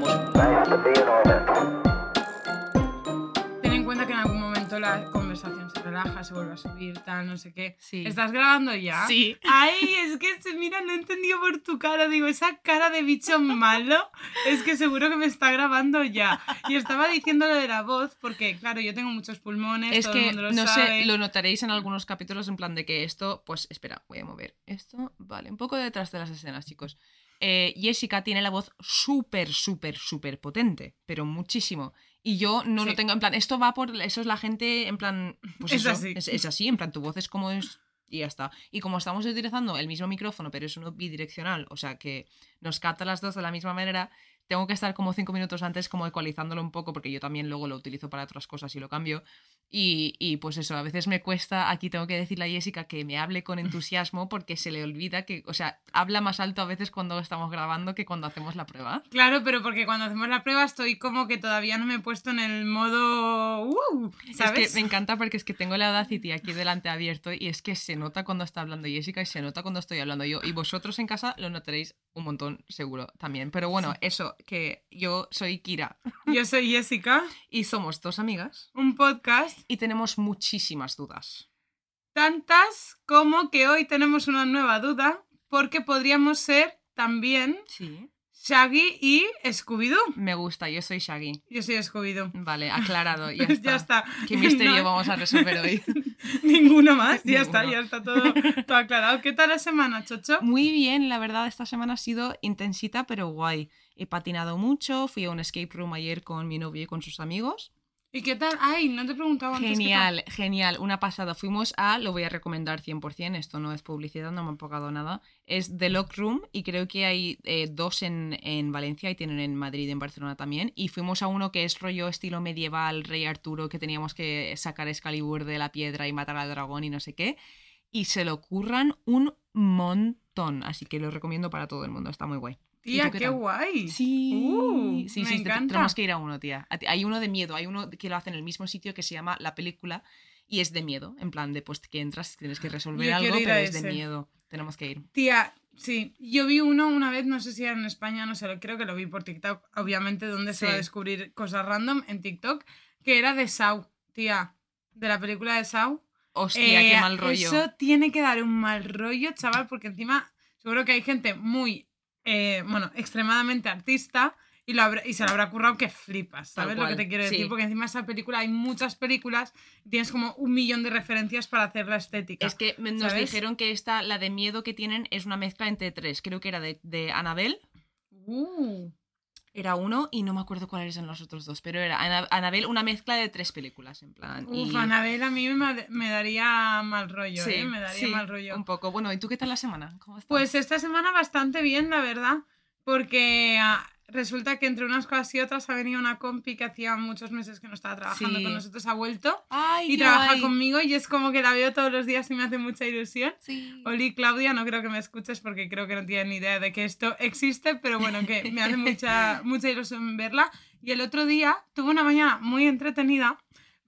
vamos. Ten en cuenta que en algún momento la conversación se relaja, se vuelve a subir, tal, no sé qué. Sí. ¿Estás grabando ya? Sí. Ay, es que, se- mira, no he entendido por tu cara. Digo, esa cara de bicho malo, es que seguro que me está grabando ya. Y estaba diciendo lo de la voz, porque, claro, yo tengo muchos pulmones, Es todo el que, mundo lo no sabe. sé, lo notaréis en algunos capítulos en plan de que esto, pues espera, voy a mover esto, vale, un poco detrás de las escenas, chicos. Eh, Jessica tiene la voz súper, súper, súper potente, pero muchísimo. Y yo no Sí. lo tengo, en plan, esto va por, eso es la gente, en plan, pues Es eso, así. Es, es así, en plan, tu voz es como es y ya está. Y como estamos utilizando el mismo micrófono, pero es uno bidireccional, o sea que nos capta las dos de la misma manera, tengo que estar como cinco minutos antes como ecualizándolo un poco, porque yo también luego lo utilizo para otras cosas y lo cambio. Y, y, pues eso, a veces me cuesta, aquí tengo que decirle a Jessica que me hable con entusiasmo porque se le olvida que, o sea, habla más alto a veces cuando estamos grabando que cuando hacemos la prueba. Claro, pero porque cuando hacemos la prueba estoy como que todavía no me he puesto en el modo... Uh, ¿Sabes? Es que me encanta porque es que tengo la Audacity aquí delante abierto y es que se nota cuando está hablando Jessica y se nota cuando estoy hablando yo. Y vosotros en casa lo notaréis un montón seguro también. Pero bueno, eso, que yo soy Kira Yo soy Jessica, y somos dos amigas un podcast y tenemos muchísimas dudas. tantas como que hoy tenemos una nueva duda porque podríamos ser también Sí. Shaggy y Scooby-Doo. Me gusta, yo soy Shaggy. Yo soy Scooby-Doo. Vale, aclarado, ya está. ya está. ¿Qué misterio No, vamos a resolver hoy? Ninguno más, ya está, ya está todo, todo aclarado. ¿Qué tal la semana, Chocho? Muy bien, la verdad, esta semana ha sido intensita, pero guay. He patinado mucho, fui a un escape room ayer con mi novio y con sus amigos. ¿Y qué tal? Ay, no te preguntaba antes. Genial, genial, una pasada. Fuimos a, lo voy a recomendar 100%, esto no es publicidad, no me han pagado nada. Es The Lock Room y creo que hay eh, dos en, en Valencia y tienen en Madrid y en Barcelona también. Y fuimos a uno que es rollo estilo medieval, Rey Arturo, que teníamos que sacar Excalibur de la piedra y matar al dragón y no sé qué. Y se lo curran un montón, así que lo recomiendo para todo el mundo, está muy guay. ¿Y Tía, tú qué guay. Sí, Uh, sí, me sí, encanta. tenemos que ir a uno, tía. Hay uno de miedo, hay uno que lo hace en el mismo sitio que se llama La Película y es de miedo, en plan de pues que entras, tienes que resolver Yo algo, pero es de miedo. Tenemos que ir. Tía, sí. Yo vi uno una vez, no sé si era en España, no sé, creo que lo vi por TikTok, obviamente, donde se va a descubrir cosas random en TikTok, que era de Saw, tía. De la película de Saw. Hostia, Eh, qué mal rollo. Eso tiene que dar un mal rollo, chaval, porque encima seguro que hay gente muy, eh, bueno, extremadamente artista y, lo habrá- y se lo habrá currado que flipas, ¿sabes lo que te quiero decir? sí. Porque encima de esa película hay muchas películas y tienes como un millón de referencias para hacer la estética. Es que nos ¿sabes? dijeron que esta, la de miedo que tienen, es una mezcla entre tres. Creo que era de, de Annabelle, Uh. Era uno, y no me acuerdo cuáles eran los otros dos, pero era Ana- Annabelle, una mezcla de tres películas, en plan. Uf, y... Anabel a mí me, me daría mal rollo, Sí, ¿eh? Me daría sí, mal rollo. Un poco. Bueno, ¿y tú qué tal la semana? ¿Cómo estás? Pues esta semana bastante bien, la verdad, porque ah, resulta que entre unas cosas y otras ha venido una compi que hacía muchos meses que no estaba trabajando Sí. con nosotros, ha vuelto Ay, y trabaja conmigo y es como que la veo todos los días y me hace mucha ilusión. Sí. Oli, Claudia, no creo que me escuches porque creo que no tienes ni idea de que esto existe, pero bueno, que me hace mucha, mucha ilusión verla. Y el otro día tuve una mañana muy entretenida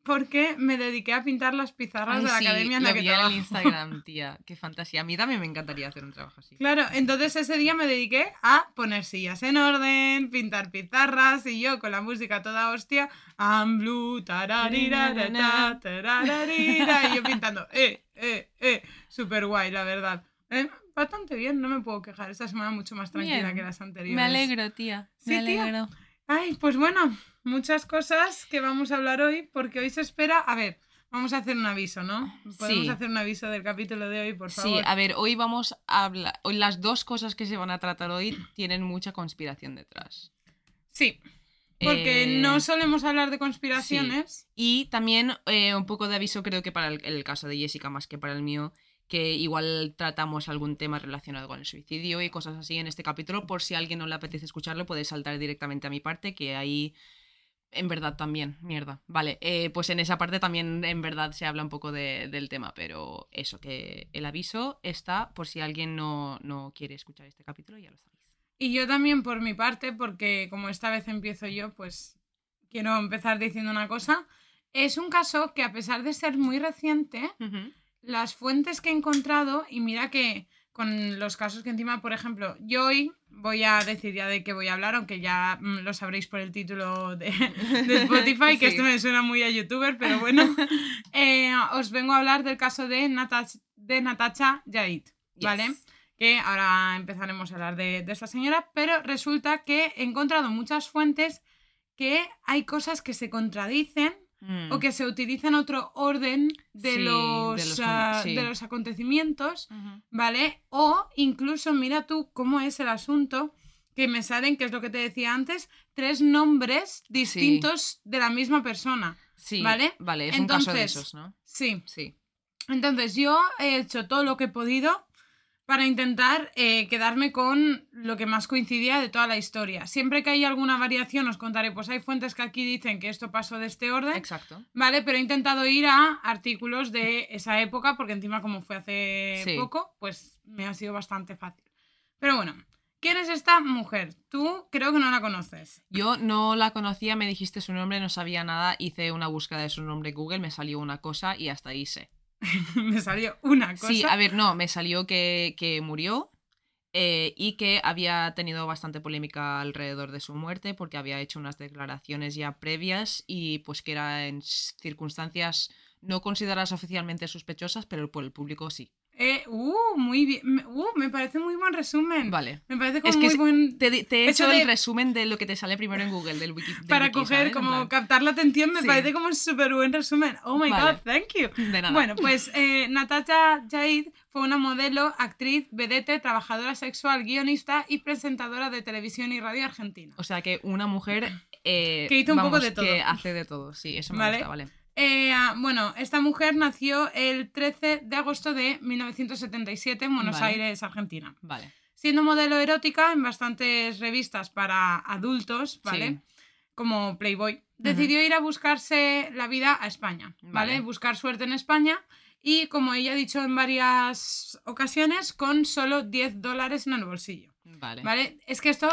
porque me dediqué a pintar las pizarras Ay, de la sí, academia en la que vi en trabajo. Instagram, tía. Qué fantasía. A mí también me encantaría hacer un trabajo así. Claro, entonces ese día me dediqué a poner sillas en orden, pintar pizarras y yo con la música toda hostia, I'm blue, tararirarata, tarararira, y yo pintando, eh, eh, eh, súper guay, la verdad. Eh, bastante bien, no me puedo quejar, esta semana mucho más tranquila Bien. que las anteriores. Me alegro, tía. Sí, Me tía. alegro. Ay, pues bueno, muchas cosas que vamos a hablar hoy porque hoy se espera, a ver, vamos a hacer un aviso, ¿no? Podemos Sí. hacer un aviso del capítulo de hoy, por Sí, favor. a ver, hoy vamos a hablar. Hoy las dos cosas que se van a tratar hoy tienen mucha conspiración detrás. Sí, porque Eh, no solemos hablar de conspiraciones. Y también eh, un poco de aviso, creo que para el, el caso de Jessica más que para el mío, que igual tratamos algún tema relacionado con el suicidio y cosas así en este capítulo. Por si a alguien no le apetece escucharlo, puede saltar directamente a mi parte, que ahí en verdad también, mierda. Vale, eh, pues en esa parte también en verdad se habla un poco de- del tema, pero eso, que el aviso está por si alguien no, no quiere escuchar este capítulo, ya lo sabéis. Y yo también por mi parte, porque como esta vez empiezo yo, pues quiero empezar diciendo una cosa. Es un caso que a pesar de ser muy reciente, las fuentes que he encontrado, y mira que con los casos que encima, por ejemplo, yo hoy voy a decir ya de qué voy a hablar, aunque ya mm, lo sabréis por el título de, de Spotify, que esto me suena muy a youtuber, pero bueno, Eh, os vengo a hablar del caso de, Natach- de Natacha Yait, ¿vale? Yes. que ahora empezaremos a hablar de, de esta señora, pero resulta que he encontrado muchas fuentes que hay cosas que se contradicen Mm. o que se utilizan otro orden de, Sí, de los, sí. de los acontecimientos. ¿vale? O incluso, mira tú cómo es el asunto, que me salen, que es lo que te decía antes, tres nombres distintos de la misma persona. Sí, ¿Vale? Vale, es un caso de Entonces- esos, ¿no? Sí. Sí. Entonces yo he hecho todo lo que he podido para intentar eh, quedarme con lo que más coincidía de toda la historia. Siempre que hay alguna variación os contaré, pues hay fuentes que aquí dicen que esto pasó de este orden, Exacto. ¿vale? Pero he intentado ir a artículos de esa época porque encima como fue hace Sí. poco, pues me ha sido bastante fácil. Pero bueno, ¿quién es esta mujer? Tú creo que no la conoces. Yo no la conocía, me dijiste su nombre, no sabía nada, hice una búsqueda de su nombre en Google, me salió una cosa y hasta ahí sé. me salió una cosa. Sí, a ver, no, me salió que, que murió eh, y que había tenido bastante polémica alrededor de su muerte porque había hecho unas declaraciones ya previas y pues que era en circunstancias no consideradas oficialmente sospechosas, pero por el público sí. Eh, uh, muy bien. Me- Uh, me parece muy buen resumen. Vale. Me parece como Es que muy es- buen... Te, he Hecho de- el resumen de lo que te sale primero en Google, del wiki. del para wiki, coger, como plan, captar la atención, me Sí. parece como un súper buen resumen. Oh my Vale. god, thank you. De nada. Bueno, pues eh, Natasha Jaid fue una modelo, actriz, vedette, trabajadora sexual, guionista y presentadora de televisión y radio argentina. O sea que una mujer eh, Que hizo un poco de todo. Que hace de todo, sí, eso me Vale. gusta, vale. Eh, ah, bueno, esta mujer nació el 13 de agosto de 1977 en Buenos Vale. Aires, Argentina. Vale. Siendo modelo erótica en bastantes revistas para adultos, ¿vale? Sí. Como Playboy. Decidió ir a buscarse la vida a España, ¿vale? Vale. Buscar suerte en España. Y como ella ha dicho en varias ocasiones, con solo 10 dólares en el bolsillo. Vale. ¿Vale? Es que esto,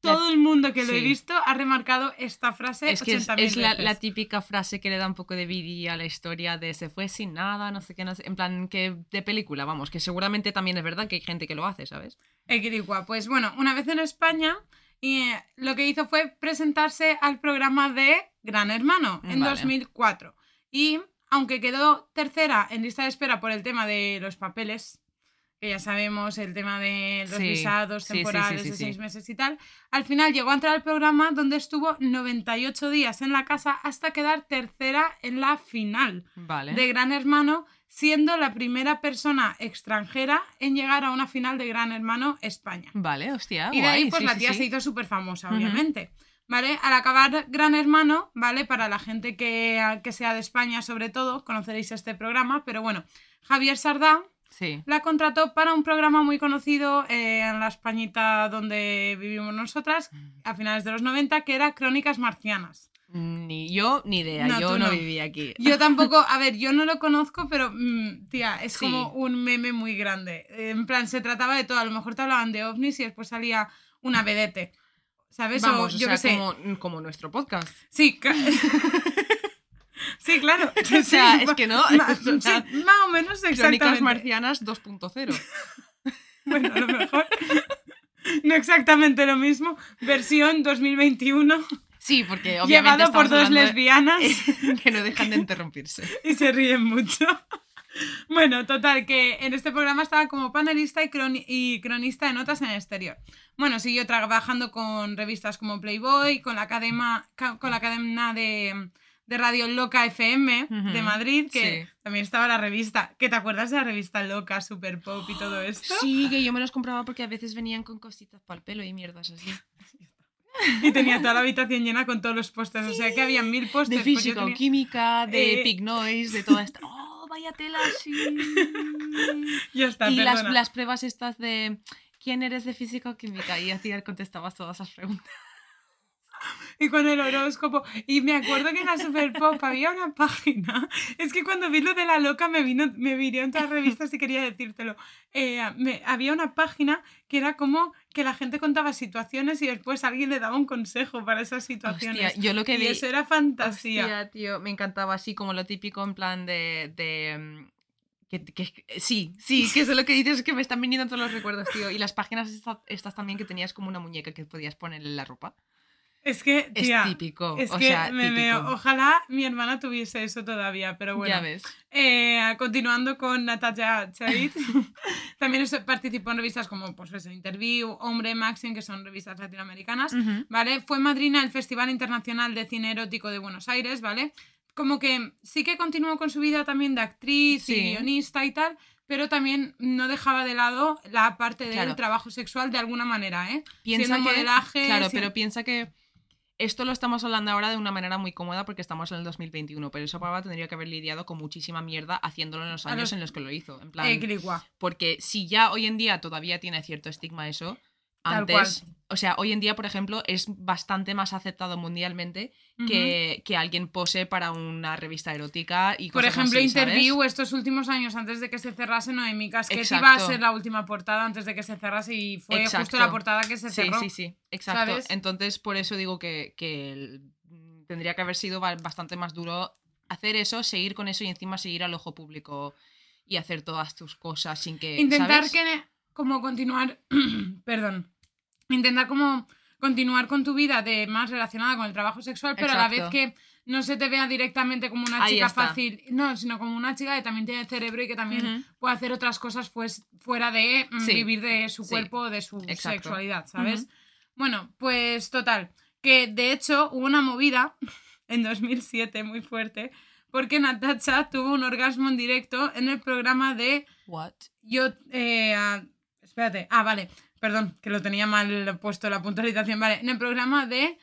todo el mundo que lo he visto ha remarcado esta frase Es que es, 80.000 es la, típica frase que le da un poco de vidilla a la historia de se fue sin nada, no sé qué, no sé, en plan que de película, vamos, que seguramente también es verdad que hay gente que lo hace, ¿sabes? Equiricua. Pues bueno, una vez en España, y, eh, lo que hizo fue presentarse al programa de Gran Hermano en Vale. 2004. Y aunque quedó tercera en lista de espera por el tema de los papeles, que ya sabemos, el tema de los Sí, visados sí, sí, sí, temporales de seis meses y tal, al final llegó a entrar al programa donde estuvo 98 días en la casa hasta quedar tercera en la final Vale. de Gran Hermano, siendo la primera persona extranjera en llegar a una final de Gran Hermano España. Vale, hostia. y de ahí, pues la tía se hizo súper famosa, obviamente. ¿Vale? Al acabar Gran Hermano, ¿vale? Para la gente que, que sea de España, sobre todo, conoceréis este programa, pero bueno, Javier Sardá Sí. la contrató para un programa muy conocido eh, en la Españita donde vivimos nosotras, a finales de los 90, que era Crónicas Marcianas. Ni yo ni idea, No, yo no, no. viví aquí. Yo tampoco, a ver, yo no lo conozco, pero mm, tía, es Sí. como un meme muy grande. En plan, se trataba de todo. A lo mejor te hablaban de ovnis y después salía una vedette. ¿Sabes? Vamos, o o yo sea, qué sé. como, como nuestro podcast. Sí, sí, claro. O sea, Sí, es que no, ma- o sea, sí, más o menos Crónicas exactamente. marcianas 2.0. Bueno, a lo mejor. No exactamente lo mismo. Versión 2021. Sí, porque obviamente Llevado por dos de- lesbianas. que no dejan de interrumpirse. y se ríen mucho. Bueno, total, que en este programa estaba como panelista y, croni- y cronista de notas en el exterior. Bueno, siguió trabajando con revistas como Playboy, con la cadena, ca- con la cadena de, de Radio Loca FM de Madrid, que sí. también estaba la revista. ¿Que te acuerdas de la revista Loca, Super Pop y todo esto? Sí, que yo me los compraba porque a veces venían con cositas para el pelo y mierdas así. Y tenía toda la habitación llena con todos los pósters. O sea que había mil pósters. De pues física tenía- química, de Eh, Pig Noise, de toda esta. ¡Oh, vaya tela, sí. Ya está, y las, las pruebas estas de quién eres de física o química y hacía contestabas todas esas preguntas. Y con el horóscopo. Y me acuerdo que en la Super Pop había una página. Es que cuando vi lo de la loca me vino, me vino en todas las revistas y quería decírtelo. Eh, me- había una página que era como que la gente contaba situaciones y después alguien le daba un consejo para esas situaciones. Hostia, yo lo que y vi... eso era fantasía. Hostia, tío, me encantaba así como lo típico en plan de... de mm, que, que- sí, sí, que eso lo que dices es que me están viniendo todos los recuerdos, tío. Y las páginas esta- estas también que tenías como una muñeca que podías ponerle en la ropa. Es que, Es tía, típico, Es o que sea, me típico. veo- ojalá mi hermana tuviese eso todavía, pero bueno. Ya ves. Eh, continuando con Natalia Charit, también participó en revistas como pues eso, Interview, Hombre, Maxim, que son revistas latinoamericanas. ¿vale? Fue madrina del Festival Internacional de Cine Erótico de Buenos Aires, ¿vale? Como que sí que continuó con su vida también de actriz Sí. y guionista y tal, pero también no dejaba de lado la parte del Claro. trabajo sexual de alguna manera, ¿eh? Piensa Siendo que, modelaje, claro, pero piensa que esto lo estamos hablando ahora de una manera muy cómoda porque estamos en el 2021, pero eso Pava tendría que haber lidiado con muchísima mierda haciéndolo en los años los- en los que lo hizo. En plan, Eh, porque si ya hoy en día todavía tiene cierto estigma eso, antes, o sea, hoy en día, por ejemplo, es bastante más aceptado mundialmente que, que alguien pose para una revista erótica y Por cosas ejemplo, así, ¿sabes? Interview estos últimos años antes de que se cerrase Noemi Casquet Exacto. iba a ser la última portada antes de que se cerrase y fue justo Exacto. la portada que se Sí, cerró. sí, sí, exacto. ¿sabes? Entonces, por eso digo que, que tendría que haber sido ba- bastante más duro hacer eso, seguir con eso y encima seguir al ojo público y hacer todas tus cosas sin que. Intentar ¿sabes? que como continuar, perdón, intentar como continuar con tu vida de más relacionada con el trabajo sexual, pero a la vez que no se te vea directamente como una Ahí chica está. fácil, no, sino como una chica que también tiene cerebro y que también puede hacer otras cosas pues fuera de mm, Sí. vivir de su Sí. cuerpo o de su Exacto. sexualidad, ¿sabes? Bueno, pues total, que de hecho hubo una movida en 2007 muy fuerte porque Natasha tuvo un orgasmo en directo en el programa de What? yo, eh, espérate, ah, vale, perdón, que lo tenía mal puesto la puntualización, vale, en el programa de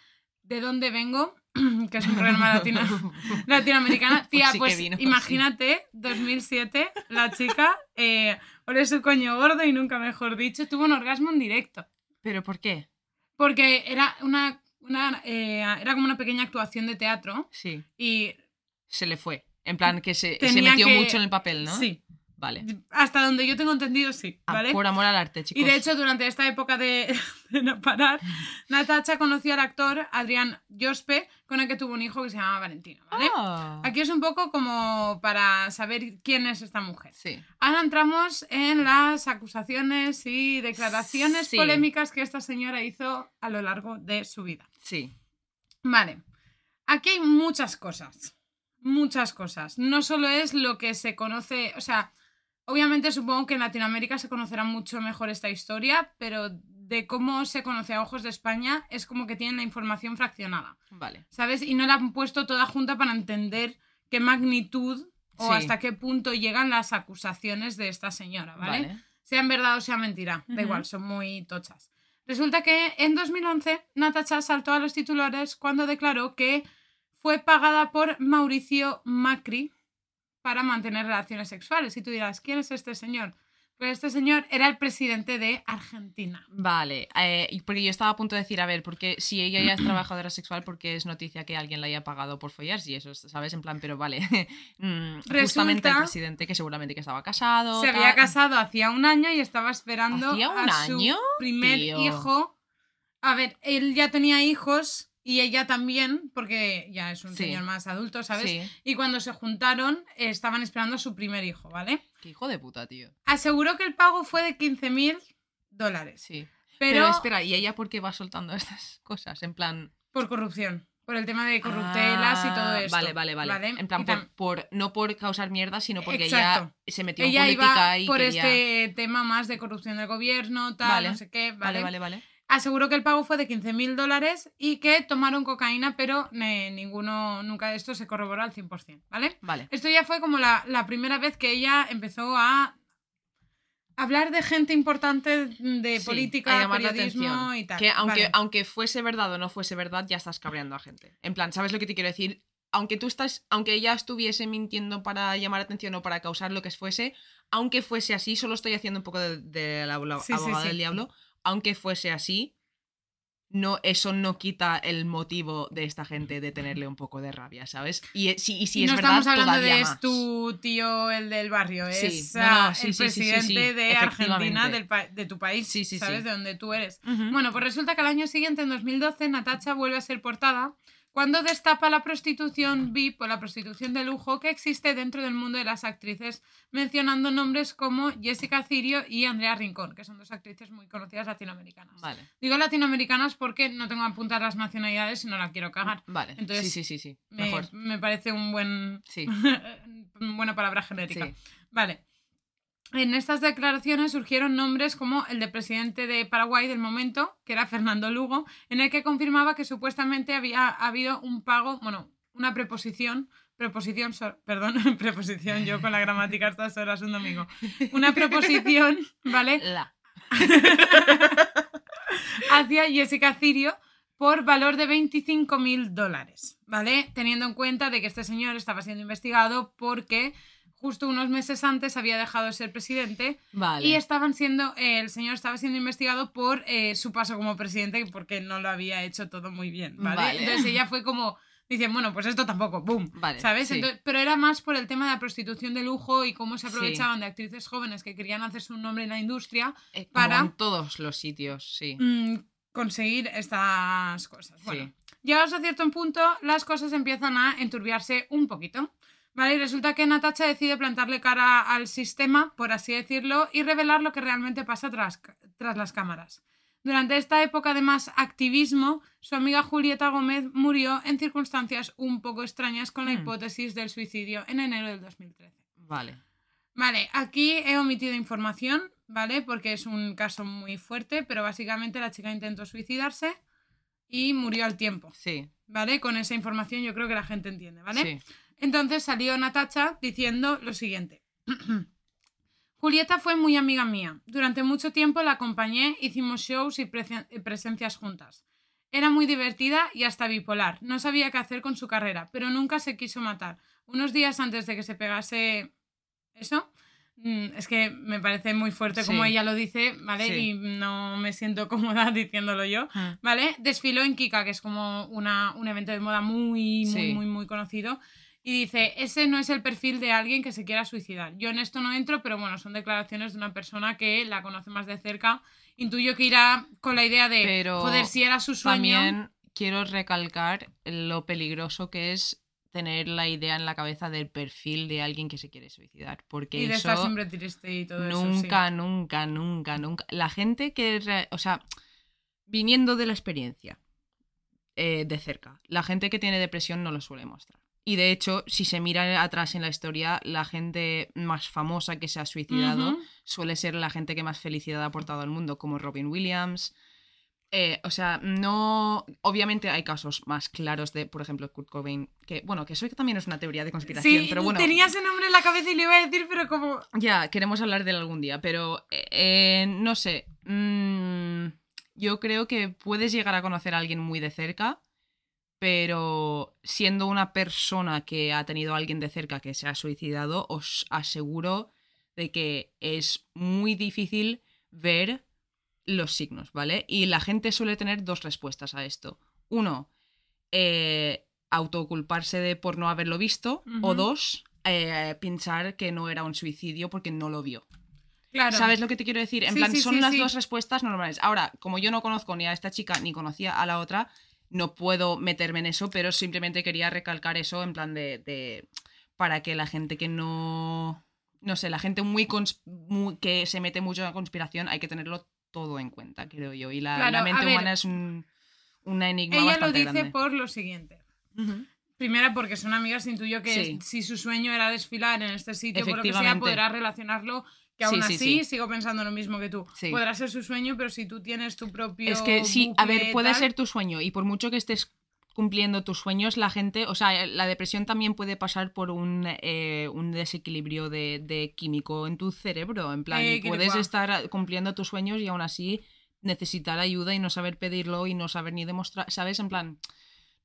¿De dónde vengo? que es un programa latino, latinoamericano. Tía, Pues sí que pues vino, sí. imagínate, 2007, la chica, eh, ole su coño gordo y nunca mejor dicho, tuvo un orgasmo en directo. ¿Pero por qué? Porque era una, una eh, era como una pequeña actuación de teatro Sí, y se le fue. En plan, que se, se metió que- mucho en el papel, ¿no? sí, Vale. hasta donde yo tengo entendido sí, Ah, ¿vale? por amor al arte, chicos. Y de hecho, durante esta época de, de no parar, Natacha conoció al actor Adrián Jospe, con el que tuvo un hijo que se llamaba Valentino, ¿vale? Ah. Aquí es un poco como para saber quién es esta mujer. Sí. Ahora entramos en las acusaciones y declaraciones Sí. polémicas que esta señora hizo a lo largo de su vida. Sí. Vale, aquí hay muchas cosas, muchas cosas. No solo es lo que se conoce, o sea, obviamente supongo que en Latinoamérica se conocerá mucho mejor esta historia, pero de cómo se conoce a ojos de España es como que tienen la información fraccionada, Vale. ¿sabes? Y no la han puesto toda junta para entender qué magnitud o Sí. hasta qué punto llegan las acusaciones de esta señora, ¿vale? Vale. sean verdad o sea mentira, da igual, son muy tochas. Resulta que en 2011 Natasha saltó a los titulares cuando declaró que fue pagada por Mauricio Macri para mantener relaciones sexuales. Y tú dirás, ¿quién es este señor? Pues este señor era el presidente de Argentina. Vale, eh, porque yo estaba a punto de decir, a ver, porque si ella ya es trabajadora sexual, porque es noticia que alguien la haya pagado por follar? Si eso, es, ¿sabes? En plan, pero vale. Mm, justamente el Resulta- presidente que seguramente que estaba casado. Se tal. había casado hacía un año y estaba esperando ¿Hacía un a su año? primer Tío. hijo. A ver, él ya tenía hijos y ella también, porque ya es un Sí. señor más adulto, ¿sabes? Sí. Y cuando se juntaron, estaban esperando a su primer hijo, ¿vale? Qué hijo de puta, tío. Aseguró que el pago fue de 15 mil dólares. Sí. Pero, Pero... espera, ¿y ella por qué va soltando estas cosas? En plan. por corrupción. Por el tema de corruptelas y todo Ah, esto. Vale, vale, vale. En plan, por, no por causar mierda, sino porque Exacto. ella se metió ella en política iba y por quería... este tema más de corrupción del gobierno, tal, Vale. no sé qué, Vale, vale, vale. Aseguró que el pago fue de 15 mil dólares y que tomaron cocaína, pero eh, ninguno, nunca de esto se corroboró al 100%, ¿vale? Vale. Esto ya fue como la, la primera vez que ella empezó a hablar de gente importante de Sí, política, periodismo y tal. Que aunque, Vale. aunque fuese verdad o no fuese verdad, ya estás cabreando a gente. En plan, ¿sabes lo que te quiero decir? aunque tú estás, aunque ella estuviese mintiendo para llamar atención o para causar lo que fuese, aunque fuese así, solo estoy haciendo un poco de, de la la Sí, sí, abogada sí. del diablo, aunque fuese así, no, eso no quita el motivo de esta gente de tenerle un poco de rabia, ¿sabes? Y, eh, si, y si y es no verdad, estamos hablando de es tu tío, el del barrio, Sí, es no, ah, no, sí, el sí, presidente de Argentina, del pa- de tu país, ¿sabes? De donde tú eres. Bueno, pues resulta que al año siguiente, en 2012, Natacha vuelve a ser portada cuando destapa la prostitución VIP o la prostitución de lujo que existe dentro del mundo de las actrices, mencionando nombres como Jessica Cirio y Andrea Rincón, que son dos actrices muy conocidas latinoamericanas. Vale, Digo latinoamericanas porque no tengo apuntar las nacionalidades y no la quiero cagar. vale. Entonces, sí, sí, sí, sí. Me, Mejor. me parece un buen, Sí. buena palabra genérica. Sí. Vale. En estas declaraciones surgieron nombres como el del presidente de Paraguay del momento, que era Fernando Lugo, en el que confirmaba que supuestamente había habido un pago, bueno, una preposición, preposición, perdón, preposición, yo con la gramática a estas horas un domingo, una preposición, ¿vale? La. hacia Jessica Cirio por valor de 25 mil dólares, ¿vale? Teniendo en cuenta de que este señor estaba siendo investigado porque justo unos meses antes había dejado de ser presidente Vale. y estaban siendo, eh, el señor estaba siendo investigado por eh, su paso como presidente porque no lo había hecho todo muy bien, ¿vale? Vale. Entonces ella fue como, dicen, bueno, pues esto tampoco, ¡boom! Vale, ¿Sabes? sí. Entonces, pero era más por el tema de la prostitución de lujo y cómo se Sí. aprovechaban de actrices jóvenes que querían hacerse un nombre en la industria Eh, para- en todos los sitios, sí. mm, conseguir estas cosas. Bueno, Sí. llegados a cierto punto, las cosas empiezan a enturbiarse un poquito. ¿Vale? Y resulta que Natacha decide plantarle cara al sistema, por así decirlo, y revelar lo que realmente pasa tras, tras las cámaras. Durante esta época de más activismo, su amiga Julieta Gómez murió en circunstancias un poco extrañas con la Hmm. hipótesis del suicidio en enero del 2013. Vale. Vale, aquí he omitido información, ¿vale? Porque es un caso muy fuerte, pero básicamente la chica intentó suicidarse y murió al tiempo, Sí. ¿vale? Con esa información yo creo que la gente entiende, ¿vale? Sí. Entonces salió Natacha diciendo lo siguiente. Julieta fue muy amiga mía. Durante mucho tiempo la acompañé, hicimos shows y presen- y presencias juntas. Era muy divertida y hasta bipolar. No sabía qué hacer con su carrera, pero nunca se quiso matar. Unos días antes de que se pegase eso, mm, es que me parece muy fuerte como ella lo dice, ¿vale? Sí. Y no me siento cómoda diciéndolo yo. Mm. ¿vale? Desfiló en Kika, que es como una, un evento de moda muy, muy, Sí. muy, muy conocido. Y dice, ese no es el perfil de alguien que se quiera suicidar. Yo en esto no entro, pero bueno, son declaraciones de una persona que la conoce más de cerca. Intuyo que irá con la idea de, Pero joder, si era su sueño... También quiero recalcar lo peligroso que es tener la idea en la cabeza del perfil de alguien que se quiere suicidar. Porque y de eso estar siempre triste y todo eso. sí. nunca, nunca, nunca, nunca. La gente que, o sea, viniendo de la experiencia eh, de cerca, la gente que tiene depresión no lo suele mostrar. Y de hecho, si se mira atrás en la historia, la gente más famosa que se ha suicidado suele ser la gente que más felicidad ha aportado al mundo, como Robin Williams. Eh, o sea, no. Obviamente hay casos más claros de, por ejemplo, Kurt Cobain, que, bueno, que eso también es una teoría de conspiración, Sí, pero bueno. tenía ese nombre en la cabeza y le iba a decir, pero como... Ya, queremos hablar de él algún día, pero eh, no sé. mm, yo creo que puedes llegar a conocer a alguien muy de cerca, pero siendo una persona que ha tenido a alguien de cerca que se ha suicidado, os aseguro de que es muy difícil ver los signos, ¿vale? Y la gente suele tener dos respuestas a esto. Uno, eh, autoculparse de por no haberlo visto, o dos, eh, pensar que no era un suicidio porque no lo vio. Claro. ¿Sabes lo que te quiero decir? En Sí, plan, sí, son sí, las dos respuestas normales. Ahora, como yo no conozco ni a esta chica ni conocía a la otra, no puedo meterme en eso, pero simplemente quería recalcar eso en plan de. de- para que la gente que no. No sé, la gente muy, muy- que se mete mucho en la conspiración, hay que tenerlo todo en cuenta, creo yo. Y la, Claro, la mente ver, humana es un, un enigma Ella lo bastante dice grande. por lo siguiente. Primera, porque son amigas, intuyo que Sí. si su sueño era desfilar en este sitio, por lo que sea, podrás relacionarlo. Que aún sí, así sí. sigo pensando lo mismo que tú. Podrá ser su sueño, pero si tú tienes tu propio. Es que sí, a ver, puede tal, ser tu sueño y por mucho que estés cumpliendo tus sueños, la gente, o sea, la depresión también puede pasar por un, eh, un desequilibrio de, de químico en tu cerebro, en plan, Eh, puedes estar cumpliendo tus sueños y aún así necesitar ayuda y no saber pedirlo y no saber ni demostrar, ¿sabes? En plan,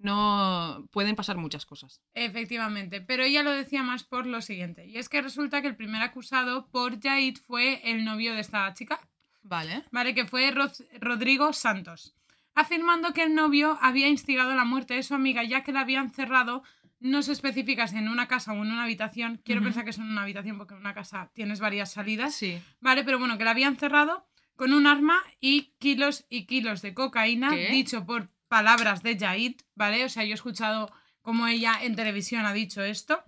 No pueden pasar muchas cosas. Efectivamente, pero ella lo decía más por lo siguiente. Y es que resulta que el primer acusado por Jaid fue el novio de esta chica, Vale. ¿vale? Que fue Ro- Rodrigo Santos, afirmando que el novio había instigado la muerte de su amiga ya que la habían cerrado, no se especifica si en una casa o en una habitación, quiero pensar que es en una habitación porque en una casa tienes varias salidas, Sí. ¿vale? Pero bueno, que la habían cerrado con un arma y kilos y kilos de cocaína, ¿Qué? dicho por palabras de Jaid, ¿vale? O sea, yo he escuchado cómo ella en televisión ha dicho esto,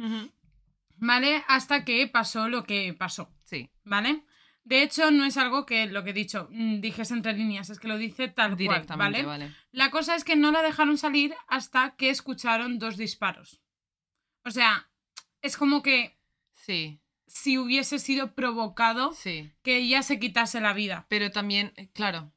¿vale? Hasta que pasó lo que pasó. Sí. ¿vale? De hecho, no es algo que lo que he dicho, mm, dijese entre líneas, es que lo dice tal cual, Directamente, ¿vale? vale. La cosa es que no la dejaron salir hasta que escucharon dos disparos. O sea, es como que Sí, si hubiese sido provocado sí. que ella se quitase la vida, Pero también, eh, claro,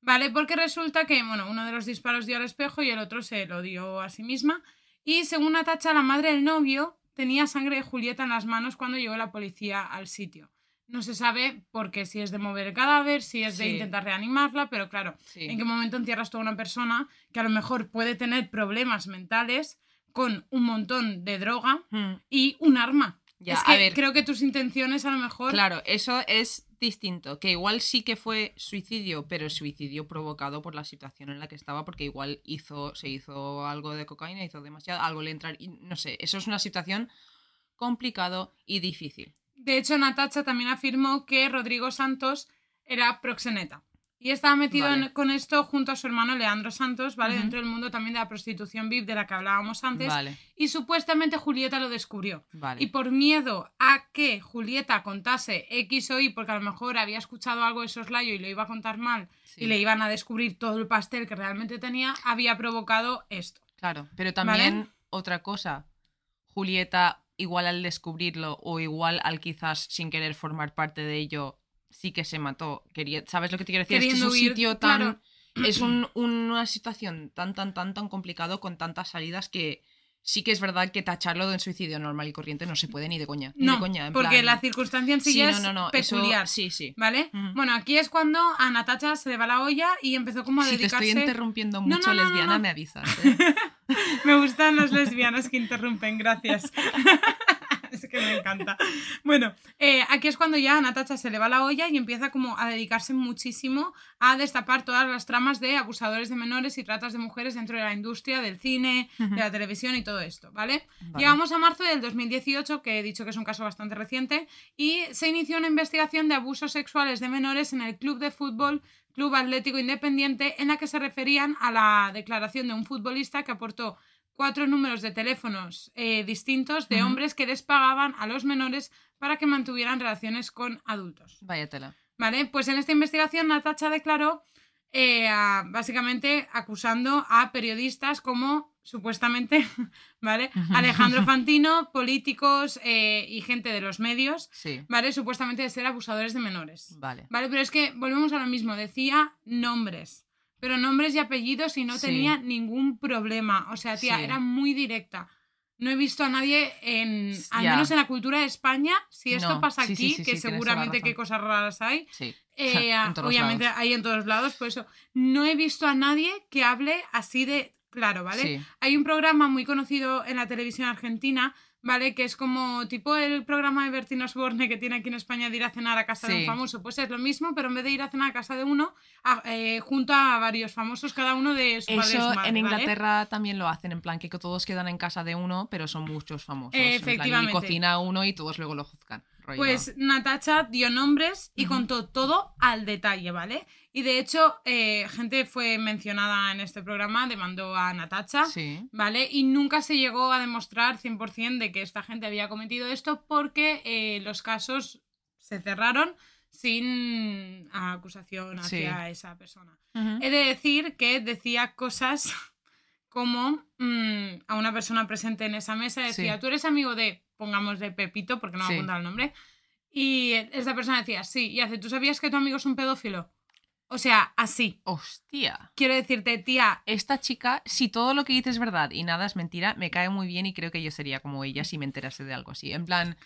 ¿vale? Porque resulta que, bueno, uno de los disparos dio al espejo y el otro se lo dio a sí misma. Y según Natacha, la madre del novio tenía sangre de Julieta en las manos cuando llegó la policía al sitio. No se sabe por qué, si es de mover el cadáver, si es de intentar reanimarla, pero claro, sí. ¿en qué momento encierras tú a una persona que a lo mejor puede tener problemas mentales con un montón de droga Mm, y un arma? Ya, es que a ver. creo que tus intenciones a lo mejor... Claro, eso es distinto. Que igual sí que fue suicidio, pero suicidio provocado por la situación en la que estaba, porque igual hizo, se hizo algo de cocaína, hizo demasiado, algo le entrar. No sé, eso es una situación complicado y difícil. De hecho, Natacha también afirmó que Rodrigo Santos era proxeneta. Y estaba metido Vale. en- con esto junto a su hermano Leandro Santos, ¿vale? Dentro del mundo también de la prostitución VIP de la que hablábamos antes. Vale, Y supuestamente Julieta lo descubrió. vale. Y por miedo a que Julieta contase X o Y, porque a lo mejor había escuchado algo de soslayo y lo iba a contar mal Sí, y le iban a descubrir todo el pastel que realmente tenía, había provocado esto. Claro, pero también otra cosa. Julieta, igual al descubrirlo o igual al quizás sin querer formar parte de ello, sí que se mató. Quería, ¿Sabes lo que te quiero decir? Es que es Queriendo un huir, sitio tan... claro. Es un- una situación tan, tan, tan, tan complicado con tantas salidas que sí que es verdad que tacharlo de un suicidio normal y corriente no se puede ni de coña. Ni No, de coña, en porque plan- la circunstancia en sí, Sí, no, es no, no, eso- peculiar. sí, sí. ¿Vale? Bueno, aquí es cuando a Natacha se le va la olla y empezó como a Si te dedicarse... estoy interrumpiendo mucho, lesbiana, me avisas. ¿eh? Me gustan los lesbianos que interrumpen, gracias. que me encanta. Bueno, eh, aquí es cuando ya a Natacha se le va la olla y empieza como a dedicarse muchísimo a destapar todas las tramas de abusadores de menores y tratas de mujeres dentro de la industria del cine, de la televisión y todo esto, ¿vale? Vale. Llegamos a marzo del 2018, que he dicho que es un caso bastante reciente, y se inició una investigación de abusos sexuales de menores en el club de fútbol Club Atlético Independiente, en la que se referían a la declaración de un futbolista que aportó cuatro números de teléfonos eh, distintos de hombres que les pagaban a los menores para que mantuvieran relaciones con adultos. Vaya tela. ¿Vale? Pues en esta investigación Natacha declaró eh, a- básicamente acusando a periodistas como supuestamente, ¿vale? Alejandro Fantino, políticos eh, y gente de los medios, Sí, ¿vale? Supuestamente de ser abusadores de menores. vale. Vale, pero es que volvemos a lo mismo, decía nombres, pero nombres y apellidos y no Sí. tenía ningún problema. O sea, tía, Sí. era muy directa. No he visto a nadie en, al Ya. menos en la cultura de España, si esto No, pasa sí, aquí, que seguramente qué cosas raras hay, Sí. eh, obviamente lados. hay en todos lados, por eso no he visto a nadie que hable así de claro, ¿vale? Sí. Hay un programa muy conocido en la televisión argentina, ¿vale? Que es como tipo el programa de Bertín Osborne que tiene aquí en España de ir a cenar a casa de un famoso. Pues es lo mismo, pero en vez de ir a cenar a casa de uno, a- eh, junto a varios famosos, cada uno de su Eso en ¿vale? Inglaterra también lo hacen, en plan que todos quedan en casa de uno, pero son muchos famosos. en plan, Efectivamente. y cocina uno y todos luego lo juzgan. Pues Natacha dio nombres y contó todo al detalle, ¿vale? Y de hecho, eh, gente fue mencionada en este programa, demandó a Natacha. Sí. ¿Vale? Y nunca se llegó a demostrar 100% de que esta gente había cometido esto porque eh, los casos se cerraron sin acusación hacia esa persona. He de decir que decía cosas como mm, a una persona presente en esa mesa decía, Sí. tú eres amigo de, pongamos de Pepito, porque no me Sí. ha apuntado el nombre, y esta persona decía, sí, y hace, ¿tú sabías que tu amigo es un pedófilo? O sea, así. Hostia. Quiero decirte, tía, Esta chica, si todo lo que dice es verdad y nada es mentira, me cae muy bien y creo que yo sería como ella si me enterase de algo así. En plan,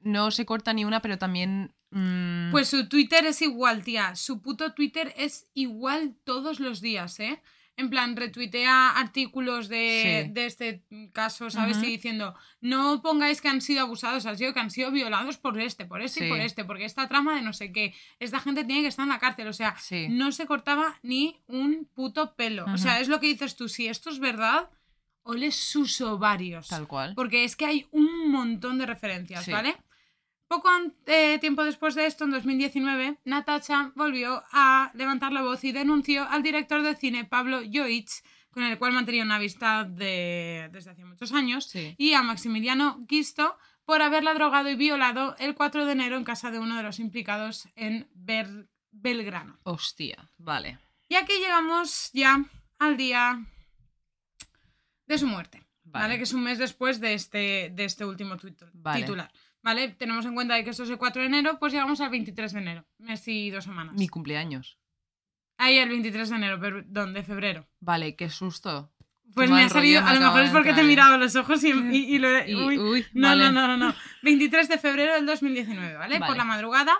no se corta ni una, pero también... mm, Pues su Twitter es igual, tía. Su puto Twitter es igual todos los días, ¿eh? En plan, retuitea artículos de, Sí. de este caso, ¿sabes? Y diciendo, no pongáis que han sido abusados, han sido que han sido violados por este, por este y por este, porque esta trama de no sé qué, esta gente tiene que estar en la cárcel, o sea, Sí. no se cortaba ni un puto pelo. O sea, es lo que dices tú, si esto es verdad, ole sus ovarios. Tal cual. Porque es que hay un montón de referencias, Sí. ¿vale? Poco eh, tiempo después de esto, en 2019, Natacha volvió a levantar la voz y denunció al director de cine Pablo Joich, con el cual mantenía una amistad de- desde hace muchos años, Sí. y a Maximiliano Gisto por haberla drogado y violado el 4 de enero en casa de uno de los implicados en Ber- Belgrano. Hostia, vale. Y aquí llegamos ya al día de su muerte, ¿vale? Vale. Que es un mes después de este, de este último Vale. titular. ¿Vale? Tenemos en cuenta que esto es el 4 de enero, pues llegamos al 23 de enero, mes y dos semanas. Mi cumpleaños. Ahí el 23 de enero, perdón, de febrero. Vale, qué susto. Pues me ha salido, a lo mejor es porque te he mirado los ojos y, y- y lo he... Uy. uy, No, vale. no, no, no, no. 23 de febrero del 2019, ¿vale? Por Vale. la madrugada,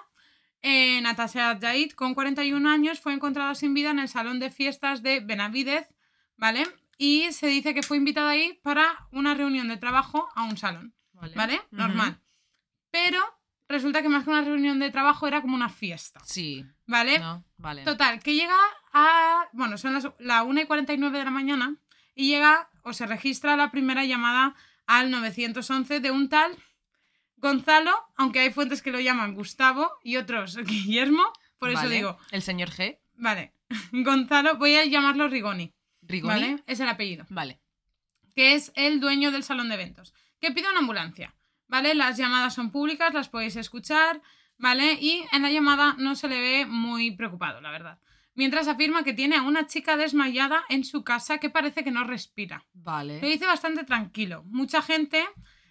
eh, Natasha Jaid, con 41 años, fue encontrada sin vida en el salón de fiestas de Benavidez, ¿vale? Y se dice que fue invitada ahí para una reunión de trabajo a un salón, ¿vale? Normal. Pero resulta que más que una reunión de trabajo era como una fiesta, Sí. ¿vale? ¿No? Vale. Total, que llega a. Bueno, son las la 1 y 49 de la mañana y llega o se registra la primera llamada al 911 de un tal Gonzalo, aunque hay fuentes que lo llaman Gustavo y otros Guillermo, por eso Vale. digo, El señor G. vale, Gonzalo, voy a llamarlo Rigoni, Rigoni. ¿vale? Es el apellido, Vale. que es el dueño del salón de eventos, que pide una ambulancia, ¿vale? Las llamadas son públicas, las podéis escuchar, ¿vale? Y en la llamada no se le ve muy preocupado, la verdad. Mientras afirma que tiene a una chica desmayada en su casa que parece que no respira. Lo Vale. dice bastante tranquilo. Mucha gente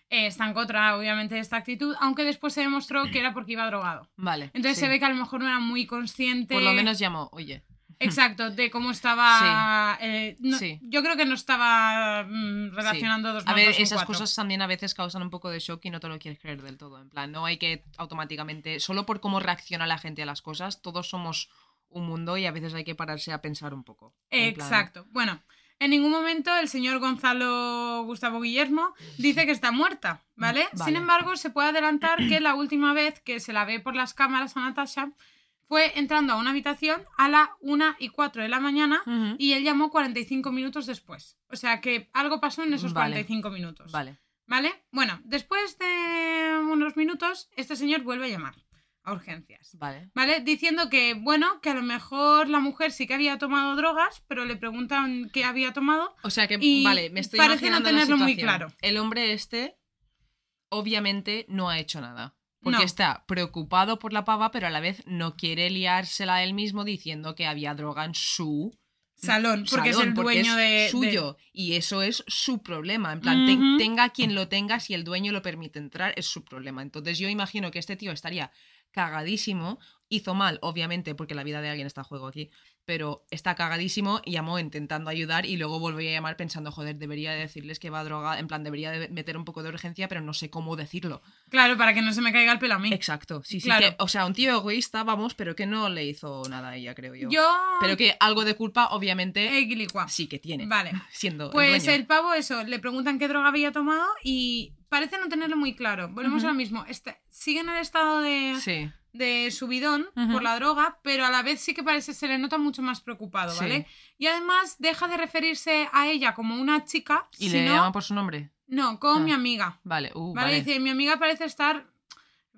eh, está en contra, obviamente, de esta actitud, aunque después se demostró que era porque iba drogado. Vale. Entonces sí. se ve que a lo mejor no era muy consciente. Por lo menos llamo, oye. Exacto, de cómo estaba. eh, no- Sí. Yo creo que no estaba mm, relacionando dos A ver, dos esas cuatro. cosas también a veces causan un poco de shock y no te lo quieres creer del todo. En plan, no hay que automáticamente, solo por cómo reacciona la gente a las cosas, todos somos un mundo y a veces hay que pararse a pensar un poco. Plan, Exacto. Bueno, en ningún momento el señor Gonzalo Gustavo Guillermo dice que está muerta, ¿vale? Mm, Vale. Sin embargo, se puede adelantar que la última vez que se la ve por las cámaras a Natasha fue entrando a una habitación a la 1 y 4 de la mañana y él llamó 45 minutos después. O sea que algo pasó en esos Vale. 45 minutos. Vale. ¿Vale? Bueno, después de unos minutos, este señor vuelve a llamar a urgencias. Vale. ¿Vale? Diciendo que, bueno, que a lo mejor la mujer sí que había tomado drogas, pero le preguntan qué había tomado. O sea que, Y vale, me estoy parece no la tenerlo muy claro. El hombre este, obviamente, no ha hecho nada. Porque No. está preocupado por la pava, pero a la vez no quiere liársela él mismo diciendo que había droga en su Salón, porque es el porque dueño es de, de- suyo. Y eso es su problema. En plan, te- tenga quien lo tenga, si el dueño lo permite entrar, es su problema. Entonces yo imagino que este tío estaría cagadísimo. Hizo mal, obviamente, porque la vida de alguien está en juego aquí. Pero está cagadísimo y llamó intentando ayudar y luego volvió a llamar pensando, joder, debería de decirles que va a droga, en plan, debería de meter un poco de urgencia, pero no sé cómo decirlo. Claro, para que no se me caiga el pelo a mí. Exacto, sí, sí. Claro. Que, o sea, un tío egoísta, vamos, pero que no le hizo nada a ella, creo yo. Yo... Pero que algo de culpa, obviamente, Eh, sí que tiene. Vale. Siendo Pues el pavo, eso, le preguntan qué droga había tomado y parece no tenerlo muy claro. Volvemos Ujú. a lo mismo. Este, sigue en el estado de, Sí. de subidón por la droga, pero a la vez sí que parece se le nota mucho más preocupado, Sí. ¿vale? Y además deja de referirse a ella como una chica, ¿Y le sino, llaman por su nombre? no, como Ah. mi amiga. Vale, uh, ¿Vale? vale. Dice, mi amiga parece estar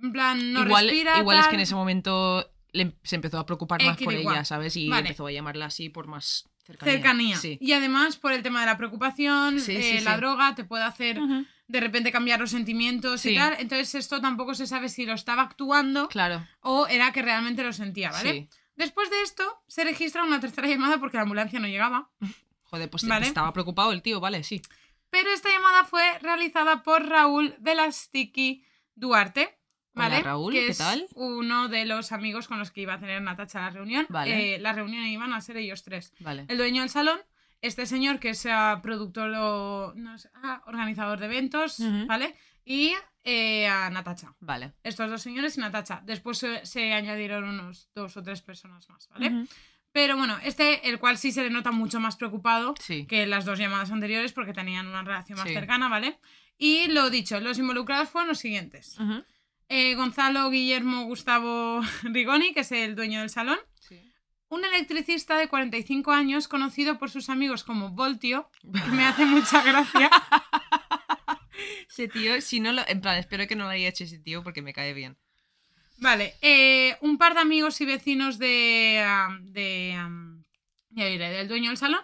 en plan, no igual respira, igual es que en ese momento le em- se empezó a preocupar más por ella, ¿sabes? Y Vale. empezó a llamarla así por más cercanía. cercanía. Sí. Y además, por el tema de la preocupación, Sí, eh, sí, la droga te puede hacer. De repente cambiar los sentimientos y tal. Entonces, esto tampoco se sabe si lo estaba actuando Claro. o era que realmente lo sentía, ¿vale? Sí. Después de esto, se registra una tercera llamada porque la ambulancia no llegaba. Joder, pues Vale. estaba preocupado el tío, vale, sí. Pero esta llamada fue realizada por Raúl Velastiki Duarte. Hola, ¿Vale? Raúl, que ¿qué es tal? uno de los amigos con los que iba a tener Natacha la reunión. Vale. Eh, la reunión iban a ser ellos tres. Vale. El dueño del salón, este señor que es productor o no sé, ah, organizador de eventos. ¿vale? Y eh, a Natacha. Vale. Estos dos señores y Natacha. Después se, se añadieron unos dos o tres personas más, ¿vale? Pero bueno, este, el cual sí se le nota mucho más preocupado Sí. que las dos llamadas anteriores porque tenían una relación más Sí. cercana, ¿vale? Y lo dicho, los involucrados fueron los siguientes. Eh, Gonzalo Guillermo Gustavo Rigoni, que es el dueño del salón. Un electricista de 45 años, conocido por sus amigos como Voltio, que me hace mucha gracia. Ese tío, si no lo. En plan, espero que no lo haya hecho ese tío porque me cae bien. Vale, eh, un par de amigos y vecinos de. de ya diré, del dueño del salón.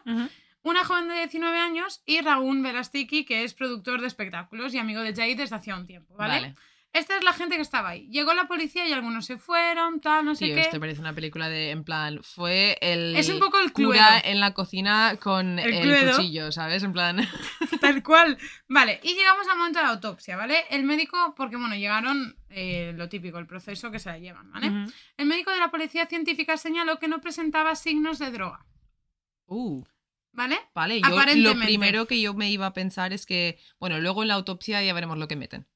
Una joven de 19 años y Raúl Velastiki, que es productor de espectáculos y amigo de Jay desde hacía un tiempo, ¿vale? Vale. Esta es la gente que estaba ahí. Llegó la policía y algunos se fueron, tal, no sé Tío, qué. esto parece una película de. En plan, fue el. Es un poco el cura Cluedo. en la cocina con El cuchillo, ¿sabes? En plan. Tal cual. Vale, y llegamos al momento de la autopsia, ¿vale? El médico, porque bueno, llegaron eh, lo típico, el proceso que se la llevan, ¿vale? El médico de la policía científica señaló que no presentaba signos de droga, Uh. ¿vale? Vale, yo lo primero que yo me iba a pensar es que, bueno, luego en la autopsia ya veremos lo que meten.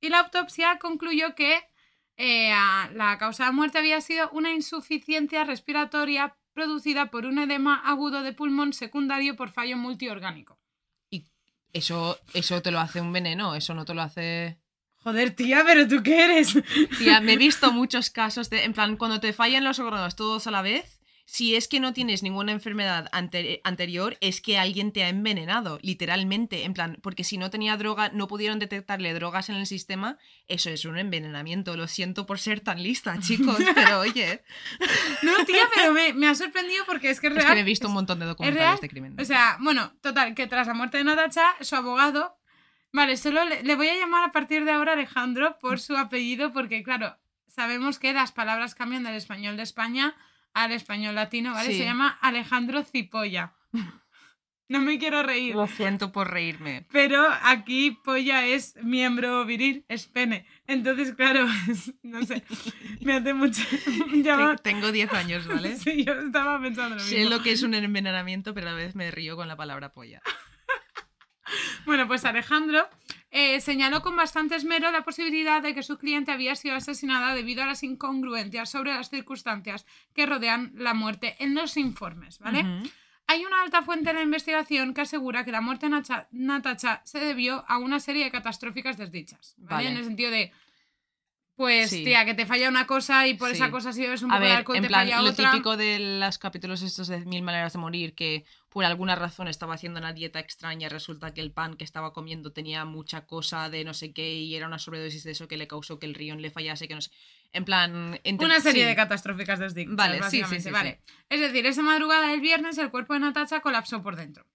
Y la autopsia concluyó que eh, la causa de muerte había sido una insuficiencia respiratoria producida por un edema agudo de pulmón secundario por fallo multiorgánico. Eso, eso te lo hace un veneno, eso no te lo hace. Joder, tía, pero tú qué eres. Tía, me he visto muchos casos de, en plan, cuando te fallan los órganos todos a la vez, si es que no tienes ninguna enfermedad ante- anterior, es que alguien te ha envenenado, literalmente, en plan, porque si no tenía droga, no pudieron detectarle drogas en el sistema, eso es un envenenamiento. Lo siento por ser tan lista, chicos, pero oye, No, tía, pero me, me ha sorprendido porque es que es es que me he visto un montón de documentales de crimen. O sea, bueno, total, que tras la muerte de Natacha, su abogado. Vale, solo le, le voy a llamar a partir de ahora Alejandro por su apellido, porque claro, sabemos que las palabras cambian del español de España al español latino, ¿vale? Sí. Se llama Alejandro Cipolla. No me quiero reír. Lo siento por reírme. Pero aquí polla es miembro viril, es pene. Entonces, claro, no sé, me hace mucho... llama- Te- Tengo 10 años, ¿vale? Sí, yo estaba pensando lo Sé lo que es un envenenamiento, pero a la vez me río con la palabra polla. Bueno, pues Alejandro eh, señaló con bastante esmero la posibilidad de que su cliente había sido asesinada debido a las incongruencias sobre las circunstancias que rodean la muerte en los informes, ¿vale? Hay una alta fuente en la investigación que asegura que la muerte de Natacha se debió a una serie de catastróficas desdichas, ¿vale? Vale. En el sentido de, pues, Sí. tía, que te falla una cosa y por Sí. esa cosa si bebes un poco de alcohol en te plan, falla lo otra. típico de los capítulos estos de Mil Maneras de Morir, que por alguna razón estaba haciendo una dieta extraña, resulta que el pan que estaba comiendo tenía mucha cosa de no sé qué y era una sobredosis de eso que le causó que el riñón le fallase, que no sé. En plan... ente- Una serie sí. de catastróficas desdichas, Vale, sí, sí, básicamente, sí, sí. vale. Es decir, esa madrugada del viernes el cuerpo de Natacha colapsó por dentro.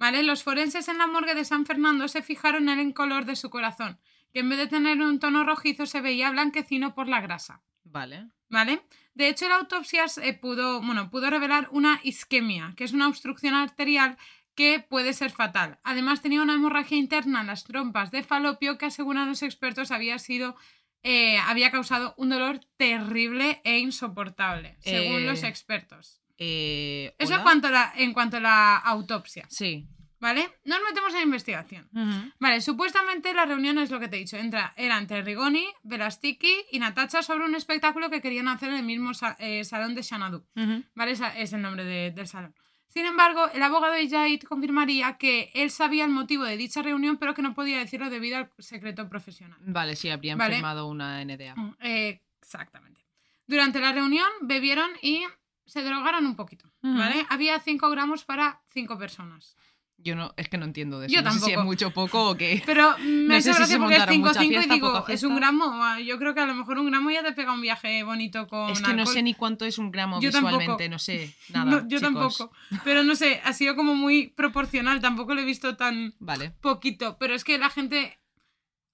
¿Vale? Los forenses en la morgue de San Fernando se fijaron en el color de su corazón, que en vez de tener un tono rojizo se veía blanquecino por la grasa. Vale. ¿Vale? De hecho, la autopsia se pudo, bueno, pudo revelar una isquemia, que es una obstrucción arterial que puede ser fatal. Además, tenía una hemorragia interna en las trompas de falopio que, aseguran los expertos, había sido. eh, había causado un dolor terrible e insoportable, según Eh, los expertos. Eh, Eso en ¿hola? cuanto, a la, en cuanto a la autopsia, Sí. ¿Vale? Nos metemos en investigación. Vale, supuestamente la reunión es lo que te he dicho. Entra, era entre Rigoni, Velastiki y Natacha sobre un espectáculo que querían hacer en el mismo sa- eh, salón de Xanadu. Ujú. ¿Vale? Esa es el nombre de- del salón. Sin embargo, el abogado de Jaid confirmaría que él sabía el motivo de dicha reunión, pero que no podía decirlo debido al secreto profesional. Vale, sí, habrían Vale. firmado una NDA. Mm, eh, exactamente. Durante la reunión bebieron y se drogaron un poquito. ¿Vale? Había 5 gramos para 5 personas. Yo no, es que no entiendo de eso. Yo no sé si es tampoco. mucho poco o qué. Pero me No sé si se porque es montaron 5 mucha 5 y digo, es un gramo. Ah, Yo creo que a lo mejor un gramo ya te pega un viaje bonito con Es que no sé ni cuánto es un gramo Yo tampoco. visualmente, no sé nada. No, yo chicos. tampoco. Pero no sé, ha sido como muy proporcional. Tampoco lo he visto tan Vale. poquito. Pero es que la gente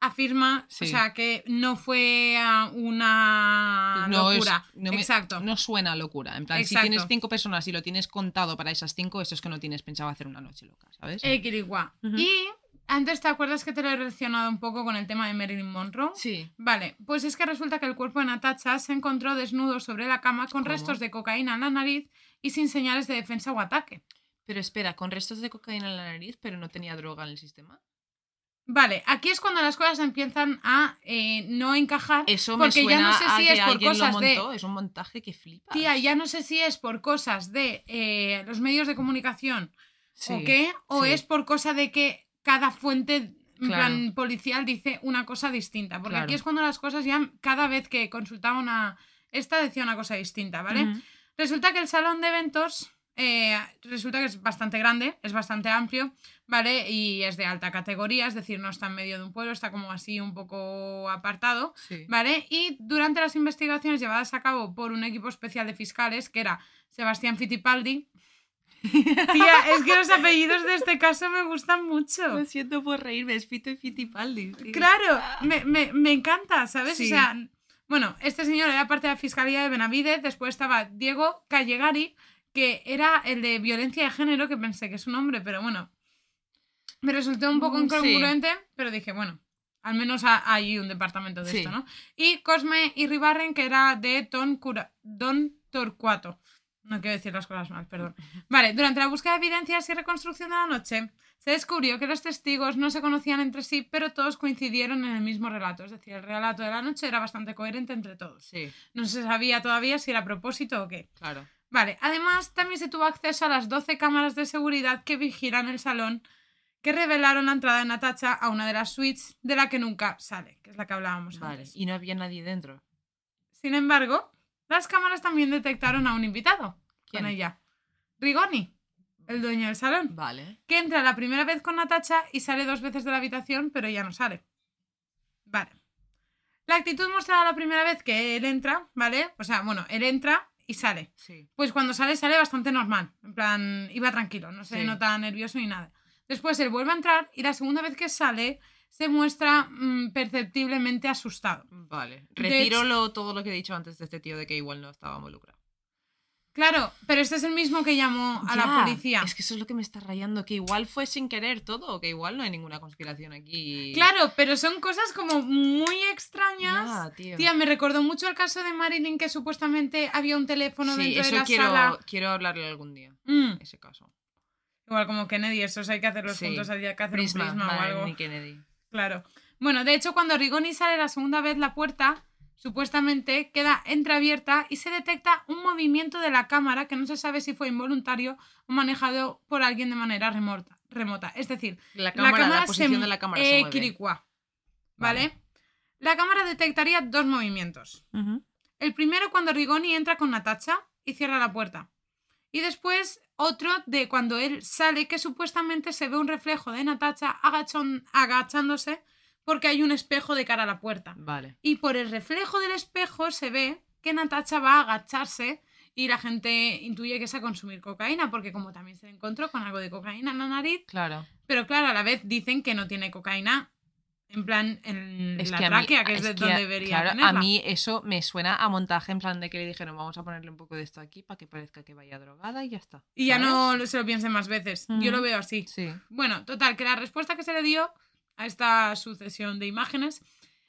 afirma, Sí. o sea, que no fue ah, una No es- locura. no me- Exacto. No suena locura. En plan, Exacto. si tienes cinco personas y lo tienes contado para esas cinco, eso es que no tienes pensado hacer una noche loca, ¿sabes? Eh. Ujú. Y antes te acuerdas que te lo he relacionado un poco con el tema de Marilyn Monroe. Sí. Vale, pues es que resulta que el cuerpo de Natacha se encontró desnudo sobre la cama con ¿Cómo? restos de cocaína en la nariz y sin señales de defensa o ataque. Pero espera, con restos de cocaína en la nariz, pero no tenía droga en el sistema. Vale, aquí es cuando las cosas empiezan a eh, no encajar. Eso me porque suena ya no sé si es por cosas lo de. montó. Es un montaje que flipa. Tía, ya no sé si es por cosas de eh, los medios de comunicación o qué, o sí. es por cosa de que cada fuente en Claro. plan policial dice una cosa distinta. Porque aquí es cuando las cosas ya, cada vez que consultaba una. Esta decía una cosa distinta, ¿vale? Resulta que el salón de eventos eh, resulta que es bastante grande, es bastante amplio, ¿vale? Y es de alta categoría, es decir, no está en medio de un pueblo, está como así un poco apartado, Sí. ¿vale? Y durante las investigaciones llevadas a cabo por un equipo especial de fiscales, que era Sebastián Fittipaldi, Tía, es que los apellidos de este caso me gustan mucho. Lo siento por reírme, es Fito y Fittipaldi. sí. Claro, me, me- me encanta, ¿sabes? Sí. O sea, bueno, este señor era parte de la Fiscalía de Benavidez, después estaba Diego Callegari, que era el de violencia de género, que pensé que es un hombre, pero bueno, me resultó un poco Mm, sí. incongruente, pero dije, bueno, al menos ha- hay un departamento de Sí. esto, ¿no? Y Cosme Irribarren, que era de Don, Cura- Don Torcuato. No quiero decir las cosas mal, perdón. Vale, durante la búsqueda de evidencias y reconstrucción de la noche, se descubrió que los testigos no se conocían entre sí, pero todos coincidieron en el mismo relato. Es decir, el relato de la noche era bastante coherente entre todos. Sí, No se sabía todavía si era a propósito o qué. claro. Vale, además también se tuvo acceso a las 12 cámaras de seguridad que vigilan el salón que revelaron la entrada de Natacha a una de las suites de la que nunca sale, que es la que hablábamos Vale. antes. Y no había nadie dentro. Sin embargo, las cámaras también detectaron a un invitado ¿Quién? con ella. Rigoni, el dueño del salón, Vale. que entra la primera vez con Natacha y sale dos veces de la habitación, pero ya no sale. Vale. La actitud mostrada la primera vez que él entra, ¿vale? O sea, bueno, él entra y sale. Sí. Pues cuando sale, sale bastante normal. En plan, iba tranquilo, no se Sí. nota nervioso ni nada. Después él vuelve a entrar y la segunda vez que sale se muestra mm, perceptiblemente asustado. Vale. Retiro lo- todo lo que he dicho antes de este tío de que igual no estaba involucrado. Claro, pero este es el mismo que llamó a la policía. Es que eso es lo que me está rayando, que igual fue sin querer todo, o que igual no hay ninguna conspiración aquí. Claro, pero son cosas como muy extrañas. Ya, tío. Tía, me recordó mucho el caso de Marilyn que supuestamente había un teléfono sí, dentro de la quiero, sala. quiero hablarle algún día, Mm, ese caso. Igual como Kennedy, esos hay que hacerlos Sí. juntos, hay que hacer Prisma, un prisma o algo. Kennedy. Claro. Bueno, de hecho, cuando Rigoni sale la segunda vez, la puerta supuestamente queda entreabierta y se detecta un movimiento de la cámara que no se sabe si fue involuntario o manejado por alguien de manera remota. remota. Es decir, La cámara, la, posición se- de la cámara se mueve. quiricua, ¿vale? Vale. La cámara detectaría dos movimientos. El primero cuando Rigoni entra con Natacha y cierra la puerta. Y después otro de cuando él sale que supuestamente se ve un reflejo de Natacha agachón- agachándose porque hay un espejo de cara a la puerta. Vale. Y por el reflejo del espejo se ve que Natacha va a agacharse y la gente intuye que es a consumir cocaína porque como también se encontró con algo de cocaína en la nariz, Claro. pero claro, a la vez dicen que no tiene cocaína en plan en Es la que a mí, tráquea, que es, de que, donde debería claro, tenerla. a mí eso me suena a montaje en plan de que le dijeron vamos a ponerle un poco de esto aquí para que parezca que vaya drogada y ya está. Y ya no se lo piensen más veces. Yo lo veo así. Sí. Bueno, total, que la respuesta que se le dio a esta sucesión de imágenes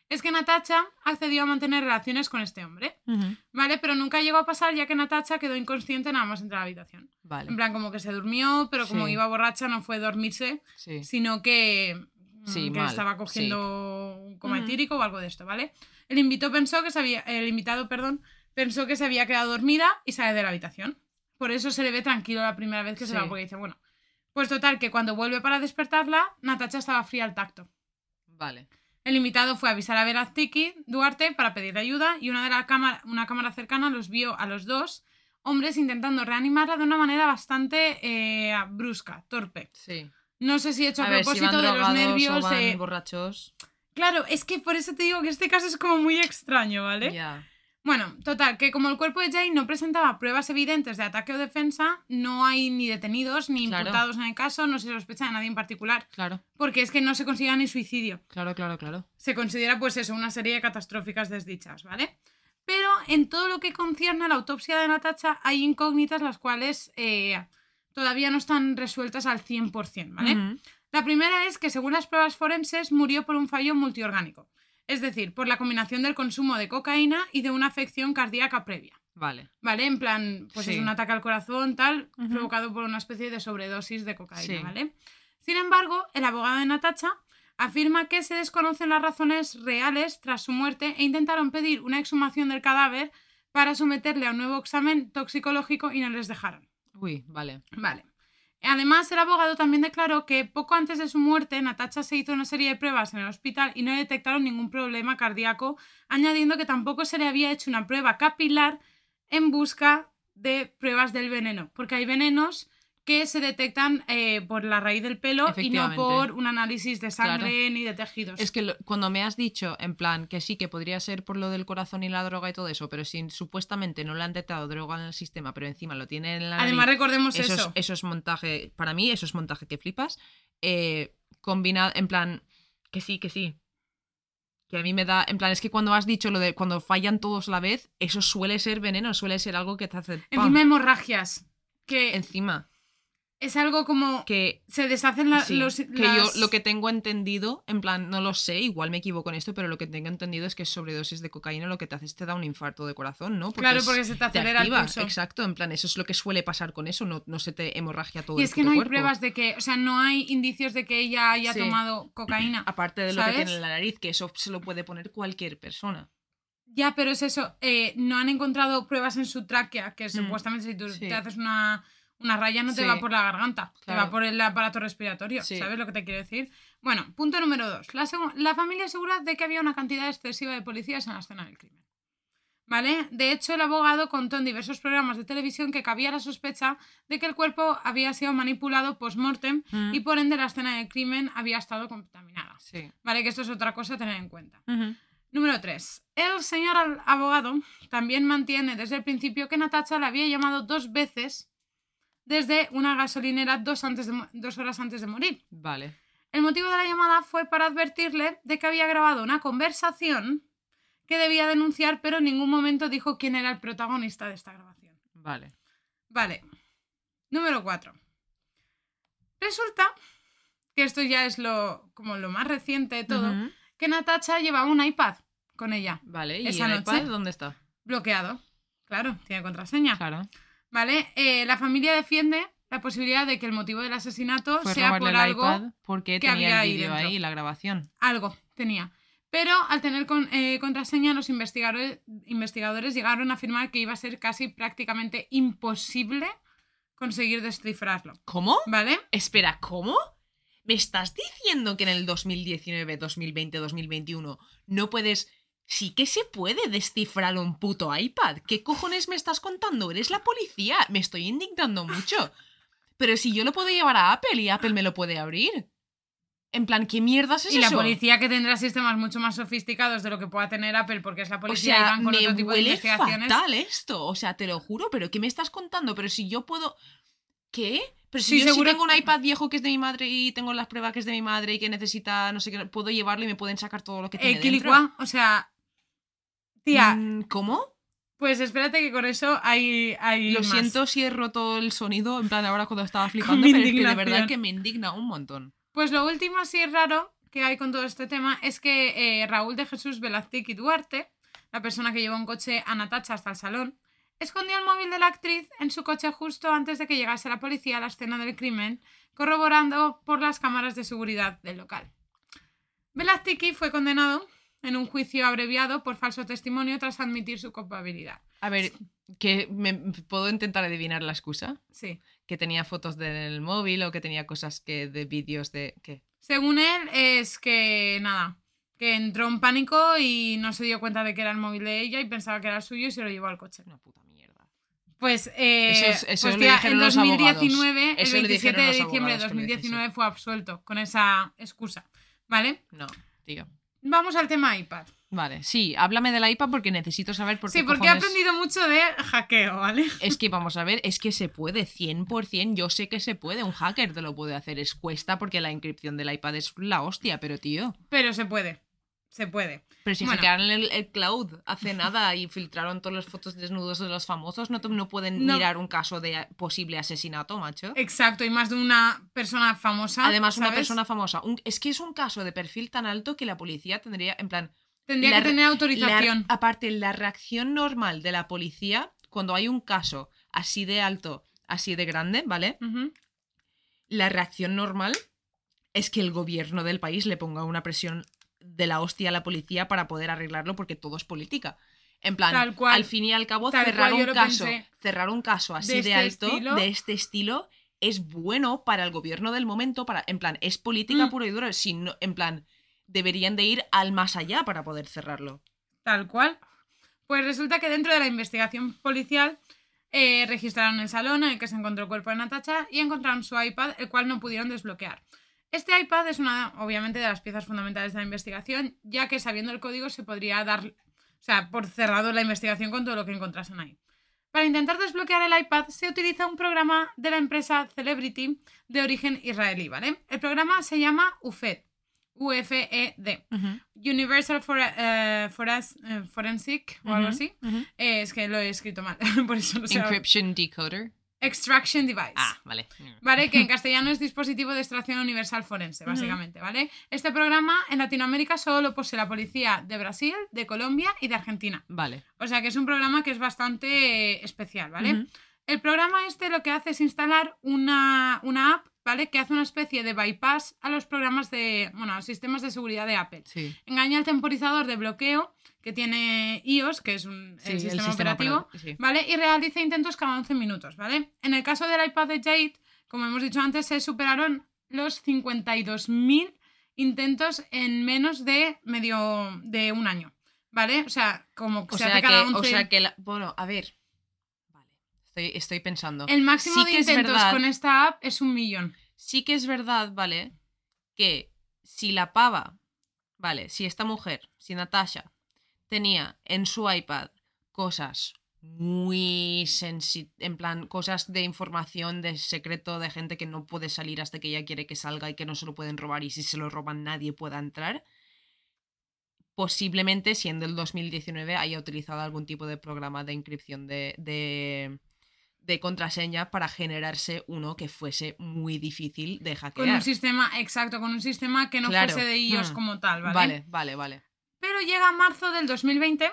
es que Natacha accedió a mantener relaciones con este hombre. ¿vale? Pero nunca llegó a pasar ya que Natacha quedó inconsciente nada más entrar a la habitación. Vale. En plan, como que se durmió, pero como Sí. iba borracha no fue dormirse, Sí. sino que, Sí, que mal, estaba cogiendo un coma Ujú. etílico o algo de esto, ¿vale? El invitado pensó que se había, el invitado, perdón, pensó que se había quedado dormida y sale de la habitación. Por eso se le ve tranquilo la primera vez que se Sí. va, porque dice, bueno, pues total, que cuando vuelve para despertarla, Natacha estaba fría al tacto. Vale. El invitado fue a avisar a Velazquiki Duarte para pedirle ayuda y una de la cámara, una cámara cercana los vio a los dos hombres intentando reanimarla de una manera bastante eh, brusca, torpe. Sí. No sé si he hecho a, A ver, si propósito van de los nervios. o van eh, borrachos. Claro, es que por eso te digo que este caso es como muy extraño, ¿vale? Ya. Bueno, total, que como el cuerpo de Jane no presentaba pruebas evidentes de ataque o defensa, no hay ni detenidos ni Claro. imputados en el caso, no se sospecha de nadie en particular, Claro, porque es que no se considera ni suicidio. claro, claro, claro. se considera pues eso, una serie de catastróficas desdichas, ¿vale? Pero en todo lo que concierne a la autopsia de Natacha hay incógnitas las cuales eh, todavía no están resueltas al 100%, ¿vale? La primera es que según las pruebas forenses murió por un fallo multiorgánico, es decir, por la combinación del consumo de cocaína y de una afección cardíaca previa. Vale. ¿Vale? En plan, pues Sí. es un ataque al corazón, tal, provocado por una especie de sobredosis de cocaína, Sí. ¿vale? Sin embargo, el abogado de Natacha afirma que se desconocen las razones reales tras su muerte e intentaron pedir una exhumación del cadáver para someterle a un nuevo examen toxicológico y no les dejaron. Uy, vale. Vale. Además, el abogado también declaró que poco antes de su muerte, Natacha se hizo una serie de pruebas en el hospital y no detectaron ningún problema cardíaco, añadiendo que tampoco se le había hecho una prueba capilar en busca de pruebas del veneno, porque hay venenos que se detectan eh, por la raíz del pelo y no por un análisis de sangre ni de tejidos. Es que lo- cuando me has dicho, en plan, que sí, que podría ser por lo del corazón y la droga y todo eso, pero si supuestamente no le han detectado droga en el sistema, pero encima lo tiene en la Además, nariz, recordemos eso, eso. Es, eso es montaje, para mí eso es montaje que flipas. Eh, combinado, en plan, que sí, que sí. Que a mí me da, en plan, es que cuando has dicho lo de cuando fallan todos a la vez, eso suele ser veneno, suele ser algo que te hace... ¡pam! Encima hemorragias, que Encima, es algo como... que se deshacen la- Sí, los... que las- yo lo que tengo entendido, en plan, no lo sé, igual me equivoco en esto, pero lo que tengo entendido es que sobredosis de cocaína lo que te hace es te da un infarto de corazón, ¿no? Claro, es- porque se te acelera el pulso. Exacto, en plan, eso es lo que suele pasar con eso, no, no se te hemorragia todo Y el es que no hay cuerpo. pruebas de que, o sea, no hay indicios de que ella haya Sí. tomado cocaína. Aparte de lo ¿sabes? que tiene en la nariz, que eso se lo puede poner cualquier persona. Ya, pero es eso, eh, no han encontrado pruebas en su tráquea, que supuestamente si tú Mm. sí. te haces una, una raya no te Sí. va por la garganta, te va por el aparato respiratorio, Sí. ¿sabes lo que te quiero decir? Bueno, punto número dos. La, la familia asegura de que había una cantidad excesiva de policías en la escena del crimen. ¿Vale? De hecho, el abogado contó en diversos programas de televisión que cabía la sospecha de que el cuerpo había sido manipulado post-mortem Mm. y por ende la escena del crimen había estado contaminada. Sí. ¿Vale? Que esto es otra cosa a tener en cuenta. Número 3. El señor abogado también mantiene desde el principio que Natacha le había llamado dos veces desde una gasolinera dos, antes de mo- dos horas antes de morir. Vale. El motivo de la llamada fue para advertirle de que había grabado una conversación que debía denunciar, pero en ningún momento dijo quién era el protagonista de esta grabación. Vale. Vale. Número 4. Resulta que esto ya es lo, como lo más reciente de todo, que Natacha llevaba un iPad con ella, Vale, ¿y Esa el noche- iPad dónde está? bloqueado. Claro, tiene contraseña. Claro. ¿Vale? Eh, la familia defiende la posibilidad de que el motivo del asesinato Fue sea por el algo, iPad porque que tenía había el vídeo ahí la grabación. algo tenía. Pero al tener con- eh, contraseña, los investigadores, investigadores llegaron a afirmar que iba a ser casi prácticamente imposible conseguir descifrarlo. ¿Cómo? ¿Vale? Espera, ¿cómo? ¿Me estás diciendo que en el 2019, 2020, 2021 no puedes... Sí que se puede descifrar un puto iPad. ¿Qué cojones me estás contando? Eres la policía. Me estoy indignando mucho. Pero si yo lo puedo llevar a Apple y Apple me lo puede abrir. En plan, ¿qué mierdas es y la eso? policía que tendrá sistemas mucho más sofisticados de lo que pueda tener Apple porque es la O policía y van con me otro tipo de huele investigaciones. fatal esto. O sea, te lo juro, pero ¿qué me estás contando? Pero si yo puedo... ¿Qué? Pero si Sí, yo sí seguro tengo un iPad viejo que es de mi madre y tengo las pruebas que es de mi madre y que necesita, no sé qué, puedo llevarlo y me pueden sacar todo lo que tiene Eh, dentro. O sea, tía, Mm, ¿Cómo? pues espérate que con eso hay, hay Lo más. siento si he roto el sonido, en plan ahora cuando estaba flipando, pero es que de verdad que me indigna un montón. Pues lo último así raro que hay con todo este tema es que eh, Raúl de Jesús Velazquez y Duarte, la persona que llevó un coche a Natacha hasta el salón, escondió el móvil de la actriz en su coche justo antes de que llegase la policía a la escena del crimen, corroborando por las cámaras de seguridad del local. Velazquez fue condenado en un juicio abreviado por falso testimonio tras admitir su culpabilidad. A ver, que me, puedo intentar adivinar la excusa. Sí. Que tenía fotos del móvil o que tenía cosas que de vídeos de... ¿Qué? Según él, es que nada, que entró en pánico y no se dio cuenta de que era el móvil de ella y pensaba que era el suyo y se lo llevó al coche. Una puta mierda. Pues, eh, Eso es- eso pues, en los 2019, abogados. Eso el le 27 dijeron de los diciembre de abogados que le 2019 fue absuelto con esa excusa. ¿Vale? No, tío. Vamos al tema iPad. Vale, sí, háblame del iPad porque necesito saber por qué Sí, porque he aprendido mucho de hackeo, ¿vale? Es que vamos a ver, es que se puede, 100%, yo sé que se puede, un hacker te lo puede hacer, es cuesta porque la inscripción del iPad es la hostia, pero tío, Pero se puede. Se puede. pero si Bueno. hackearon el, el cloud hace nada y filtraron todas las fotos desnudos de los famosos, no, no pueden No. mirar un caso de posible asesinato, macho. Exacto, y más de una persona famosa. Además, una persona famosa. Un- es que es un caso de perfil tan alto que la policía tendría, en plan, Tendría la que tener La- autorización. aparte, la reacción normal de la policía cuando hay un caso así de alto, así de grande, ¿vale? La reacción normal es que el gobierno del país le ponga una presión de la hostia a la policía para poder arreglarlo porque todo es política. En plan, Tal cual. al fin y al cabo, cerrar un caso, cerrar un caso así de, este alto, estilo. de este estilo, es bueno para el gobierno del momento, para, en plan, es política Mm. pura y dura. Si no- en plan, deberían de ir al más allá para poder cerrarlo. Tal cual. Pues resulta que dentro de la investigación policial eh, registraron el salón en el que se encontró el cuerpo de Natacha y encontraron su iPad, el cual no pudieron desbloquear. Este iPad es una, obviamente, de las piezas fundamentales de la investigación, ya que sabiendo el código se podría dar, o sea, por cerrado la investigación con todo lo que encontrasen ahí. Para intentar desbloquear el iPad se utiliza un programa de la empresa Celebrity de origen israelí, ¿vale? El programa se llama UFED, UFED, Universal For- eh, Foras- eh, Forensic o algo así. Eh, es que lo he escrito mal, por eso no sé. Encryption decoder. Extraction Device. Ah, vale. ¿Vale? Que en castellano es dispositivo de extracción universal forense, básicamente, ¿vale? Este programa en Latinoamérica solo lo posee la policía de Brasil, de Colombia y de Argentina. Vale. O sea que es un programa que es bastante eh, especial, ¿vale? El programa este lo que hace es instalar una, una app, ¿vale? Que hace una especie de bypass a los programas de, bueno, a los sistemas de seguridad de Apple. Sí. Engaña al temporizador de bloqueo que tiene iOS, que es un, Sí, el sistema operativo, operativo, sí. ¿vale? Y realiza intentos cada 11 minutos, ¿vale? En el caso del iPad de Jade, como hemos dicho antes, se superaron los 52.000 intentos en menos de medio de un año, ¿vale? O sea, como que O se sea, hace que, cada o 11 sea que, la- bueno, a ver. Vale. Estoy, estoy pensando. El máximo Sí de que intentos verdad. con esta app es un millón. Sí que es verdad, ¿vale? Que si la pava, ¿vale? Si esta mujer, si Natasha, tenía en su iPad cosas muy sensitivas, en plan, cosas de información, de secreto, de gente que no puede salir hasta que ella quiere que salga y que no se lo pueden robar y si se lo roban nadie pueda entrar, posiblemente, siendo el 2019, haya utilizado algún tipo de programa de inscripción de, de, de contraseña para generarse uno que fuese muy difícil de hackear. Con un sistema, exacto, con un sistema que no Claro. fuese de iOS Hmm. como tal, ¿vale? Vale, vale, vale. Pero llega marzo del 2020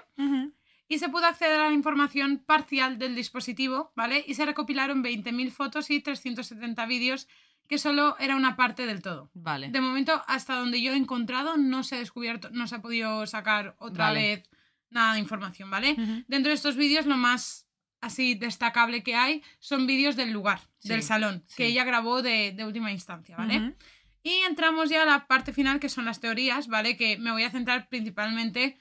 y se pudo acceder a la información parcial del dispositivo, ¿vale? Y se recopilaron 20.000 fotos y 370 vídeos, que solo era una parte del todo. Vale. De momento, hasta donde yo he encontrado, no se ha descubierto, no se ha podido sacar otra Vale. vez nada de información, ¿vale? Ujú. Dentro de estos vídeos, lo más así destacable que hay son vídeos del lugar, Sí, del salón, que sí. ella grabó de, de última instancia, ¿vale? Ujú. Y entramos ya a la parte final, que son las teorías, ¿vale? Que me voy a centrar principalmente,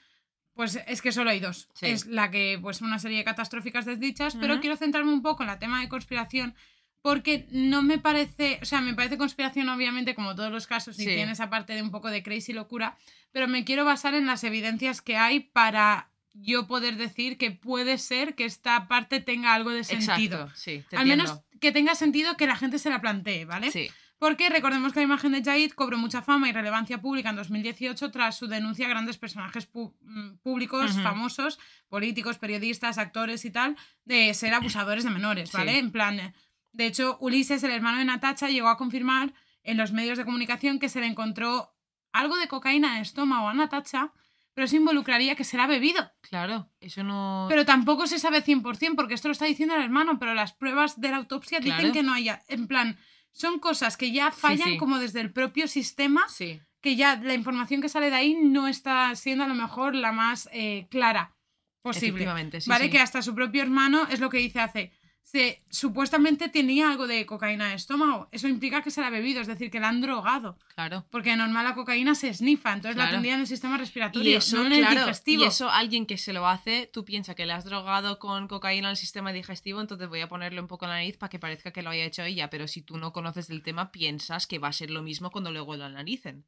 pues es que solo hay dos. Sí. Es la que, pues, una serie de catastróficas desdichas, pero Ujú. quiero centrarme un poco en la tema de conspiración, porque no me parece, o sea, me parece conspiración obviamente como todos los casos y Sí. tiene esa parte de un poco de crazy locura, pero me quiero basar en las evidencias que hay para yo poder decir que puede ser que esta parte tenga algo de sentido. Exacto, sí. te Al menos que tenga sentido que la gente se la plantee, ¿vale? Sí. Porque recordemos que la imagen de Jaid cobró mucha fama y relevancia pública en 2018 tras su denuncia a grandes personajes mm, públicos, famosos, políticos, periodistas, actores y tal, de ser abusadores de menores, Sí. ¿vale? En plan, de hecho, Ulises, el hermano de Natacha, llegó a confirmar en los medios de comunicación que se le encontró algo de cocaína en el estómago a Natacha, pero eso involucraría que se ha bebido. Claro, eso no. Pero tampoco se sabe 100%, porque esto lo está diciendo el hermano, pero las pruebas de la autopsia dicen que no haya. En plan, son cosas que ya fallan sí. como desde el propio sistema, Sí. que ya la información que sale de ahí no está siendo a lo mejor la más eh, clara posible. Efectivamente, sí. ¿Vale? Que hasta su propio hermano es lo que dice hace. Se, supuestamente tenía algo de cocaína en el estómago. Eso implica que se la ha bebido, es decir, que la han drogado. Claro. Porque normal la cocaína se esnifa, entonces la tendría en el sistema respiratorio, Y eso, no en el claro, digestivo. y eso alguien que se lo hace, tú piensas que le has drogado con cocaína al sistema digestivo, entonces voy a ponerle un poco en la nariz para que parezca que lo haya hecho ella, pero si tú no conoces del tema, piensas que va a ser lo mismo cuando luego lo analicen.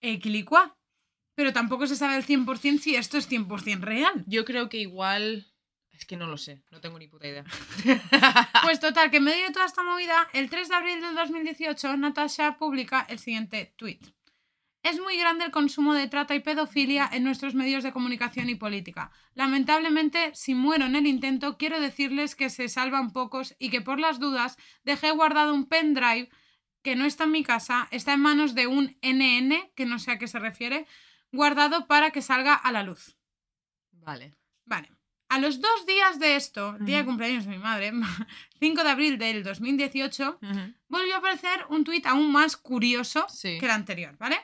Equilicua. Pero tampoco se sabe al 100% si esto es 100% real. Yo creo que igual... Es que no lo sé, no tengo ni puta idea. Pues total, que en medio de toda esta movida, el 3 de abril del 2018, Natasha publica el siguiente tweet. Es muy grande el consumo de trata y pedofilia en nuestros medios de comunicación y política. Lamentablemente, si muero en el intento, quiero decirles que se salvan pocos y que por las dudas dejé guardado un pendrive que no está en mi casa, está en manos de un NN, que no sé a qué se refiere, guardado para que salga a la luz. Vale. Vale. A los dos días de esto, día de cumpleaños de mi madre, 5 de abril del 2018, Ujú. volvió a aparecer un tuit aún más curioso Sí. que el anterior, ¿vale?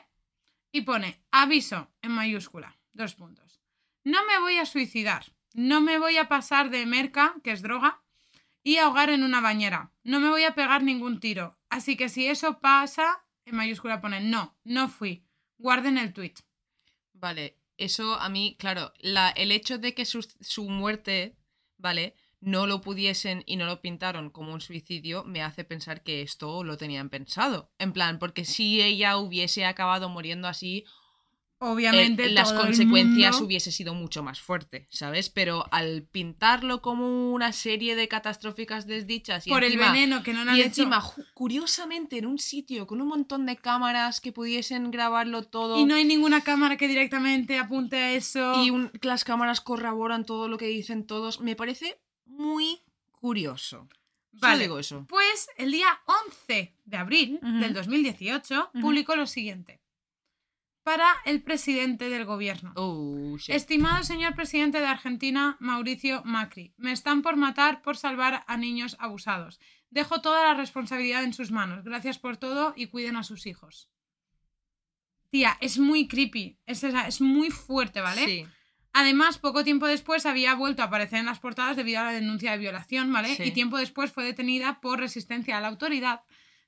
Y pone, aviso en mayúscula, dos puntos. No me voy a suicidar, no me voy a pasar de merca, que es droga, y ahogar en una bañera. No me voy a pegar ningún tiro. Así que si eso pasa, en mayúscula pone, no, no fui. Guarden el tuit. Vale, eso a mí, claro, la, el hecho de que su, su muerte, ¿vale? No lo pudiesen y no lo pintaron como un suicidio me hace pensar que esto lo tenían pensado. En plan, porque si ella hubiese acabado muriendo así, Obviamente, eh, las consecuencias mundo- hubiese sido mucho más fuerte, ¿sabes? Pero al pintarlo como una serie de catastróficas desdichas y por encima, el veneno que no han y encima, curiosamente, en un sitio con un montón de cámaras que pudiesen grabarlo todo Y no hay ninguna cámara que directamente apunte a eso. y un- las cámaras corroboran todo lo que dicen todos, me parece muy curioso. Vale. digo eso. Pues el día 11 de abril del 2018 Ujú. publicó lo siguiente. Para el presidente del gobierno. Oh. Estimado señor presidente de Argentina, Mauricio Macri, me están por matar por salvar a niños abusados. Dejo toda la responsabilidad en sus manos. Gracias por todo y cuiden a sus hijos. Tía, es muy creepy. Es, es muy fuerte, ¿vale? Sí. Además, poco tiempo después había vuelto a aparecer en las portadas debido a la denuncia de violación, ¿vale? Sí. Y tiempo después fue detenida por resistencia a la autoridad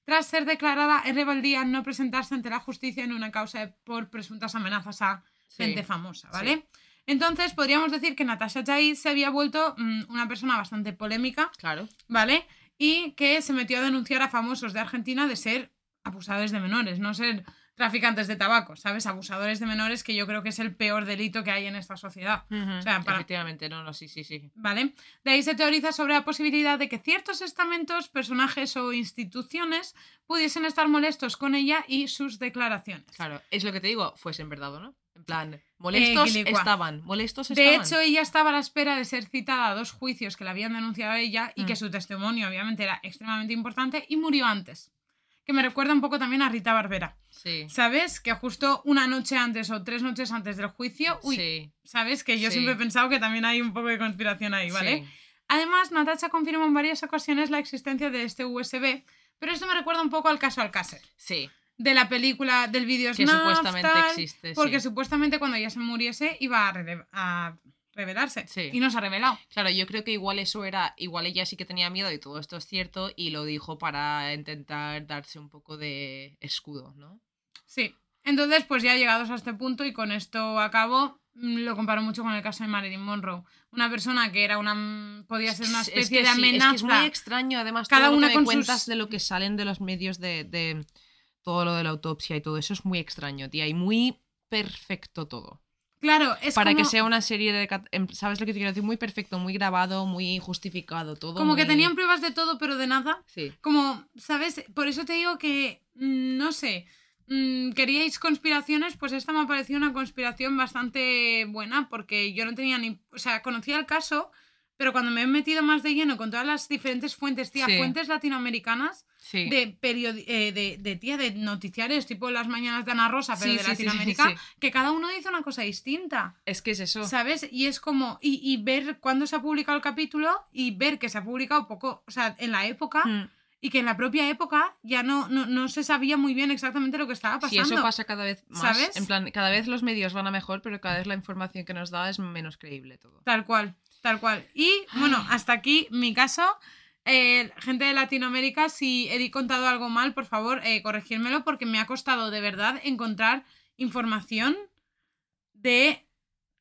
tras ser declarada en rebeldía no presentarse ante la justicia en una causa por presuntas amenazas a Sí. gente famosa, ¿vale? Entonces, podríamos decir que Natasha Chai se había vuelto mm, una persona bastante polémica, Claro. ¿vale? Y que se metió a denunciar a famosos de Argentina de ser abusadores de menores, no ser traficantes de tabaco, ¿sabes? Abusadores de menores, que yo creo que es el peor delito que hay en esta sociedad. Ujú. sea, para- Efectivamente, no, no, sí, sí, sí. ¿Vale? De ahí se teoriza sobre la posibilidad de que ciertos estamentos, personajes o instituciones pudiesen estar molestos con ella y sus declaraciones. Claro, es lo que te digo, fuesen verdad o no. En plan, molestos estaban, molestos De estaban. hecho, ella estaba a la espera de ser citada a dos juicios que le habían denunciado a ella y Mm. que su testimonio obviamente era extremadamente importante y murió antes. Que me recuerda un poco también a Rita Barbera. sí. ¿Sabes? Que justo una noche antes o tres noches antes del juicio, uy, sí. ¿sabes? Que yo Sí. siempre he pensado que también hay un poco de conspiración ahí, ¿vale? sí. Además, Natasha confirmó en varias ocasiones la existencia de este USB, pero esto me recuerda un poco al caso Alcácer, Sí. de la película del vídeo Que Snapchat, supuestamente existe, Porque supuestamente cuando ella se muriese iba a revelarse. Sí. Y no se ha revelado. Claro, yo creo que igual eso era, igual ella sí que tenía miedo y todo esto es cierto y lo dijo para intentar darse un poco de escudo, ¿no? Sí. Entonces, pues ya llegados a este punto y con esto acabo, mm, lo comparo mucho con el caso de Marilyn Monroe. Una persona que era una podía ser una Es- especie es que de sí, es que amenaza. es muy extraño, además, Cada todo lo una que con me cuentas sus- de lo que salen de los medios de, de todo lo de la autopsia y todo eso es muy extraño, tía, y muy perfecto todo. Claro, es Para que sea una serie de... em, ¿Sabes lo que te quiero decir? Muy perfecto, muy grabado, muy justificado, todo. como que tenían pruebas de todo, pero de nada. Sí. Como, ¿sabes? Por eso te digo que, mm, no sé, mm, queríais conspiraciones, pues esta me ha parecido una conspiración bastante buena, porque yo no tenía ni, o sea, conocía el caso, pero cuando me he metido más de lleno con todas las diferentes fuentes, tía, Sí. fuentes latinoamericanas, Sí. de, eh, de, de, tía, de noticiarios, tipo las mañanas de Ana Rosa, pero Sí, de sí, sí, sí, Latinoamérica, sí. que cada uno dice una cosa distinta. Es que es eso. ¿Sabes? Y es como, y, y ver cuándo se ha publicado el capítulo y ver que se ha publicado poco, o sea, en la época, Mm. y que en la propia época ya no, no, no se sabía muy bien exactamente lo que estaba Sí, pasando. eso pasa cada vez más. ¿Sabes? En plan, cada vez los medios van a mejor, pero cada vez la información que nos da es menos creíble todo. Tal cual, tal cual. Y bueno, hasta aquí mi caso. Eh, gente de Latinoamérica, si he contado algo mal, por favor, eh, corregírmelo porque me ha costado de verdad encontrar información de...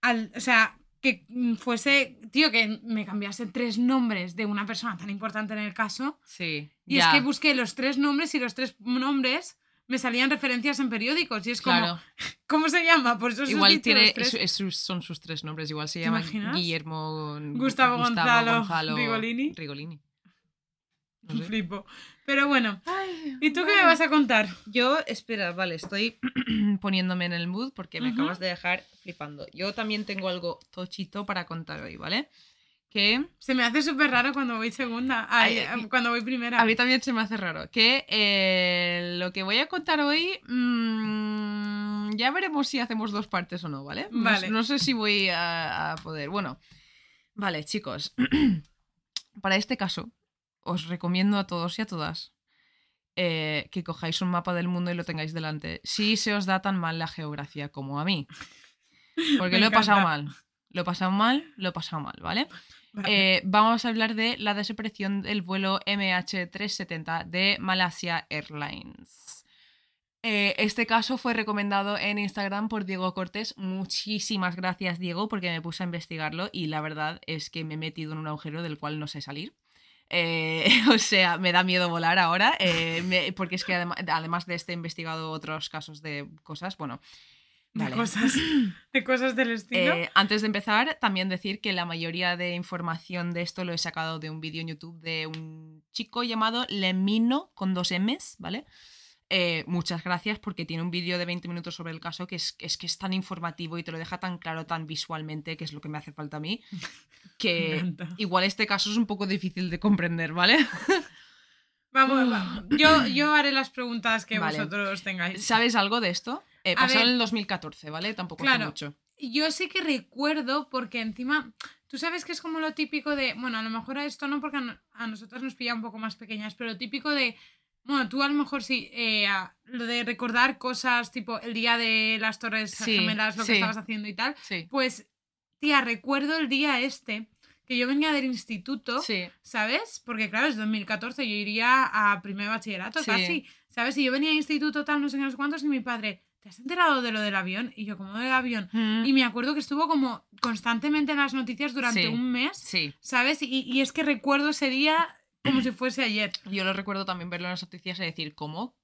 al- o sea, que fuese... Tío, que me cambiase tres nombres de una persona tan importante en el caso. Sí. Y ya. es que busqué los tres nombres y los tres nombres me salían referencias en periódicos. Y es como, Claro. ¿cómo se llama? Por eso os he Igual tiene, tres. es- es sus- son sus tres nombres. Igual se ¿Te llama? Guillermo Gustavo Gonzalo Rigolini. Rigolini. No sé. Flipo. Pero bueno, ¿y tú qué me vas a contar? Yo, espera, vale, estoy poniéndome en el mood porque me acabas de dejar flipando. Yo también tengo algo tochito para contar hoy, ¿vale? Que Se me hace súper raro cuando voy segunda. Ay, Ay, ay, cuando voy primera. a mí también se me hace raro. Que eh, lo que voy a contar hoy, mm, ya veremos si hacemos dos partes o no, ¿vale? Vale. No, sé si voy a, a poder. Bueno, Vale, chicos. Para este caso, os recomiendo a todos y a todas eh, que cojáis un mapa del mundo y lo tengáis delante. Si se os da tan mal la geografía como a mí. Porque Me lo he pasado mal. Lo he pasado mal, lo he pasado mal, ¿vale? Eh, vamos a hablar de la desaparición del vuelo MH370 de Malaysia Airlines. Eh, este caso fue recomendado en Instagram por Diego Cortés. Muchísimas gracias, Diego, porque me puse a investigarlo y la verdad es que me he metido en un agujero del cual no sé salir. Eh, o sea, me da miedo volar ahora, porque es que adem- además de este he investigado otros casos de cosas. Bueno, de, vale. cosas, de cosas del estilo. Eh, antes de empezar, también decir que la mayoría de información de esto lo he sacado de un vídeo en YouTube de un chico llamado Lemino con dos M's, ¿vale? Eh, muchas gracias porque tiene un vídeo de 20 minutos sobre el caso que es, es que es tan informativo y te lo deja tan claro, tan visualmente, que es lo que me hace falta a mí, que igual este caso es un poco difícil de comprender, ¿vale? Vamos, va- yo, yo haré las preguntas que Vale. vosotros tengáis. ¿Sabes algo de esto? Eh, pasó en el 2014, ¿vale? Tampoco Claro. hace mucho. Yo sí que recuerdo, porque encima, tú sabes que es como lo típico de, bueno, a lo mejor a esto no, porque a, no- a nosotras nos pilla un poco más pequeñas, pero lo típico de, bueno, tú a lo mejor sí, eh, a- lo de recordar cosas tipo el día de las Torres Sí, Gemelas, lo que sí. estabas haciendo y tal, Sí. pues, tía, recuerdo el día este, que yo venía del instituto, Sí. ¿sabes? Porque claro, es 2014, yo iría a primer bachillerato Sí. casi, ¿sabes? Y yo venía a instituto tal, no sé qué, no sé cuántos, y mi padre, ¿te has enterado de lo del avión? Y yo, ¿cómo del avión? Mm, Y me acuerdo que estuvo como constantemente en las noticias durante Sí. un mes, Sí. ¿sabes? Y, y es que recuerdo ese día como si fuese ayer. Yo lo recuerdo también verlo en las noticias y decir, ¿cómo?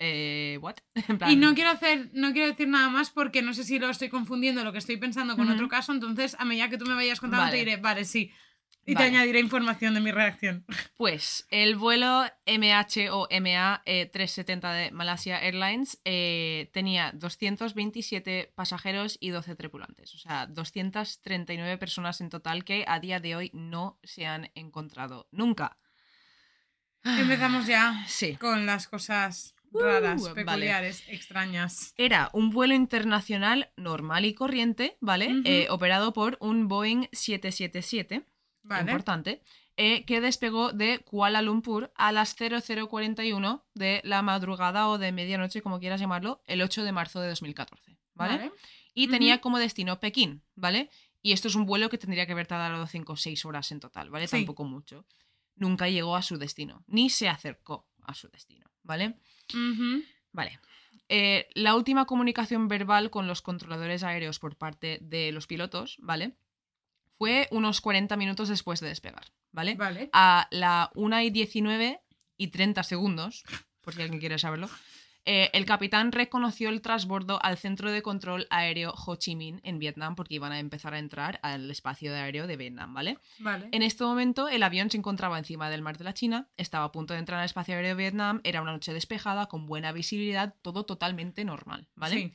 Eh, ¿What? En Y plan, no quiero hacer, no quiero decir nada más porque no sé si lo estoy confundiendo lo que estoy pensando con otro caso, entonces a medida que tú me vayas contando Vale. te diré, vale, sí. Y Vale. te añadiré información de mi reacción. Pues el vuelo MH o MA eh, 370 de Malaysia Airlines eh, tenía 227 pasajeros y 12 tripulantes. O sea, 239 personas en total que a día de hoy no se han encontrado nunca. Empezamos ya Sí. con las cosas raras, Uh, vale. peculiares, extrañas. Era un vuelo internacional normal y corriente, ¿vale? Eh, operado por un Boeing 777. Vale. importante, eh, que despegó de Kuala Lumpur a las 0041 de la madrugada o de medianoche, como quieras llamarlo, el 8 de marzo de 2014, ¿vale? Y Ujú. tenía como destino Pekín, ¿vale? Y esto es un vuelo que tendría que haber tardado 5 o 6 horas en total, ¿vale? Sí. Tampoco mucho. Nunca llegó a su destino, ni se acercó a su destino, ¿vale? Vale. Eh, la última comunicación verbal con los controladores aéreos por parte de los pilotos, ¿vale? Fue unos 40 minutos después de despegar, ¿vale? Vale. A la 1 y 19 y 30 segundos, por si alguien quiere saberlo, eh, el capitán reconoció el trasbordo al centro de control aéreo Ho Chi Minh en Vietnam porque iban a empezar a entrar al espacio aéreo de Vietnam, ¿vale? Vale. En este momento el avión se encontraba encima del mar de la China, estaba a punto de entrar al espacio aéreo de Vietnam, era una noche despejada, con buena visibilidad, todo totalmente normal, ¿vale? Sí.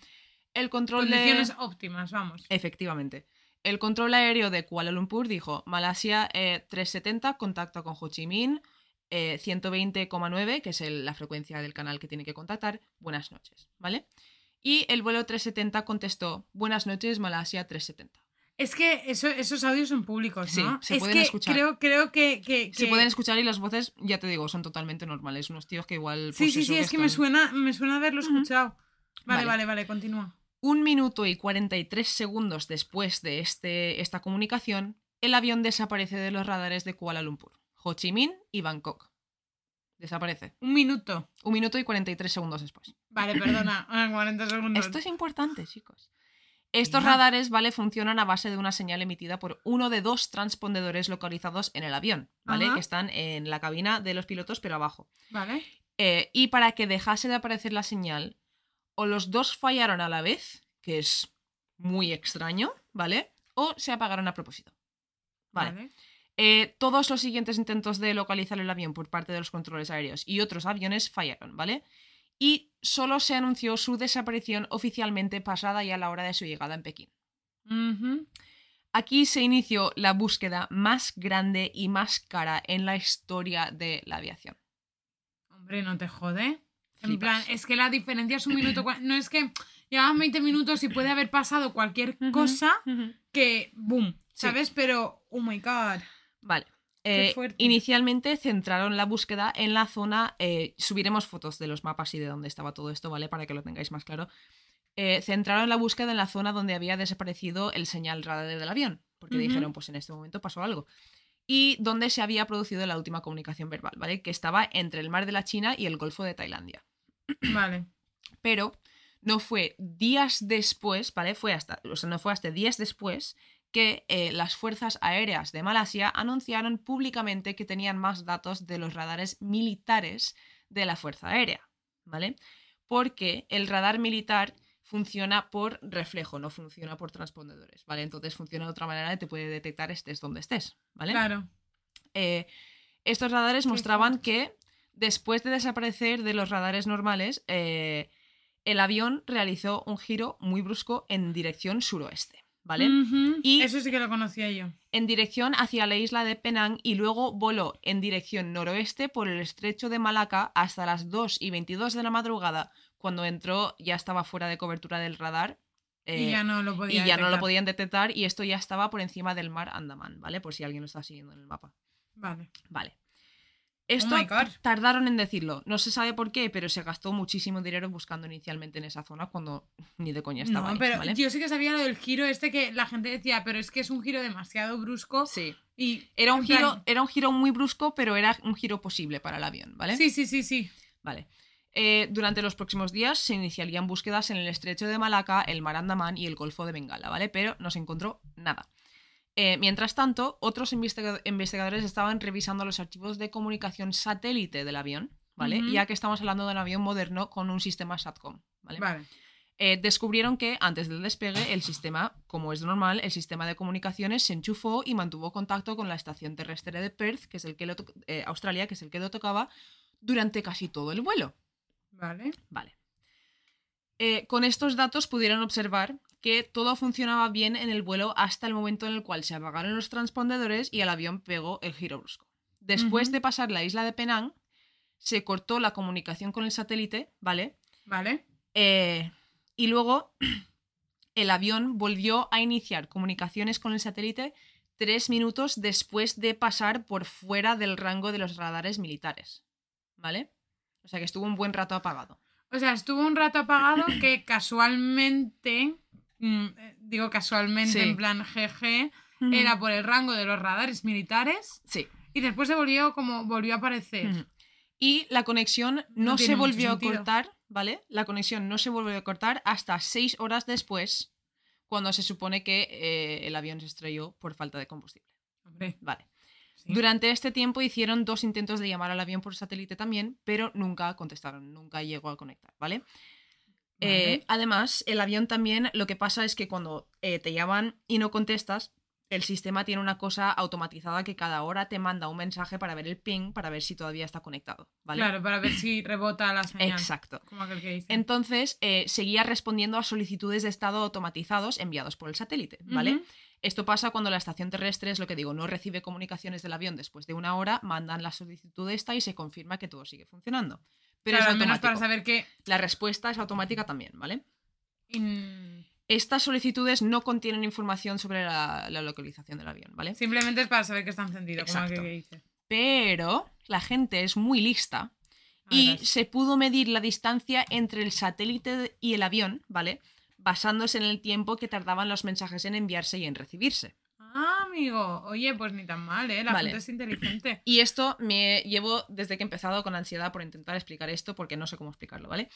El control Condiciones de... óptimas, vamos. Efectivamente. El control aéreo de Kuala Lumpur dijo, Malasia eh, 370, contacta con Ho Chi Minh, eh, 120,9, que es el- la frecuencia del canal que tiene que contactar, buenas noches, ¿vale? Y el vuelo 370 contestó, buenas noches, Malasia 370. Es que eso- esos audios son públicos, Sí, ¿no? se es pueden que escuchar. Creo, creo que, que- Se pueden escuchar y las voces, ya te digo, son totalmente normales. Unos tíos que igual. Sí, pues sí, sí, es que me suena, me suena haberlo escuchado. Vale, Vale. vale, vale, continúa. Un minuto y 43 segundos después de este, esta comunicación, el avión desaparece de los radares de Kuala Lumpur, Ho Chi Minh y Bangkok. Desaparece. Un minuto. Un minuto y 43 segundos después. Vale, perdona. ah, 40 segundos. Esto es importante, chicos. Estos radares, ¿vale? Funcionan a base de una señal emitida por uno de dos transpondedores localizados en el avión, ¿vale? Ajá. Que están en la cabina de los pilotos, pero abajo. Vale. Eh, y para que dejase de aparecer la señal, o los dos fallaron a la vez, que es muy extraño, ¿vale? O se apagaron a propósito. Vale. Vale. Eh, todos los siguientes intentos de localizar el avión por parte de los controles aéreos y otros aviones fallaron, ¿vale? Y solo se anunció su desaparición oficialmente pasada ya la hora de su llegada en Pekín. Aquí se inició la búsqueda más grande y más cara en la historia de la aviación. Hombre, no te jode. En plan, es que la diferencia es un minuto. No es que llevan 20 minutos y puede haber pasado cualquier cosa que, boom, Sí. ¿Sabes? Pero, oh my god. Vale. Eh, inicialmente centraron la búsqueda en la zona. eh, subiremos fotos de los mapas y de dónde estaba todo esto, ¿vale? Para que lo tengáis más claro. Eh, centraron la búsqueda en la zona donde había desaparecido el señal radar del avión. Porque dijeron, pues en este momento pasó algo. Y donde se había producido la última comunicación verbal, ¿vale? Que estaba entre el mar de la China y el Golfo de Tailandia. Vale. pero no fue días después, ¿vale? Fue hasta, o sea, no fue hasta días después que eh, las fuerzas aéreas de Malasia anunciaron públicamente que tenían más datos de los radares militares de la Fuerza Aérea, ¿vale? Porque el radar militar funciona por reflejo, no funciona por transpondedores, ¿vale? Entonces funciona de otra manera y te puede detectar estés donde estés, ¿vale? Claro. Eh, estos radares mostraban que después de desaparecer de los radares normales, eh, el avión realizó un giro muy brusco en dirección suroeste, ¿vale? Y- Eso sí que lo conocía yo. En dirección hacia la isla de Penang y luego voló en dirección noroeste por el estrecho de Malaca hasta las 2 y 22 de la madrugada, cuando entró ya estaba fuera de cobertura del radar. y eh, ya no lo y ya no lo podían detectar y esto ya estaba por encima del mar Andaman, ¿vale? Por si alguien lo está siguiendo en el mapa. Vale. Vale. Esto Oh God. tardaron en decirlo. No se sabe por qué, pero se gastó muchísimo dinero buscando inicialmente en esa zona cuando ni de coña estaba No, ahí, pero ¿vale? yo sí que sabía lo del giro este que la gente decía, pero es que es un giro demasiado brusco. Sí. Y Era un, plan- giro, era un giro muy brusco, pero era un giro posible para el avión, ¿vale? Sí, sí, sí, sí. Vale. Eh, durante los próximos días se iniciarían búsquedas en el estrecho de Malaca, el mar Andaman y el Golfo de Bengala, ¿vale? Pero no se encontró nada. Eh, mientras tanto, otros investiga- investigadores estaban revisando los archivos de comunicación satélite del avión, ¿vale? Ya que estamos hablando de un avión moderno con un sistema SATCOM, ¿vale? Vale. Eh, descubrieron que antes del despegue el sistema, como es normal, el sistema de comunicaciones se enchufó y mantuvo contacto con la estación terrestre de Perth, que es el que lo eh, Australia, que es el que lo tocaba, durante casi todo el vuelo. Vale. Vale. Eh, con estos datos pudieron observar que todo funcionaba bien en el vuelo hasta el momento en el cual se apagaron los transpondedores y el avión pegó el giro brusco. Después de pasar la isla de Penang, se cortó la comunicación con el satélite, ¿vale? Vale. Eh, y luego el avión volvió a iniciar comunicaciones con el satélite tres minutos después de pasar por fuera del rango de los radares militares. ¿Vale? O sea que estuvo un buen rato apagado. O sea, estuvo un rato apagado que casualmente, mm, eh, digo casualmente Sí. en plan GG, era por el rango de los radares militares Sí. y después se volvió como volvió a aparecer. Ujú. Y la conexión no, No se volvió a cortar, ¿vale? La conexión no se volvió a cortar hasta seis horas después, cuando se supone que eh, el avión se estrelló por falta de combustible. Hombre, Vale. sí. Durante este tiempo hicieron dos intentos de llamar al avión por satélite también, pero nunca contestaron, nunca llegó a conectar, ¿vale? Eh, además, el avión también lo que pasa es que cuando eh, te llaman y no contestas, el sistema tiene una cosa automatizada que cada hora te manda un mensaje para ver el ping, para ver si todavía está conectado, ¿vale? Claro, para ver si rebota la señal. Exacto. Como aquel que dice. Entonces, eh, seguía respondiendo a solicitudes de estado automatizados enviados por el satélite, ¿vale? Esto pasa cuando la estación terrestre, es lo que digo, no recibe comunicaciones del avión después de una hora, mandan la solicitud esta y se confirma que todo sigue funcionando. Pero Claro, es menos para saber que. La respuesta es automática también, ¿vale? in- Estas solicitudes no contienen información sobre la, la localización del avión, ¿vale? Simplemente es para saber que está encendido, como Exacto. que dice. Pero la gente es muy lista A y se pudo medir la distancia entre el satélite y el avión, ¿vale? Basándose en el tiempo que tardaban los mensajes en enviarse y en recibirse. Ah, amigo. Oye, pues ni tan mal, ¿eh? La Vale. gente es inteligente. Y esto me llevo desde que he empezado con ansiedad por intentar explicar esto porque no sé cómo explicarlo, ¿vale?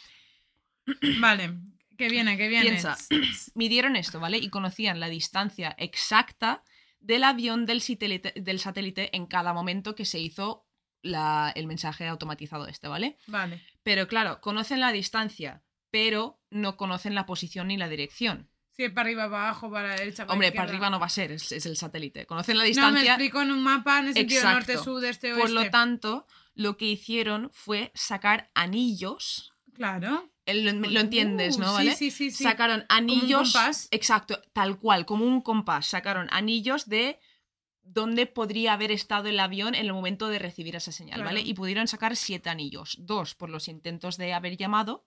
Vale. Que viene, que viene. Piensa, midieron esto, ¿vale? Y conocían la distancia exacta del avión del satélite, del satélite en cada momento que se hizo la- el mensaje automatizado este, ¿vale? Vale. Pero claro, conocen la distancia, pero no conocen la posición ni la dirección. Si es para arriba, para abajo, para la derecha, para Hombre, izquierda. para arriba no va a ser, es, es el satélite. Conocen la No, me distancia. explico en un mapa en el sentido Exacto. norte, sur, este, por lo oeste. tanto, lo que hicieron fue sacar anillos. Claro. Lo, lo entiendes, Uh, ¿no? sí, ¿Vale? sí, sí, sí. Sacaron un anillos. compás. Exacto, tal cual, como un compás. Sacaron anillos de dónde podría haber estado el avión en el momento de recibir esa señal, Claro. ¿vale? Y pudieron sacar siete anillos. Dos por los intentos de haber llamado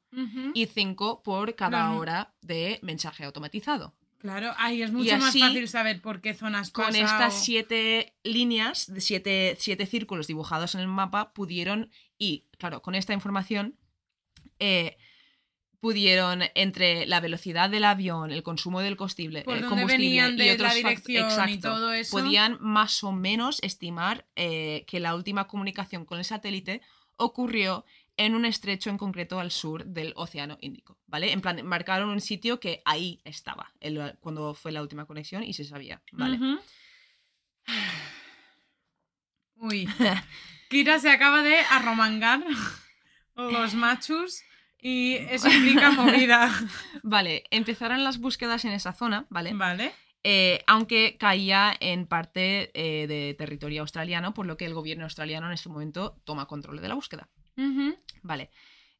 y cinco por cada Claro. hora de mensaje automatizado. Claro, ahí es mucho más fácil saber por qué zonas Con pasa estas o- siete líneas, de siete, siete círculos dibujados en el mapa, pudieron, y claro, con esta información, eh, pudieron entre la velocidad del avión, el consumo del combustible, Por el dónde combustible de y otros la fact- dirección y exacto, todo eso. podían más o menos estimar eh, que la última comunicación con el satélite ocurrió en un estrecho en concreto al sur del Océano Índico, ¿vale? En plan, marcaron un sitio que ahí estaba el- cuando fue la última conexión y se sabía, ¿vale? Uy. Kira se acaba de arromangar los machos y eso implica movida. Vale, empezaron las búsquedas en esa zona, ¿vale? Vale. Eh, aunque caía en parte eh, de territorio australiano, por lo que el gobierno australiano en este momento toma control de la búsqueda. Vale.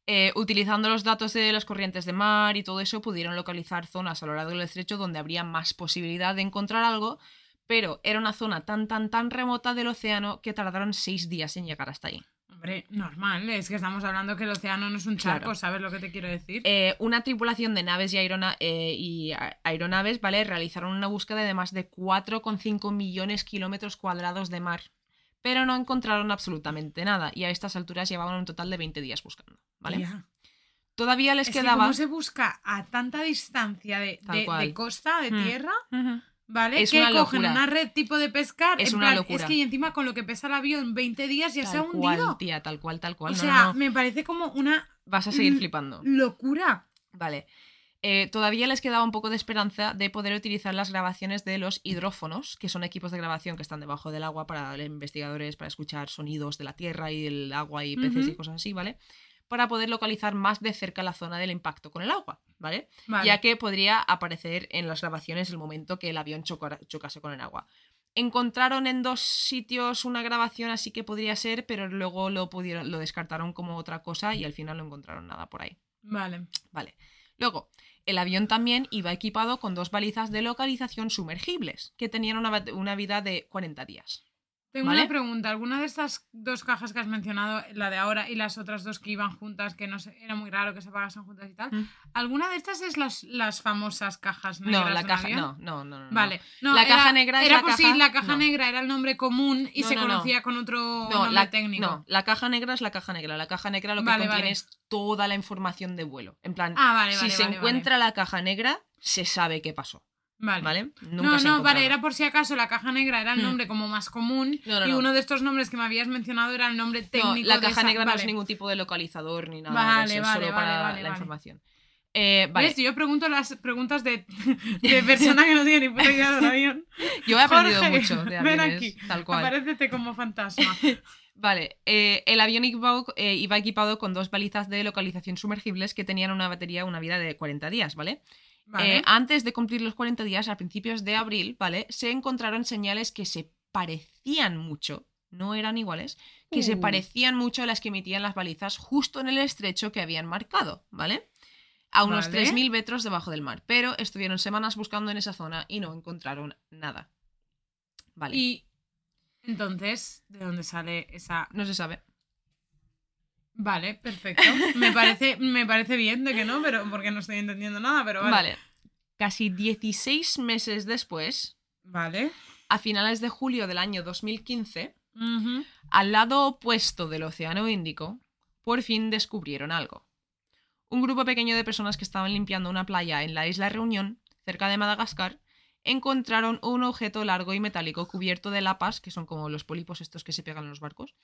Eh, utilizando los datos de las corrientes de mar y todo eso, pudieron localizar zonas a lo largo del estrecho donde habría más posibilidad de encontrar algo, pero era una zona tan, tan, tan remota del océano que tardaron seis días en llegar hasta ahí. Hombre, normal, es que estamos hablando que el océano no es un charco, Claro. ¿sabes lo que te quiero decir? Eh, una tripulación de naves y, aerona- eh, y aeronaves, ¿vale? Realizaron una búsqueda de más de 4,5 millones de kilómetros cuadrados de mar, pero no encontraron absolutamente nada y a estas alturas llevaban un total de 20 días buscando. Todavía les Es que quedaba... ¿Cómo se busca a tanta distancia de, costa, de Mm. tierra? ¿Vale? Es que una cogen locura. una red tipo de pescar. Es en una plan, locura. Es que y encima con lo que pesa el avión 20 días ya se ha Tal cual, hundido. tía, tal cual, tal cual. o No, sea, no, me parece como una Vas a seguir flipando. locura. Vale. Eh, todavía les quedaba un poco de esperanza de poder utilizar las grabaciones de los hidrófonos, que son equipos de grabación que están debajo del agua para investigadores, para escuchar sonidos de la tierra y del agua y peces y cosas así, ¿vale? Para poder localizar más de cerca la zona del impacto con el agua, ¿vale? Vale. Ya que podría aparecer en las grabaciones el momento que el avión chocase con el agua. Encontraron en dos sitios una grabación, así que podría ser, pero luego lo, pudieron, lo descartaron como otra cosa y al final no encontraron nada por ahí. Vale. Vale. Luego, el avión también iba equipado con dos balizas de localización sumergibles, que tenían una vida de 40 días. Tengo ¿Vale? una pregunta. ¿Alguna de estas dos cajas que has mencionado, la de ahora y las otras dos que iban juntas, que no sé, era muy raro que se apagasen juntas y tal? Mm. ¿Alguna de estas es las, las famosas cajas No, negras? la de un caja, no, no, no, no, no. Vale. No, La era- caja negra es era la por si la caja no. negra era el nombre común y No, se no, no. conocía con otro No, nombre la, técnico. no, la caja negra es la caja negra. La caja negra lo que Vale, contiene vale. es toda la información de vuelo. En plan, Ah, vale, si se encuentra la caja negra, se sabe qué pasó. Vale. ¿Vale? No, se no, vale, era por si acaso la caja negra era el Hmm. nombre como más común No, no, y no. uno de estos nombres que me habías mencionado era el nombre No, técnico. la de caja esa- negra no vale. es ningún tipo de localizador ni nada Vale, de eso, vale, solo para la información. Eh, vale, ¿Ves? Yo pregunto las preguntas de, de persona que no tiene ni puta idea del avión. yo he aprendido Jorge, mucho de ven aviones, aquí, tal cual. Aparécete como fantasma. Vale, eh, el avión iba, eh, iba equipado con dos balizas de localización sumergibles que tenían una batería, una vida de 40 días, ¿vale? Vale. Eh, antes de cumplir los 40 días, a principios de abril, ¿vale? Se encontraron señales que se parecían mucho, no eran iguales, que se Uh. parecían mucho a las que emitían las balizas justo en el estrecho que habían marcado, ¿vale? A unos Vale. 3.000 metros debajo del mar, pero estuvieron semanas buscando en esa zona y no encontraron nada. Vale, Y entonces, ¿de dónde sale esa...? no se sabe. Vale, perfecto. Me parece, me parece bien de que no, pero porque no estoy entendiendo nada, pero vale. Vale. Casi 16 meses después, Vale. a finales de julio del año 2015, Ujú. al lado opuesto del Océano Índico, por fin descubrieron algo. Un grupo pequeño de personas que estaban limpiando una playa en la isla Reunión, cerca de Madagascar, encontraron un objeto largo y metálico cubierto de lapas, que son como los pólipos estos que se pegan en los barcos,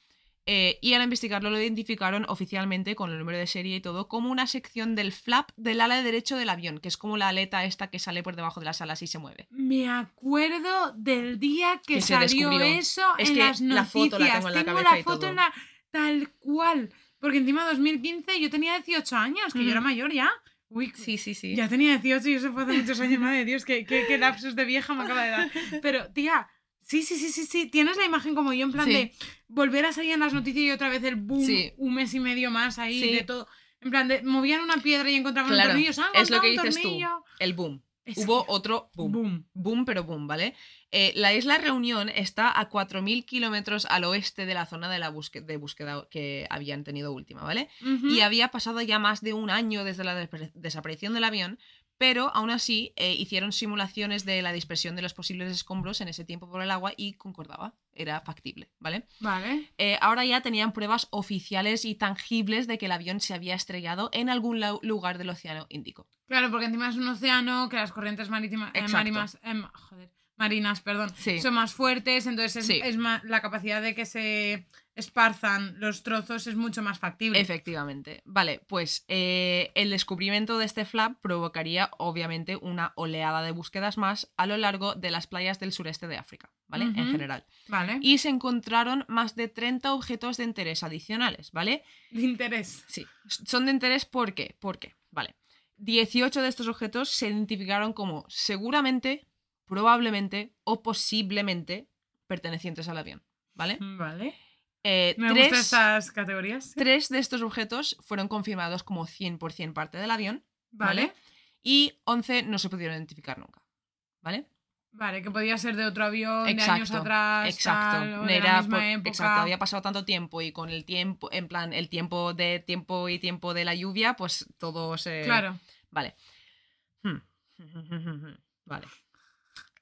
eh, y al investigarlo lo identificaron oficialmente con el número de serie y todo como una sección del flap del ala derecho del avión, que es como la aleta esta que sale por debajo de las alas y se mueve. Me acuerdo del día que, Que salió eso Es en que las la noticias. foto la tengo en la cabeza la y foto todo. en la tal cual. Porque encima 2015 yo tenía 18 años, que yo era mayor ya. Uy, Sí, sí, sí. ya tenía 18 y eso fue hace muchos años. Madre de Dios, qué, qué, qué lapsus de vieja me acaba de dar. Pero, tía, sí, sí, sí, sí, sí. Tienes la imagen como yo, en plan Sí. de volver a salir en las noticias y otra vez el boom, Sí. un mes y medio más ahí Sí. de todo. En plan de movían una piedra y encontraban Claro, un tornillo. "Se ha es lo que dices tú. tornillo". El boom. Hubo otro boom. boom. Boom, pero boom, ¿vale? Eh, la isla Reunión está a 4.000 kilómetros al oeste de la zona de, la búsqueda, de búsqueda que habían tenido última, ¿vale? Y había pasado ya más de un año desde la des- desaparición del avión, pero aún así eh, hicieron simulaciones de la dispersión de los posibles escombros en ese tiempo por el agua y concordaba, era factible, ¿vale? Vale. Eh, ahora ya tenían pruebas oficiales y tangibles de que el avión se había estrellado en algún lugar del Océano Índico. Claro, porque encima es un océano que las corrientes marítimas, eh, marimas, em, joder, marinas, perdón, Sí. son más fuertes, entonces es, Sí. es más, la capacidad de que se esparzan los trozos es mucho más factible. Efectivamente. Vale, pues eh, el descubrimiento de este flap provocaría obviamente una oleada de búsquedas más a lo largo de las playas del sureste de África, ¿vale? En general. Vale. Y se encontraron más de 30 objetos de interés adicionales, ¿vale? De interés. Sí, son de interés ¿por qué? Porque, vale, 18 de estos objetos se identificaron como seguramente, probablemente o posiblemente pertenecientes al avión, ¿vale? Vale. Eh, Me tres, gustan estas categorías. tres de estos objetos fueron confirmados como 100% parte del avión, Vale. ¿vale? Y 11 no se pudieron identificar nunca, ¿vale? Vale, que podía ser de otro avión de años Exacto, atrás. Exacto. tal, o de Era la misma por- época. exacto, había pasado tanto tiempo y con el tiempo, en plan, el tiempo de tiempo y tiempo de la lluvia, pues todo se. Claro. Vale. Hmm. Vale.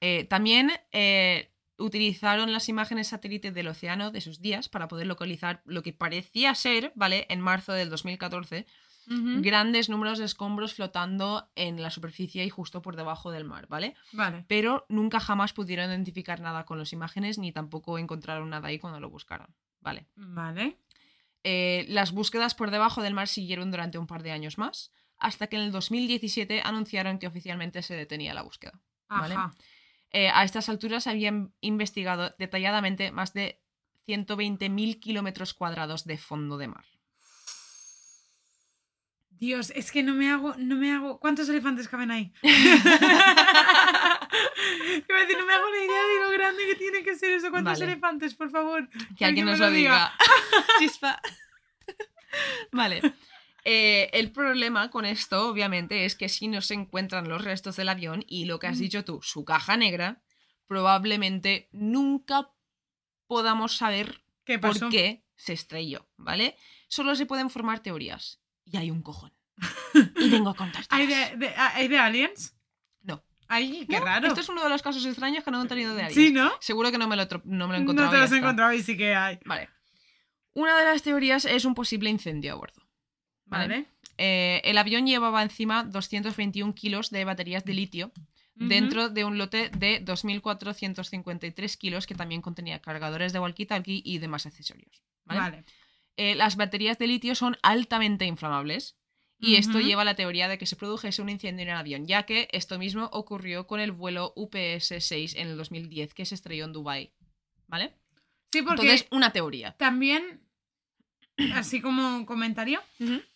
Eh, también eh, utilizaron las imágenes satélite del océano de sus días para poder localizar lo que parecía ser, ¿vale? En marzo del 2014, Ujú. grandes números de escombros flotando en la superficie y justo por debajo del mar, ¿vale? Vale. Pero nunca jamás pudieron identificar nada con las imágenes ni tampoco encontraron nada ahí cuando lo buscaron, ¿vale? Vale. Eh, las búsquedas por debajo del mar siguieron durante un par de años más, hasta que en el 2017 anunciaron que oficialmente se detenía la búsqueda. Vale. Ajá. Eh, a estas alturas habían investigado detalladamente más de 120.000 kilómetros cuadrados de fondo de mar. Dios, es que no me hago, no me hago. ¿Cuántos elefantes caben ahí? Iba a decir, no me hago la idea de lo grande que tiene que ser eso. ¿Cuántos Vale. elefantes, por favor? Que alguien nos lo lo diga. diga. Chispa. vale. Eh, el problema con esto, obviamente, es que si no se encuentran los restos del avión y lo que has dicho tú, su caja negra, probablemente nunca podamos saber por qué se estrelló, ¿vale? Solo se pueden formar teorías. Y hay un cojón. y vengo a contarte. ¿Hay de, de- ¿Hay de aliens? No. Ay, qué No, raro. Esto es uno de los casos extraños que no he tenido de alguien. Sí, ¿no? Seguro que no me lo, no me lo he No encontrado. te y lo has encontrado y sí que hay. Vale. Una de las teorías es un posible incendio a bordo. ¿Vale? Vale. Eh, el avión llevaba encima 221 kilos de baterías de litio dentro de un lote de 2.453 kilos que también contenía cargadores de walkie-talkie y demás accesorios. ¿vale? Vale. Eh, las baterías de litio son altamente inflamables y esto lleva a la teoría de que se produjese un incendio en el avión, ya que esto mismo ocurrió con el vuelo UPS-6 en el 2010 que se estrelló en Dubái. ¿Vale? Sí, porque Entonces, una teoría. también, así como comentario,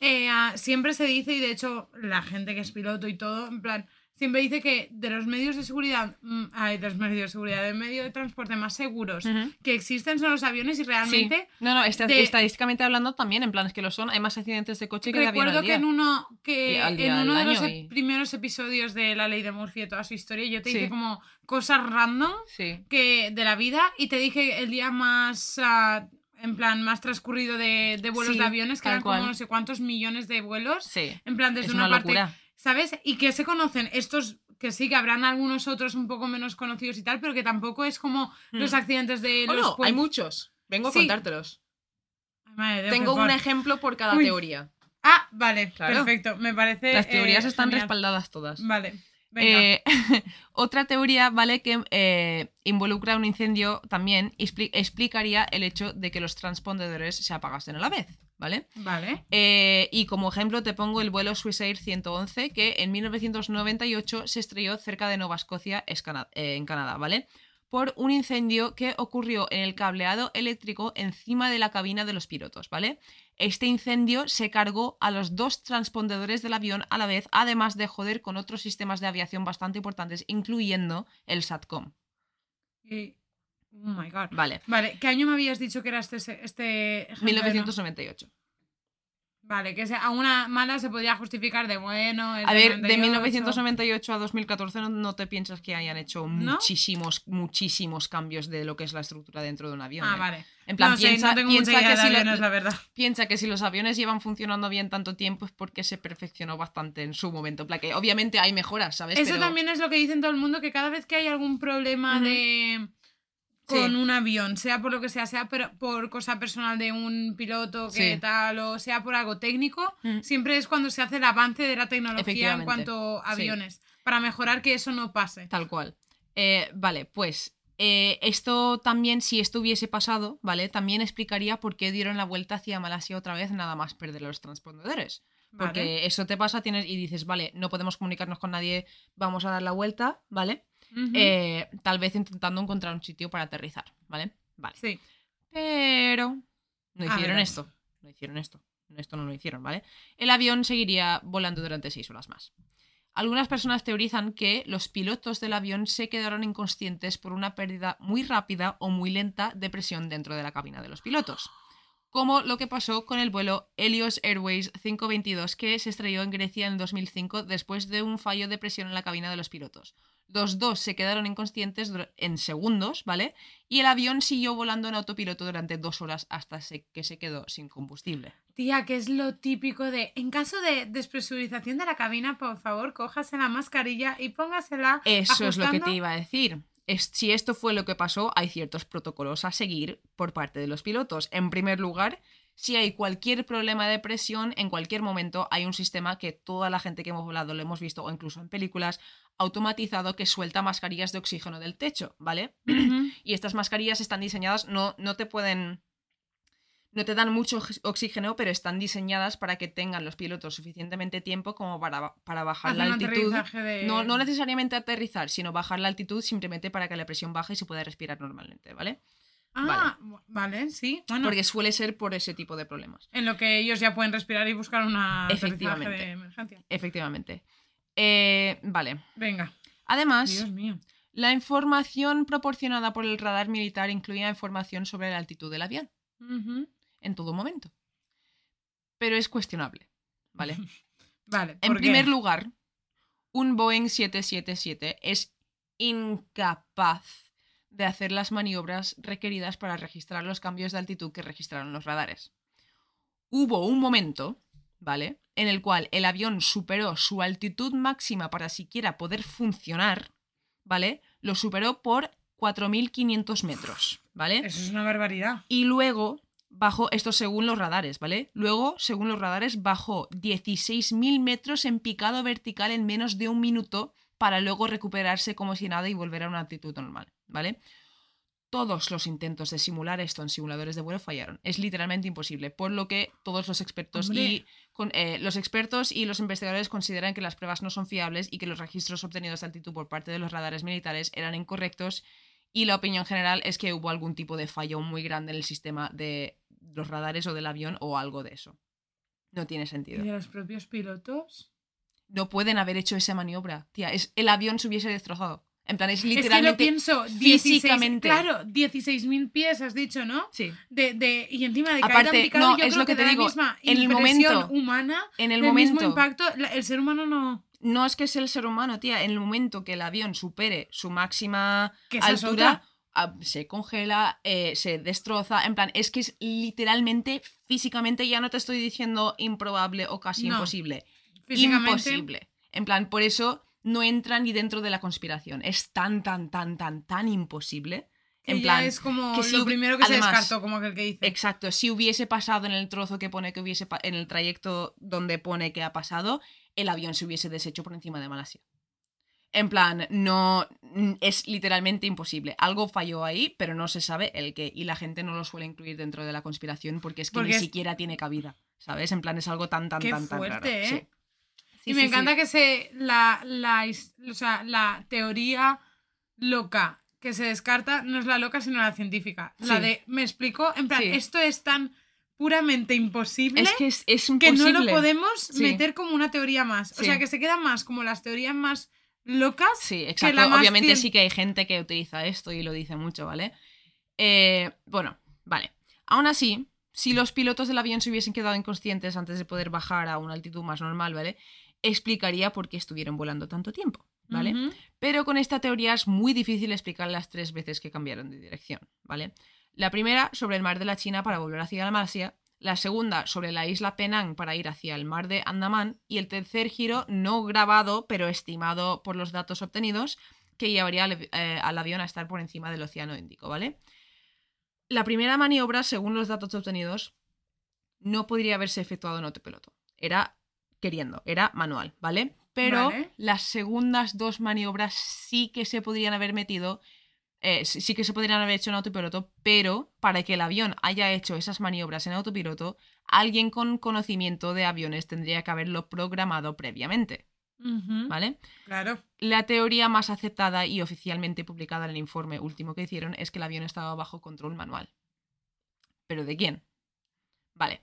eh, siempre se dice, y de hecho la gente que es piloto y todo, en plan, siempre dice que de los medios de seguridad, mm, ay, de los medios de seguridad, de medio de transporte más seguros que existen son los aviones y realmente... Sí. No, no, de- estadísticamente hablando también, en plan, es que lo son. Hay más accidentes de coche que de avión Recuerdo que en uno, que en uno de los y- primeros episodios de La Ley de Murphy y toda su historia, yo te Sí. dije como cosas random Sí. que de la vida y te dije el día más ah, en plan más transcurrido de, de vuelos Sí, de aviones que eran como no sé cuántos millones de vuelos Sí. en plan desde Es una, una parte sabes y que se conocen estos que sí que habrán algunos otros un poco menos conocidos y tal pero que tampoco es como los Mm. accidentes de Oh, los no, hay muchos. Vengo a contártelos. Ay, madre Tengo un ejemplo por cada Uy. teoría. ah vale Claro. perfecto me parece Las teorías eh, están genial. respaldadas todas. vale Eh, otra teoría, ¿vale? Que eh, involucra un incendio también expli- explicaría el hecho de que los transpondedores se apagasen a la vez, ¿vale? vale Eh, y como ejemplo te pongo el vuelo Swissair 111 que en 1998 se estrelló cerca de Nova Scotia, es Cana- eh, en Canadá, ¿vale? Por un incendio que ocurrió en el cableado eléctrico encima de la cabina de los pilotos, ¿vale? Este incendio se cargó a los dos transpondedores del avión a la vez, además de joder con otros sistemas de aviación bastante importantes, incluyendo el SATCOM. Y- oh my god Vale, vale qué año me habías dicho que era este este ejemplo de no- 1998. Vale, que sea, a una mala se podría justificar de bueno. A ver, de 98. 1998 a 2014 no, no te piensas que hayan hecho ¿No? muchísimos, muchísimos cambios de lo que es la estructura dentro de un avión. Ah, ¿eh? vale. En plan, no piensa, piensa que si aviones, la piensa que si los aviones llevan funcionando bien tanto tiempo es porque se perfeccionó bastante en su momento. En plan, que obviamente hay mejoras, ¿sabes? Eso Pero- también es lo que dicen todo el mundo, que cada vez que hay algún problema de Sí. con un avión, sea por lo que sea, sea por, por cosa personal de un piloto que Sí. tal, o sea por algo técnico, Mm. siempre es cuando se hace el avance de la tecnología en cuanto a Sí. aviones, para mejorar que eso no pase. Tal cual. Eh, vale, pues eh, esto también, si esto hubiese pasado, ¿vale? También explicaría por qué dieron la vuelta hacia Malasia otra vez nada más perder los transpondedores. Porque Vale. eso te pasa tienes, y dices, vale, no podemos comunicarnos con nadie, vamos a dar la vuelta, ¿vale? Eh, tal vez intentando encontrar un sitio para aterrizar, ¿vale? Vale. sí. Pero no A hicieron esto. No hicieron esto. Esto no lo hicieron, ¿vale? El avión seguiría volando durante seis horas más. Algunas personas teorizan que los pilotos del avión se quedaron inconscientes por una pérdida muy rápida o muy lenta de presión dentro de la cabina de los pilotos. Como lo que pasó con el vuelo Helios Airways 522 que se estrelló en Grecia en 2005 después de un fallo de presión en la cabina de los pilotos. Los dos se quedaron inconscientes en segundos, ¿vale? Y el avión siguió volando en autopiloto durante dos horas hasta que se quedó sin combustible. Tía, que es lo típico de, en caso de despresurización de la cabina, por favor, cójase la mascarilla y póngasela. Eso es lo que te iba a decir. Es- si esto fue lo que pasó, hay ciertos protocolos a seguir por parte de los pilotos. En primer lugar, si hay cualquier problema de presión, en cualquier momento hay un sistema que toda la gente que hemos volado lo hemos visto, o incluso en películas, automatizado que suelta mascarillas de oxígeno del techo, ¿vale? Y estas mascarillas están diseñadas, no, no te pueden. No te dan mucho ox- oxígeno, pero están diseñadas para que tengan los pilotos suficientemente tiempo como para, para bajar la altitud. de- No, no necesariamente aterrizar, sino bajar la altitud simplemente para que la presión baje y se pueda respirar normalmente, ¿vale? Ah, vale, sí. Bueno, Porque suele ser por ese tipo de problemas. en lo que ellos ya pueden respirar y buscar una Efectivamente. de emergencia. Efectivamente. Eh, vale. Venga. Además, Dios mío. la información proporcionada por el radar militar incluía información sobre la altitud del avión en todo momento. Pero es cuestionable, ¿vale? Vale. En primer lugar, un Boeing 777 es incapaz de hacer las maniobras requeridas para registrar los cambios de altitud que registraron los radares. Hubo un momento, ¿vale? En el cual el avión superó su altitud máxima para siquiera poder funcionar, ¿vale? Lo superó por 4.500 metros, ¿vale? Eso es una barbaridad. Y luego bajó, esto según los radares, ¿vale? Luego, según los radares, bajó 16.000 metros en picado vertical en menos de un minuto para luego recuperarse como si nada y volver a una altitud normal, ¿vale? Todos los intentos de simular esto en simuladores de vuelo fallaron. Es literalmente imposible, por lo que todos los expertos y con- eh, los expertos y los investigadores consideran que las pruebas no son fiables y que los registros obtenidos de altitud por parte de los radares militares eran incorrectos y la opinión general es que hubo algún tipo de fallo muy grande en el sistema de los radares o del avión o algo de eso. No tiene ¿Y sentido. de los propios pilotos? No pueden haber hecho esa maniobra. Tía, es, el avión se hubiese destrozado. En plan, es Es que lo literalmente. pienso. 16, físicamente. Claro, 16.000 pies, has dicho, ¿no? Sí. De, de, y encima de Aparte, picado, no, yo es creo lo que te da la digo, misma en el momento- humana, En el el mismo momento. impacto, el ser humano no... No es que es el ser humano, tía. En el momento que el avión supere su máxima altura, ah, se congela, eh, se destroza. En plan, es que es literalmente, físicamente, ya no te estoy diciendo improbable o casi No. imposible. Físicamente, Imposible. En plan, por eso no entra ni dentro de la conspiración. Es tan, tan, tan, tan, tan imposible. que En plan, es como que si lo primero que además- se descartó, como aquel que dice. Exacto, si hubiese pasado en el trozo que pone que hubiese en el trayecto donde pone que ha pasado, el avión se hubiese deshecho por encima de Malasia. En plan, no es literalmente imposible. Algo falló ahí, pero no se sabe el qué y la gente no lo suele incluir dentro de la conspiración porque es que Porque ni es- siquiera tiene cabida, ¿sabes? En plan es algo tan tan Qué tan tan raro. fuerte, ¿eh? Sí. Sí, y me sí, encanta sí. que se la, la, o sea, la teoría loca que se descarta no es la loca, sino la científica. La de, me explico, en plan, esto es tan puramente imposible es que es, es que imposible. no lo podemos meter como una teoría más. O sea, que se quedan más como las teorías más locas. Sí, que exacto. la más Obviamente sí que hay gente que utiliza esto y lo dice mucho, ¿vale? Eh, bueno, vale. Aún así, si los pilotos del avión se hubiesen quedado inconscientes antes de poder bajar a una altitud más normal, ¿vale? Explicaría por qué estuvieron volando tanto tiempo, ¿vale? Pero con esta teoría es muy difícil explicar las tres veces que cambiaron de dirección, ¿vale? La primera sobre el mar de la China para volver hacia la Malasia, la segunda sobre la isla Penang para ir hacia el mar de Andamán y el tercer giro no grabado pero estimado por los datos obtenidos que llevaría al, eh, al avión a estar por encima del Océano Índico, ¿vale? La primera maniobra, según los datos obtenidos, no podría haberse efectuado en autopiloto. Era queriendo, era manual, ¿vale? Pero Vale. las segundas dos maniobras sí que se podrían haber metido, eh, sí que se podrían haber hecho en autopiloto, pero para que el avión haya hecho esas maniobras en autopiloto, alguien con conocimiento de aviones tendría que haberlo programado previamente. ¿vale? Claro. La teoría más aceptada y oficialmente publicada en el informe último que hicieron es que el avión estaba bajo control manual. ¿Pero de quién? Vale.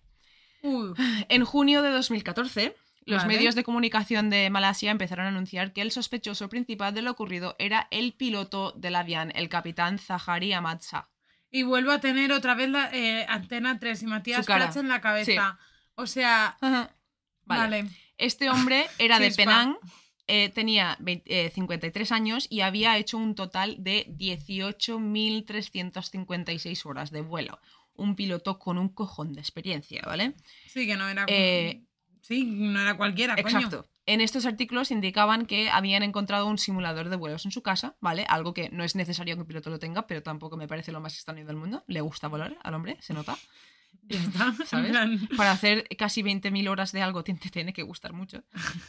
En junio de 2014, los Vale. medios de comunicación de Malasia empezaron a anunciar que el sospechoso principal de lo ocurrido era el piloto del avión, el capitán Zahari Ahmad Shah. Y vuelvo a tener otra vez la eh, antena 3 y Matías. Prats en la cabeza. O sea, Vale. vale. Este hombre era de. Penang, eh, tenía 20 eh, 53 años y había hecho un total de 18.356 horas de vuelo. Un piloto con un cojón de experiencia, ¿vale? Sí, que no era. Eh, sí, no era cualquiera, coño. Exacto. En estos artículos indicaban que habían encontrado un simulador de vuelos en su casa, ¿vale? Algo que no es necesario que un piloto lo tenga, pero tampoco me parece lo más extraño del mundo. Le gusta volar al hombre, se nota. Ya está. ¿Sabes? Plan, Para hacer casi 20.000 horas de algo te te tiene que gustar mucho.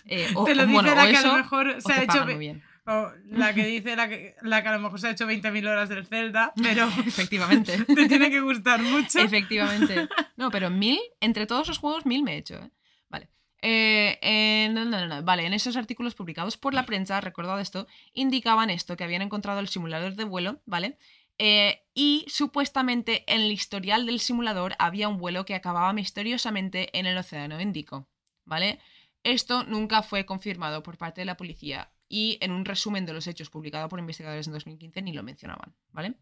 Eh, o, Te lo dice bueno, la o que a eso, lo mejor se ha hecho muy bien. o la que dice la que, la que a lo mejor se ha hecho 20.000 horas del Zelda, pero Efectivamente. te tiene que gustar mucho. Efectivamente. No, pero mil, entre todos los juegos, mil me he hecho, ¿eh? Eh, no, no, no. Vale, en esos artículos publicados por la prensa, recordad esto, indicaban esto, que habían encontrado el simulador de vuelo, ¿vale? Eh, y supuestamente en el historial del simulador había un vuelo que acababa misteriosamente en el Océano Índico, ¿vale? Esto nunca fue confirmado por parte de la policía y en un resumen de los hechos publicado por investigadores en 2015 ni lo mencionaban, ¿vale?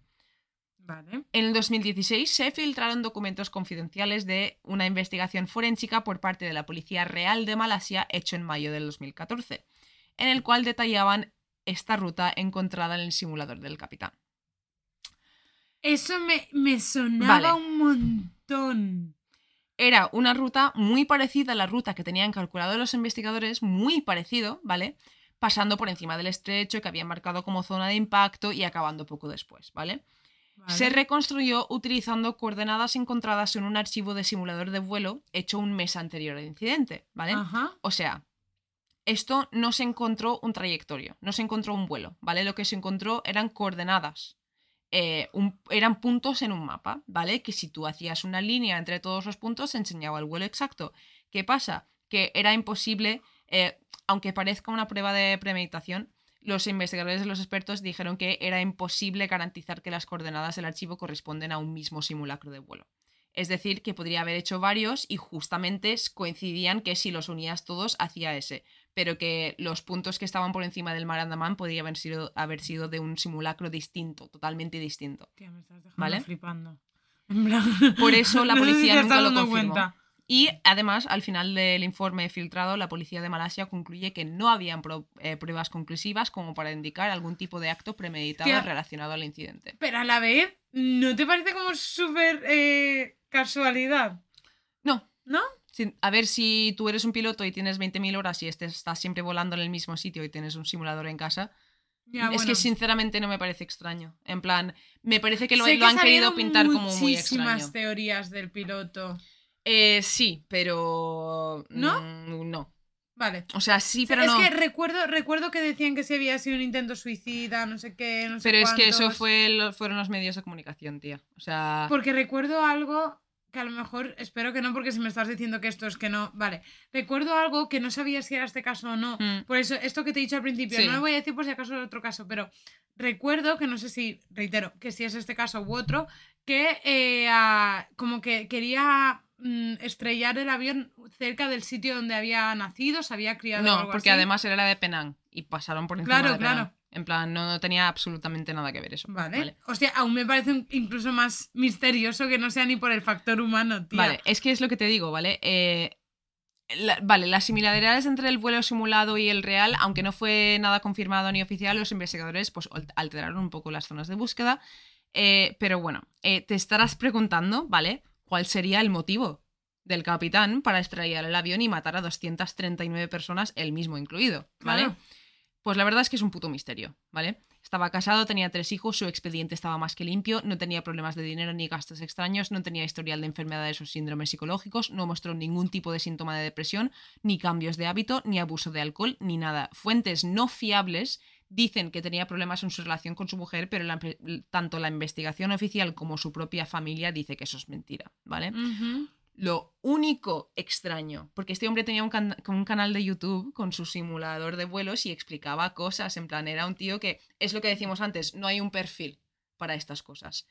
Vale. En el 2016 se filtraron documentos confidenciales de una investigación forénsica por parte de la Policía Real de Malasia hecho en mayo del 2014, en el cual detallaban esta ruta encontrada en el simulador del capitán. Eso me, me sonaba Vale. un montón. Era una ruta muy parecida a la ruta que tenían calculado los investigadores, muy parecido, ¿vale? Pasando por encima del estrecho que habían marcado como zona de impacto y acabando poco después, ¿vale? Vale. Se reconstruyó utilizando coordenadas encontradas en un archivo de simulador de vuelo hecho un mes anterior al incidente, ¿vale? Ajá. O sea, esto no se encontró un trayectorio, no se encontró un vuelo, ¿vale? Lo que se encontró eran coordenadas. eh, un- eran puntos en un mapa, ¿vale? Que si tú hacías una línea entre todos los puntos, enseñaba el vuelo exacto. ¿Qué pasa? Que era imposible, eh, aunque parezca una prueba de premeditación, los investigadores y los expertos dijeron que era imposible garantizar que las coordenadas del archivo corresponden a un mismo simulacro de vuelo. Es decir, que podría haber hecho varios y justamente coincidían que si los unías todos hacía ese, pero que los puntos que estaban por encima del mar Andaman podrían haber sido, haber sido de un simulacro distinto, totalmente distinto. Tía, me estás dejando ¿Vale? flipando. Por eso la no sé si policía nunca estás lo confirmó. cuenta. Y además, al final del informe filtrado, la policía de Malasia concluye que no habían pro- eh, pruebas conclusivas como para indicar algún tipo de acto premeditado Tía. relacionado al incidente. Pero a la vez, ¿no te parece como súper eh, casualidad? No. ¿No? A ver, si tú eres un piloto y tienes 20.000 horas y este- estás siempre volando en el mismo sitio y tienes un simulador en casa, Ya, es bueno. que sinceramente no me parece extraño. En plan, me parece que lo, han ha querido pintar como muy muchísimas extraño. teorías del piloto. Eh, sí, pero... ¿No? mm, no. Vale. O sea, sí, O sea, pero es no. que recuerdo, recuerdo que decían que si había sido un intento suicida, no sé qué, no sé Pero es que eso fue lo- fueron los medios de comunicación, tía. O sea... Porque recuerdo algo que a lo mejor, espero que no, porque si me estás diciendo que esto es que no. Vale. Recuerdo algo que no sabía si era este caso o no. Mm. Por eso, esto que te he dicho al principio, Sí. no lo voy a decir por si acaso es otro caso, pero recuerdo que no sé si, reitero, que si es este caso u otro, que eh, como que quería mm, estrellar el avión cerca del sitio donde había nacido, se había criado. o No, algo porque así. además era la de Penang y pasaron por encima Claro, de Penang. claro. En plan, no, no tenía absolutamente nada que ver eso. Vale. Hostia, aún me parece incluso más misterioso que no sea ni por el factor humano, tía. Vale, es que es lo que te digo, ¿vale? Eh, la- vale, las similaridades entre el vuelo simulado y el real, aunque no fue nada confirmado ni oficial, los investigadores pues al- alteraron un poco las zonas de búsqueda. Eh, pero bueno, eh, te estarás preguntando, ¿vale? ¿Cuál sería el motivo del capitán para estrellar el avión y matar a 239 personas, él mismo incluido, ¿vale? Claro. Pues la verdad es que es un puto misterio, ¿vale? Estaba casado, tenía tres hijos, su expediente estaba más que limpio, no tenía problemas de dinero ni gastos extraños, no tenía historial de enfermedades o síndromes psicológicos, no mostró ningún tipo de síntoma de depresión, ni cambios de hábito, ni abuso de alcohol, ni nada. Fuentes no fiables dicen que tenía problemas en su relación con su mujer, pero la- tanto la investigación oficial como su propia familia dice que eso es mentira, ¿vale? Lo único extraño, porque este hombre tenía un, can- un canal de YouTube con su simulador de vuelos y explicaba cosas, en plan, era un tío que, es lo que decimos antes, no hay un perfil para estas cosas.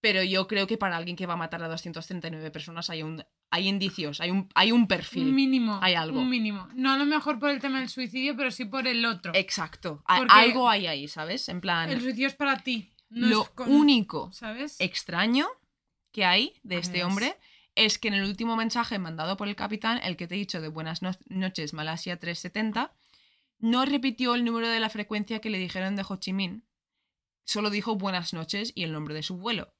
Pero yo creo que para alguien que va a matar a 239 personas hay, un, hay indicios, hay un, hay un perfil. Un mínimo. Hay algo. Un mínimo. No a lo mejor por el tema del suicidio, pero sí por el otro. Exacto. Porque- Algo hay ahí, ¿sabes? En plan, El suicidio es para ti. No lo es con- único ¿Sabes? extraño que hay de este hombre es que en el último mensaje mandado por el capitán, el que te he dicho de buenas no- noches Malasia 370, no repitió el número de la frecuencia que le dijeron de Ho Chi Minh, solo dijo buenas noches y el nombre de su vuelo.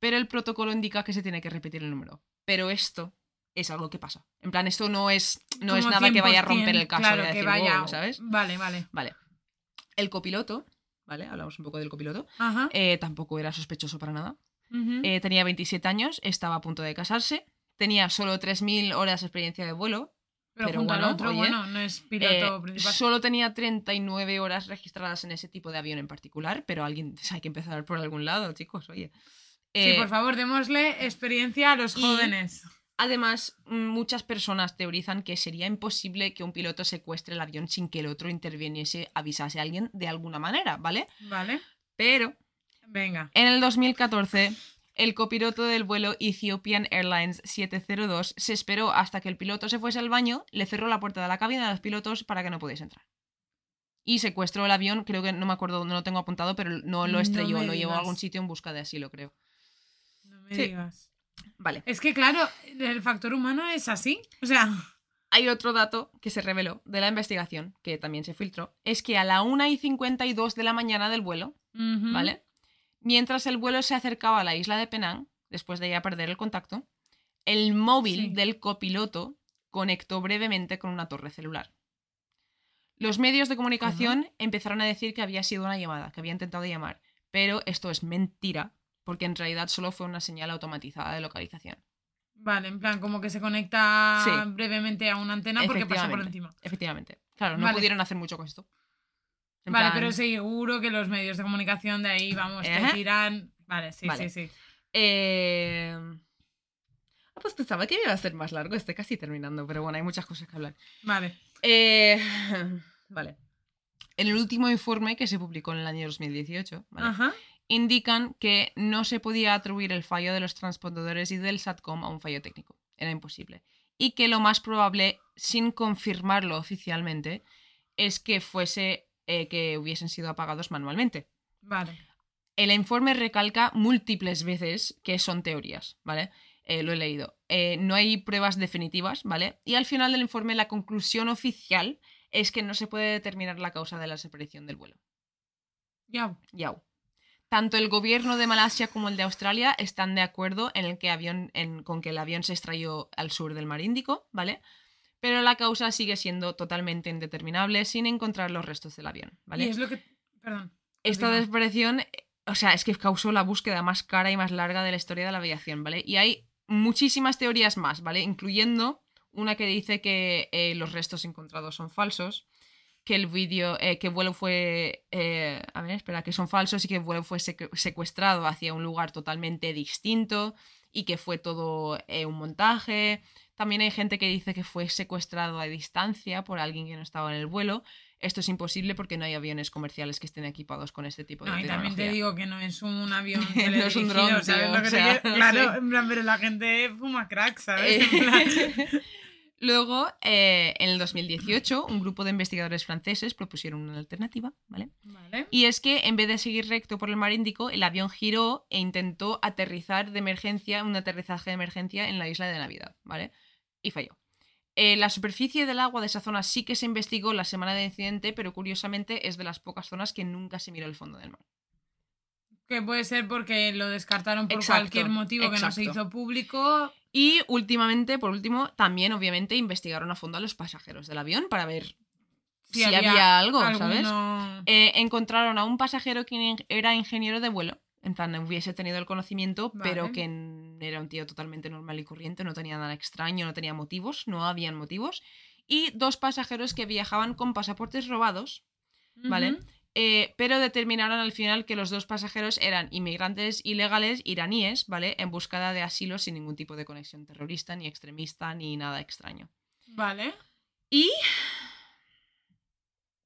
Pero el protocolo indica que se tiene que repetir el número. Pero esto es algo que pasa. En plan, esto no es, no es nada que vaya a 100%, romper el caso Claro, de que decir, vaya. "Wow", ¿sabes? Vale, vale. Vale. El copiloto, ¿vale? Hablamos un poco del copiloto. Ajá. eh, tampoco era sospechoso para nada. Eh, tenía 27 años, estaba a punto de casarse, tenía solo 3.000 horas de experiencia de vuelo, pero pero junto al bueno, otro, oye, bueno, no es piloto eh, principal. solo tenía 39 horas registradas en ese tipo de avión en particular, pero alguien hay que empezar por algún lado, chicos, oye. Sí, Eh, por favor, démosle experiencia a los y- jóvenes. Además, muchas personas teorizan que sería imposible que un piloto secuestre el avión sin que el otro interviniese, avisase a alguien de alguna manera, ¿vale? Vale. Pero Venga. En el 2014, el copiloto del vuelo Ethiopian Airlines 702 se esperó hasta que el piloto se fuese al baño, le cerró la puerta de la cabina a los pilotos para que no pudiese entrar. Y secuestró el avión, creo que no me acuerdo, no lo tengo apuntado, pero no lo estrelló, lo llevó a algún sitio en busca de asilo, creo. No me Sí. digas. Vale. Es que, claro, el factor humano es así. O sea, Hay otro dato que se reveló de la investigación, que también se filtró, es que a la 1 y 52 de la mañana del vuelo. ¿vale? Mientras el vuelo se acercaba a la isla de Penang, después de ya perder el contacto, el móvil Sí. del copiloto conectó brevemente con una torre celular. Los medios de comunicación empezaron a decir que había sido una llamada, que había intentado llamar, pero esto es mentira, porque en realidad solo fue una señal automatizada de localización. Vale, en plan, como que se conecta Sí. brevemente a una antena porque pasó por encima. Efectivamente. Claro, no Vale. pudieron hacer mucho con esto. En Vale, plan, pero seguro que los medios de comunicación de ahí, vamos, te Ajá. tiran. Vale, sí, Vale. sí, sí. eh, Ah, pues pensaba que iba a ser más largo, estoy casi terminando, pero bueno, hay muchas cosas que hablar. Vale. Eh, vale. En el último informe que se publicó en el año 2018, ¿vale? Ajá. Indican que no se podía atribuir el fallo de los transpondedores y del SATCOM a un fallo técnico. Era imposible. Y que lo más probable, sin confirmarlo oficialmente, es que fuese eh, que hubiesen sido apagados manualmente. Vale. El informe recalca múltiples veces que son teorías, ¿vale? Eh, lo he leído. Eh, no hay pruebas definitivas, ¿vale? Y al final del informe la conclusión oficial es que no se puede determinar la causa de la desaparición del vuelo. Ya. Yau. Tanto el gobierno de Malasia como el de Australia están de acuerdo en el que avión, en- con que el avión se estrelló al sur del Mar Índico, ¿vale? Pero la causa sigue siendo totalmente indeterminable sin encontrar los restos del avión, ¿vale? Y es lo que. Perdón. Esta desaparición, o sea, es que causó la búsqueda más cara y más larga de la historia de la aviación, ¿vale? Y hay muchísimas teorías más, ¿vale? Incluyendo una que dice que eh, los restos encontrados son falsos, que el vídeo, eh, que el vuelo fue, eh, a ver, espera, que son falsos y que el vuelo fue secu- secuestrado hacia un lugar totalmente distinto y que fue todo eh, un montaje. También hay gente que dice que fue secuestrado a distancia por alguien que no estaba en el vuelo. Esto es imposible porque no hay aviones comerciales que estén equipados con este tipo de No, y también te tecnología. digo que no es un avión No es un dron, ¿sabes tío, lo que o sea, Claro, sí. en plan, pero la gente fuma crack, ¿sabes? En plan, Luego, eh, en el 2018, un grupo de investigadores franceses propusieron una alternativa, ¿vale? Vale. Y es que en vez de seguir recto por el mar Índico, el avión giró e intentó aterrizar de emergencia, un aterrizaje de emergencia en la isla de Navidad, ¿vale? Y falló. Eh, la superficie del agua de esa zona sí que se investigó la semana del incidente, pero curiosamente es de las pocas zonas que nunca se miró el fondo del mar. Que puede ser porque lo descartaron por Exacto, cualquier motivo que no se hizo público. Y últimamente, por último, también obviamente investigaron a fondo a los pasajeros del avión para ver si, había, algo, ¿sabes? alguno- Eh, encontraron a un pasajero que era ingeniero de vuelo. En plan, hubiese tenido el conocimiento, pero que era un tío totalmente normal y corriente, no tenía nada extraño, no tenía motivos, no habían motivos. Y dos pasajeros que viajaban con pasaportes robados, ¿vale? Eh, pero determinaron al final que los dos pasajeros eran inmigrantes ilegales iraníes, ¿vale? En búsqueda de asilo sin ningún tipo de conexión terrorista, ni extremista, ni nada extraño. Vale. Y...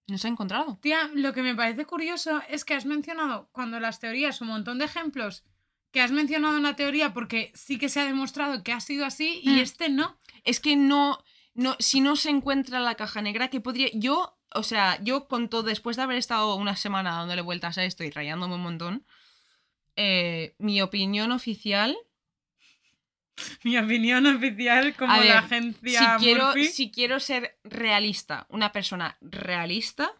No se ha encontrado. Tía, lo que me parece curioso es que has mencionado cuando las teorías un montón de ejemplos que has mencionado en la teoría porque sí que se ha demostrado que ha sido así y Mm. este no. Es que no, no, si no se encuentra la caja negra, que podría, yo, o sea, yo con todo, después de haber estado una semana dándole vueltas a esto y rayándome un montón, eh, mi opinión oficial, Mi opinión oficial como ver, la si agencia quiero, Murphy. si quiero ser realista, una persona realista,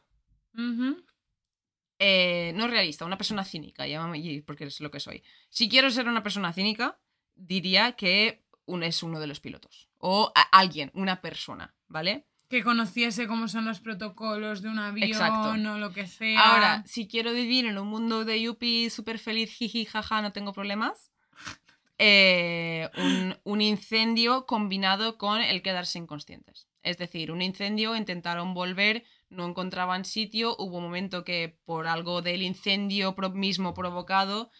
eh, no realista, una persona cínica, llámame porque es lo que soy. Si quiero ser una persona cínica, diría que un, es uno de los pilotos. O a- alguien, una persona, ¿vale? Que conociese cómo son los protocolos de un avión Exacto. o lo que sea. Ahora, si quiero vivir en un mundo de Yuppie súper feliz, jiji, jaja, no tengo problemas. eh, un, un incendio combinado con el quedarse inconscientes. Es decir, un incendio, intentaron volver, no encontraban sitio, hubo un momento que por algo del incendio mismo provocado,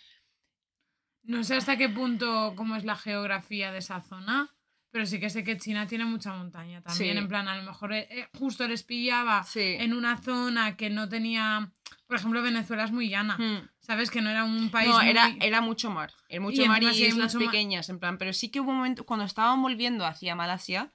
No sé hasta qué punto cómo es la geografía de esa zona, pero sí que sé que China tiene mucha montaña también. Sí. En plan, a lo mejor eh, eh, justo les pillaba Sí. en una zona que no tenía. Por ejemplo, Venezuela es muy llana. Hmm. ¿Sabes? Que no era un país. No, era, muy- era mucho mar. Era mucho Y mar y islas mucho pequeñas, en plan. Pero sí que hubo un momento, cuando estaban volviendo hacia Malasia,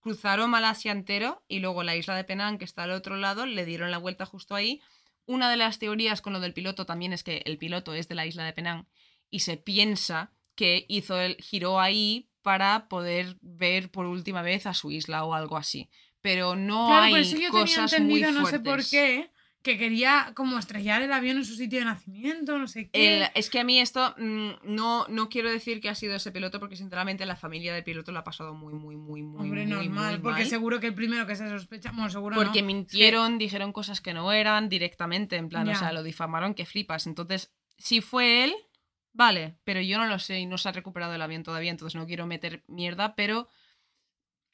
cruzaron Malasia entero y luego la isla de Penang, que está al otro lado, le dieron la vuelta justo ahí. Una de las teorías con lo del piloto también es que el piloto es de la isla de Penang y se piensa que hizo el giró ahí para poder ver por última vez a su isla o algo así. Pero no Claro, hay por eso yo tenía cosas muy entendido, no sé por qué, que quería como estrellar el avión en su sitio de nacimiento, no sé qué. El- es que a mí esto mm, no, no quiero decir que ha sido ese piloto porque sinceramente la familia del piloto lo ha pasado muy, muy, muy, muy, Hombre, muy, normal, muy porque mal. seguro que el primero que se sospecha. Bueno, seguro Porque no. mintieron, dijeron cosas que no eran directamente, en plan, Ya. o sea, lo difamaron que flipas. Entonces, si fue él, vale, pero yo no lo sé y no se ha recuperado el avión todavía, entonces no quiero meter mierda, pero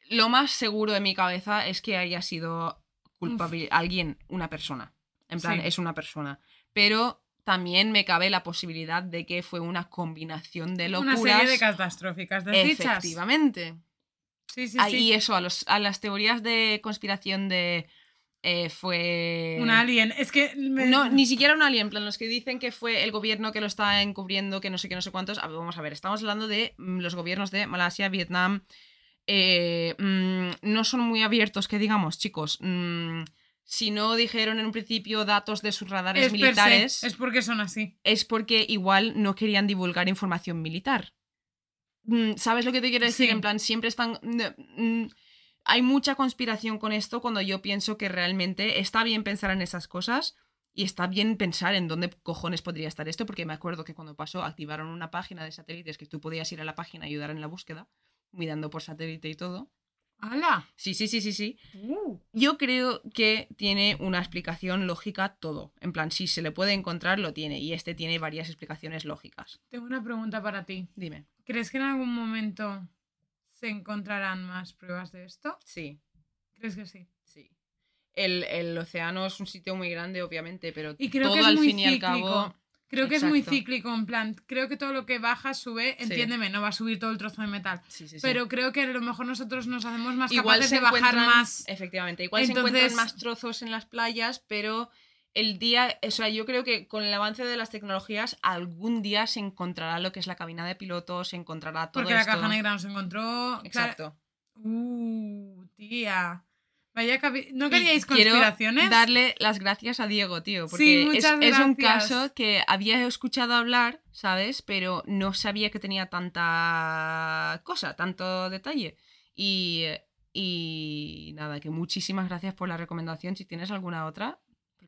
lo más seguro de mi cabeza es que haya sido culpable alguien, una persona. En plan, Sí. es una persona. Pero también me cabe la posibilidad de que fue una combinación de locuras. Una serie de catastróficas desdichas. Efectivamente. Sí, sí, Ah, sí. Y eso, a, los, a las teorías de conspiración de eh, fue... Un alien. Es que. me- No, ni siquiera un alien, en plan, los que dicen que fue el gobierno que lo está encubriendo, que no sé qué, no sé cuántos. A ver, vamos a ver, estamos hablando de mm, los gobiernos de Malasia, Vietnam. eh, mm, no son muy abiertos, que digamos, chicos. Mm, si no dijeron en un principio datos de sus radares es per se, militares, Es porque son así. es porque igual no querían divulgar información militar. ¿Sabes lo que te quiero decir? Sí. En plan, siempre están... Hay mucha conspiración con esto cuando yo pienso que realmente está bien pensar en esas cosas y está bien pensar en dónde cojones podría estar esto, porque me acuerdo que cuando pasó activaron una página de satélites que tú podías ir a la página y ayudar en la búsqueda, mirando por satélite y todo. ¡Hala! Sí, sí, sí, sí, sí. Uh, Yo creo que tiene una explicación lógica todo. En plan, si se le puede encontrar, lo tiene. Y este tiene varias explicaciones lógicas. tengo una pregunta para ti. Dime. ¿Crees que en algún momento se encontrarán más pruebas de esto? Sí, ¿Crees que sí? sí. El, el océano es un sitio muy grande, obviamente, pero Y creo todo que es al muy fin y al cíclico. cabo. Creo que es muy cíclico, en plan, creo que todo lo que baja, sube, entiéndeme, no va a subir todo el trozo de metal. Sí, sí, sí. Pero creo que a lo mejor nosotros nos hacemos más igual capaces se de bajar más. Efectivamente, igual se encuentran Entonces- más trozos en las playas, pero el día, o sea, yo creo que con el avance de las tecnologías, algún día se encontrará lo que es la cabina de pilotos, se encontrará todo Porque la caja negra nos encontró. claro, Exacto. Uh, tía. Vaya ¿No queríais quiero conspiraciones? darle las gracias a Diego, tío, Sí, porque es, muchas es un gracias. caso que había escuchado hablar, ¿sabes? Pero no sabía que tenía tanta cosa, tanto detalle. Y, y nada, que muchísimas gracias por la recomendación. Si tienes alguna otra,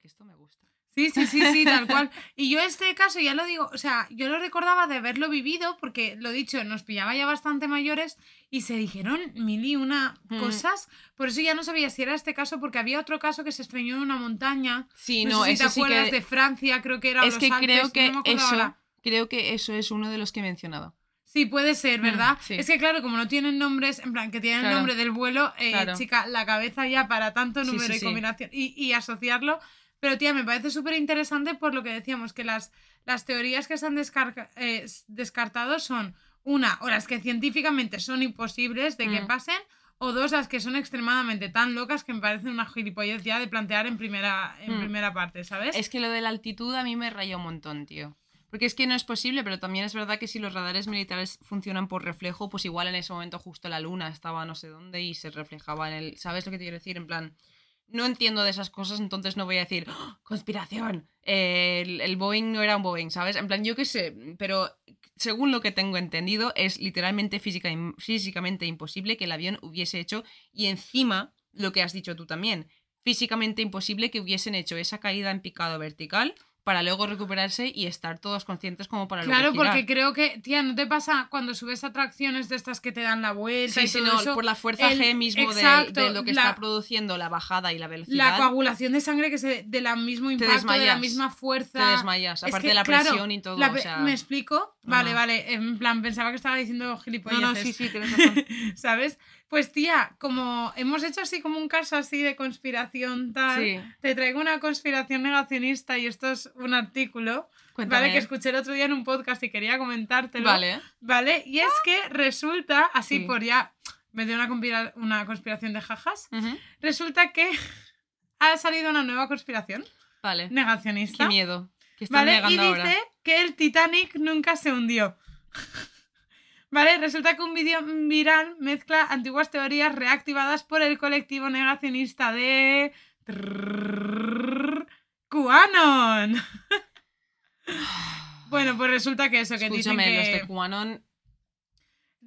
esto me gusta. Sí, sí, sí, sí, tal cual. Y yo este caso ya lo digo, o sea, yo lo recordaba de haberlo vivido porque, lo dicho, nos pillaba ya bastante mayores y se dijeron mil y una Mm. cosas. Por eso ya no sabía si era este caso porque había otro caso que se extrañó en una montaña. Sí, no, no, sé si eso te sí acuerdas que... de Francia, creo que era Es los que creo que no me eso, ahora. creo que eso es uno de los que he mencionado. Sí, puede ser, Mm, ¿verdad? sí. Es que claro, como no tienen nombres, en plan, que tienen el Claro. nombre del vuelo, eh, Claro. chica, la cabeza ya para tanto número sí, y sí. combinación y, y asociarlo. Pero tía, me parece súper interesante por lo que decíamos, que las, las teorías que se han descarga- eh, descartado son una, o las que científicamente son imposibles de que Mm. pasen, o dos, las que son extremadamente tan locas que me parecen una gilipollez ya de plantear en primera, en Mm. primera parte, ¿sabes? Es que lo de la altitud a mí me raya un montón, tío. Porque es que no es posible, pero también es verdad que si los radares militares funcionan por reflejo, pues igual en ese momento justo la luna estaba no sé dónde y se reflejaba en el... ¿Sabes lo que te quiero decir? En plan, no entiendo de esas cosas, entonces no voy a decir, "¡Oh, conspiración, eh, el, el Boeing no era un Boeing, ¿sabes? En plan, yo qué sé, pero según lo que tengo entendido, es literalmente física, físicamente imposible que el avión hubiese hecho, y encima, lo que has dicho tú también, físicamente imposible que hubiesen hecho esa caída en picado vertical para luego recuperarse y estar todos conscientes como para Claro, luego girar. porque creo que, tía, ¿no te pasa cuando subes atracciones de estas que te dan la vuelta Sí, y todo no, eso? por la fuerza el- G mismo exacto, de, lo que la- está produciendo la bajada y la La velocidad, coagulación de sangre que se de la mismo impacto, de la desmayas. misma fuerza. te desmayas. Es Aparte que, de la claro, presión y todo. la o sea... ¿Me explico? No, Vale, no. vale. En plan, pensaba que estaba diciendo No, gilipolleces. no, sí, sí, tienes razón. ¿Sabes? Pues tía, como hemos hecho así como un caso así de conspiración tal, Sí. te traigo una conspiración negacionista y esto es un artículo, Cuéntame. ¿vale? Que escuché el otro día en un podcast y quería comentártelo. Vale. ¿Vale? Y es que resulta, así Sí. por ya, me dio una, conspira- una conspiración de jajas, resulta que ha salido una nueva conspiración Vale. negacionista. Qué miedo. Que están ¿Vale? Y dice ahora. que el Titanic nunca se hundió. ¿Vale? Resulta que un vídeo viral mezcla antiguas teorías reactivadas por el colectivo negacionista de... QAnon. Bueno, pues resulta que eso, que dicen Escúchame, que... los de QAnon.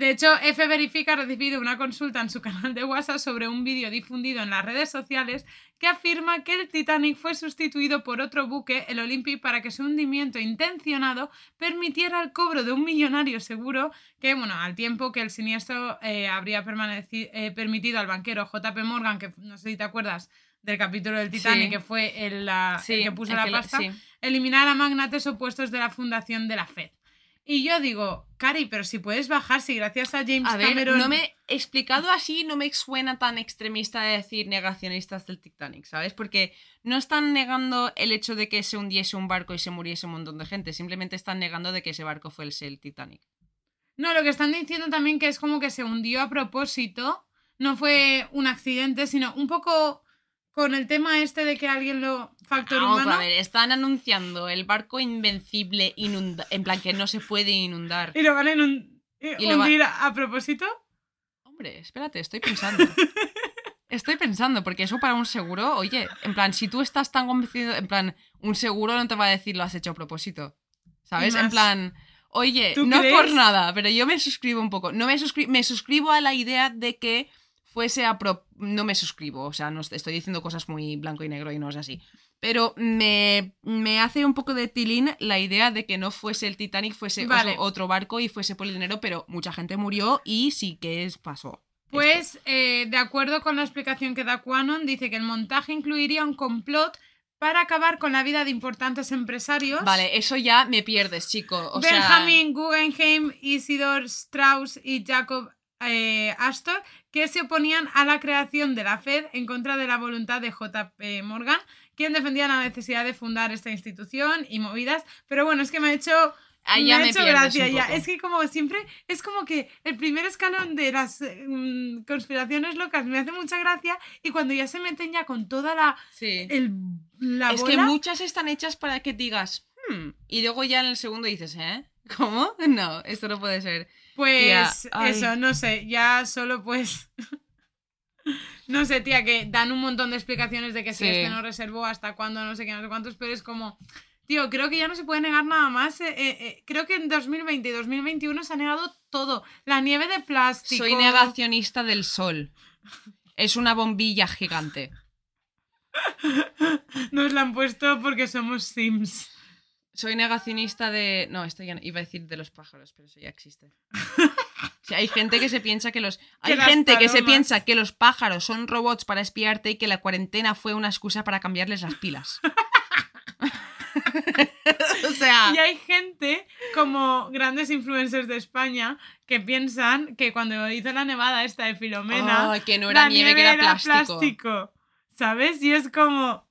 De hecho, F Verifica ha recibido una consulta en su canal de WhatsApp sobre un vídeo difundido en las redes sociales que afirma que el Titanic fue sustituido por otro buque, el Olympic, para que su hundimiento intencionado permitiera el cobro de un millonario seguro que, bueno, al tiempo que el siniestro eh, habría eh, permitido al banquero JP Morgan, que no sé si te acuerdas del capítulo del Titanic, Sí. que fue el, la- el Sí, que puso el la que pasta, sí. eliminar a magnates opuestos de la fundación de la Fed. Y yo digo, Cari, pero si puedes bajar, si gracias a James A ver, Cameron. no me explicado así, no me suena tan extremista de decir negacionistas del Titanic, ¿sabes? Porque no están negando el hecho de que se hundiese un barco y se muriese un montón de gente, simplemente están negando de que ese barco fuese el Titanic. No, lo que están diciendo también que es como que se hundió a propósito. No fue un accidente, sino un poco con el tema este de que alguien lo. Factor Vamos humano. a ver, están anunciando el barco invencible inunda en plan que no se puede inundar. Y lo van a inun- Y lo va- hundir a, a propósito. Hombre, espérate, estoy pensando. Estoy pensando, porque eso para un seguro, oye, en plan, si tú estás tan convencido, en plan, un seguro no te va a decir lo has hecho a propósito. ¿Sabes? En plan, oye, ¿Tú no crees? por nada, pero yo me suscribo un poco. No me, suscri- me suscribo a la idea de que fuese a pro- No me suscribo, o sea, no est- estoy diciendo cosas muy blanco y negro y no es así. Pero me, me hace un poco de tilín la idea de que no fuese el Titanic, fuese Vale. otro, barco y fuese por el dinero, pero mucha gente murió y sí que es, pasó. Pues, eh, de acuerdo con la explicación que da Quanon, dice que el montaje incluiría un complot para acabar con la vida de importantes empresarios. Vale, eso ya me pierdes, chico. O sea, Benjamin Guggenheim, Isidor Strauss y Jacob eh, Astor, que se oponían a la creación de la Fed en contra de la voluntad de JP Morgan, quien defendía la necesidad de fundar esta institución y movidas. Pero bueno, es que me ha hecho. ahí me ha me hecho gracia ya. Es que como siempre, es como que el primer escalón de las eh, mm, conspiraciones locas me hace mucha gracia y cuando ya se meten ya con toda la, Sí. el, la Es que muchas están hechas para que digas, "Hmm", y luego ya en el segundo dices, ¿eh? ¿Cómo? No, esto no puede ser. Pues Tía, eso, no sé, ya solo pues... no sé, tía, que dan un montón de explicaciones de que si Sí. este no reservó, hasta cuándo, no sé qué, no sé cuántos, pero es como... Tío, creo que ya no se puede negar nada más. eh, eh, eh, creo que en 2020 y 2021 se ha negado todo. La nieve de plástico. Soy negacionista del sol. Es una bombilla gigante. Nos la han puesto porque somos Sims. Soy negacionista de. No, esto ya no- iba a decir de los pájaros, pero eso ya existe. O sea, hay gente que se piensa que los. Hay gente que se piensa que los pájaros son robots para espiarte y que la cuarentena fue una excusa para cambiarles las pilas. o sea. Y hay gente, como grandes influencers de España, que piensan que cuando hizo la nevada esta de Filomena, Ay, que no era la nieve, que era plástico. plástico, ¿Sabes? Y es como,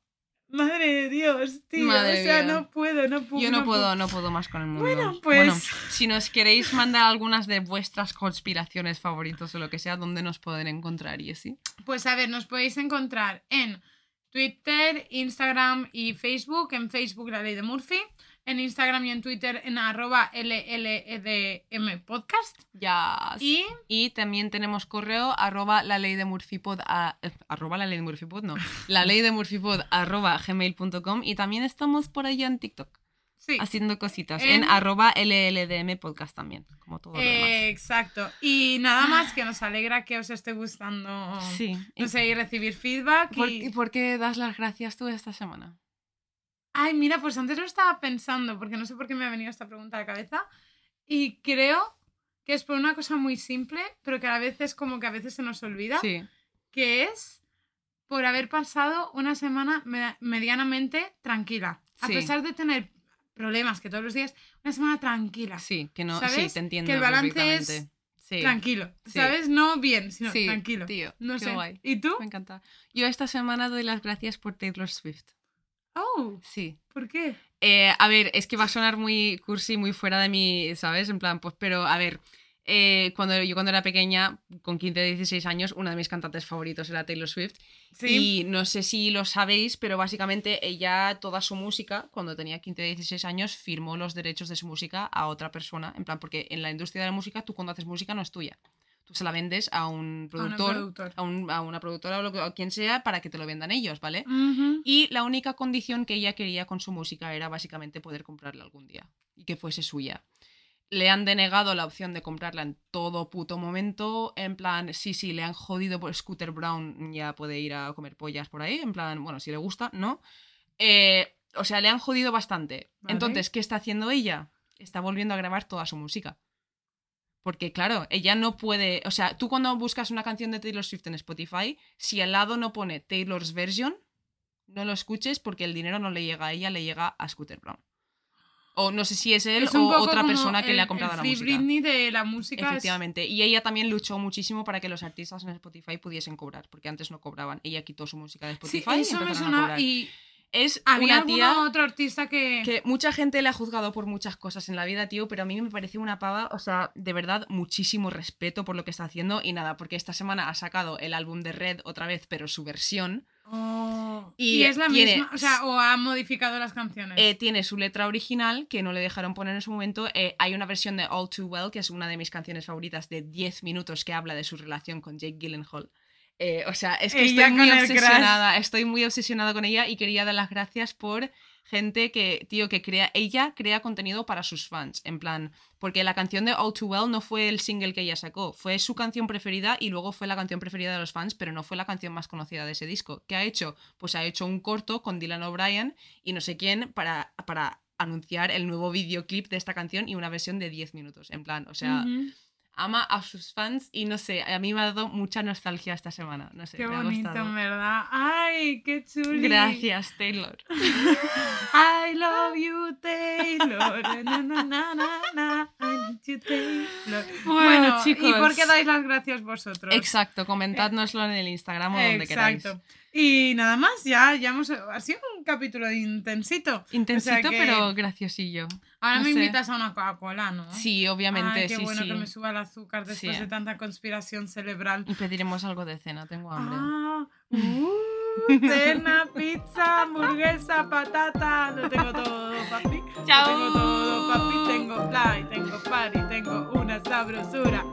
madre de Dios, tío. Madre o sea, mía. no puedo, no puedo. Yo no puedo, no puedo más con el mundo. Bueno, pues- si nos queréis mandar algunas de vuestras conspiraciones favoritos o lo que sea, ¿dónde nos pueden encontrar, Jessie? Pues a ver, nos podéis encontrar en Twitter, Instagram y Facebook. En Facebook, La Ley de Murphy. En Instagram y en Twitter, en arroba LLEDM Podcast. Ya. Y Y también tenemos correo arroba la ley de Murphypod a- eh, arroba la ley de Murphypod, no. La ley de Murphypod arroba gmail.com y también estamos por allá en TikTok sí. haciendo cositas. En- En, arroba LLDM podcast también, como todo lo Eh, demás. exacto. Y nada más que nos alegra que os esté gustando. Sí. No sé, y recibir feedback. ¿Por, y- y por qué das las gracias tú esta semana? Ay, mira, pues antes lo estaba pensando, porque no sé por qué me ha venido esta pregunta a la cabeza. Y creo que es por una cosa muy simple, pero que a veces como que a veces se nos olvida, Sí. que es por haber pasado una semana me- medianamente tranquila. A Sí. pesar de tener problemas que todos los días, una semana tranquila. Sí, que no, ¿Sabes? sí, te entiendo Que el balance es. Sí. Tranquilo, Sí. ¿sabes? No bien, sino tranquilo. tío, no qué sé. guay. ¿Y tú? Me encanta. Yo esta semana doy las gracias por Taylor Swift. Oh, Sí. ¿por qué? Eh, a ver, es que va a sonar muy cursi, muy fuera de mi, ¿sabes? En plan, pues, pero a ver, eh, cuando yo cuando era pequeña, con 15, 16 años, una de mis cantantes favoritos era Taylor Swift. Sí. Y no sé si lo sabéis, pero básicamente ella, toda su música, cuando tenía 15, 16 años, firmó los derechos de su música a otra persona. En plan, porque en la industria de la música, tú cuando haces música no es tuya. Tú se la vendes a un A productor, a, un- a una productora o lo que- quien sea para que te lo vendan ellos, ¿vale? Y la única condición que ella quería con su música era básicamente poder comprarla algún día y que fuese suya. Le han denegado la opción de comprarla en todo puto momento. En plan, sí, sí, le han jodido por Scooter Brown, ya puede ir a comer pollas por ahí. En plan, bueno, si le gusta, ¿no? Eh, o sea, le han jodido bastante. Vale. Entonces, ¿qué está haciendo ella? Está volviendo a grabar toda su música. Porque, claro, ella no puede. O sea, tú cuando buscas una canción de Taylor Swift en Spotify, si al lado no pone Taylor's version, no lo escuches porque el dinero no le llega a ella, le llega a Scooter Brown. O no sé si es él Es o otra persona que le ha comprado el la Free música. Britney de la música. es- Efectivamente. Y ella también luchó muchísimo para que los artistas en Spotify pudiesen cobrar, porque antes no cobraban. Ella quitó su música de Sí, Spotify y eso me empezaron a cobrar. Y Es había una tía otro artista que. que mucha gente le ha juzgado por muchas cosas en la vida, tío, pero a mí me parece una pava, o sea, de verdad, muchísimo respeto por lo que está haciendo y nada, porque esta semana ha sacado el álbum de Red otra vez, pero su versión. Oh, Y y, es la tiene- misma. O sea, o ha modificado las canciones. Eh, tiene su letra original, que no le dejaron poner en su momento. Eh, hay una versión de All Too Well, que es una de mis canciones favoritas de 10 minutos, que habla de su relación con Jake Gyllenhaal. Eh, o sea, es que Ella estoy muy obsesionada, estoy muy obsesionada con ella y quería dar las gracias por gente que, tío, que crea, ella crea contenido para sus fans, en plan, porque la canción de All Too Well no fue el single que ella sacó, fue su canción preferida y luego fue la canción preferida de los fans, pero no fue la canción más conocida de ese disco. ¿Qué ha hecho? Pues ha hecho un corto con Dylan O'Brien y no sé quién para, para anunciar el nuevo videoclip de esta canción y una versión de 10 minutos, en plan, o sea. Ama a sus fans y no sé, a mí me ha dado mucha nostalgia esta semana, no sé, Qué me ha bonito, gustado. en verdad. Ay, qué chuli. Gracias, Taylor. I love you, Taylor. Na, na, na. I need you, Taylor. Bueno, ¿y chicos. por qué dais las gracias vosotros? Exacto, comentádnoslo en el Instagram o donde queráis. Exacto. Y nada más, ya, ya hemos. Ha sido un capítulo intensito. Intensito, O sea que pero graciosillo. Ahora no me sé. invitas a una Coca-Cola, ¿no? Sí, obviamente, Ay, qué sí, bueno sí. que me suba el azúcar después Sí. de tanta conspiración cerebral. Y pediremos algo de cena, tengo hambre. Ah, uh, Cena, pizza, hamburguesa, patata. Lo tengo todo, papi. Chao. Lo tengo todo, papi. Tengo fly, tengo party, tengo una sabrosura.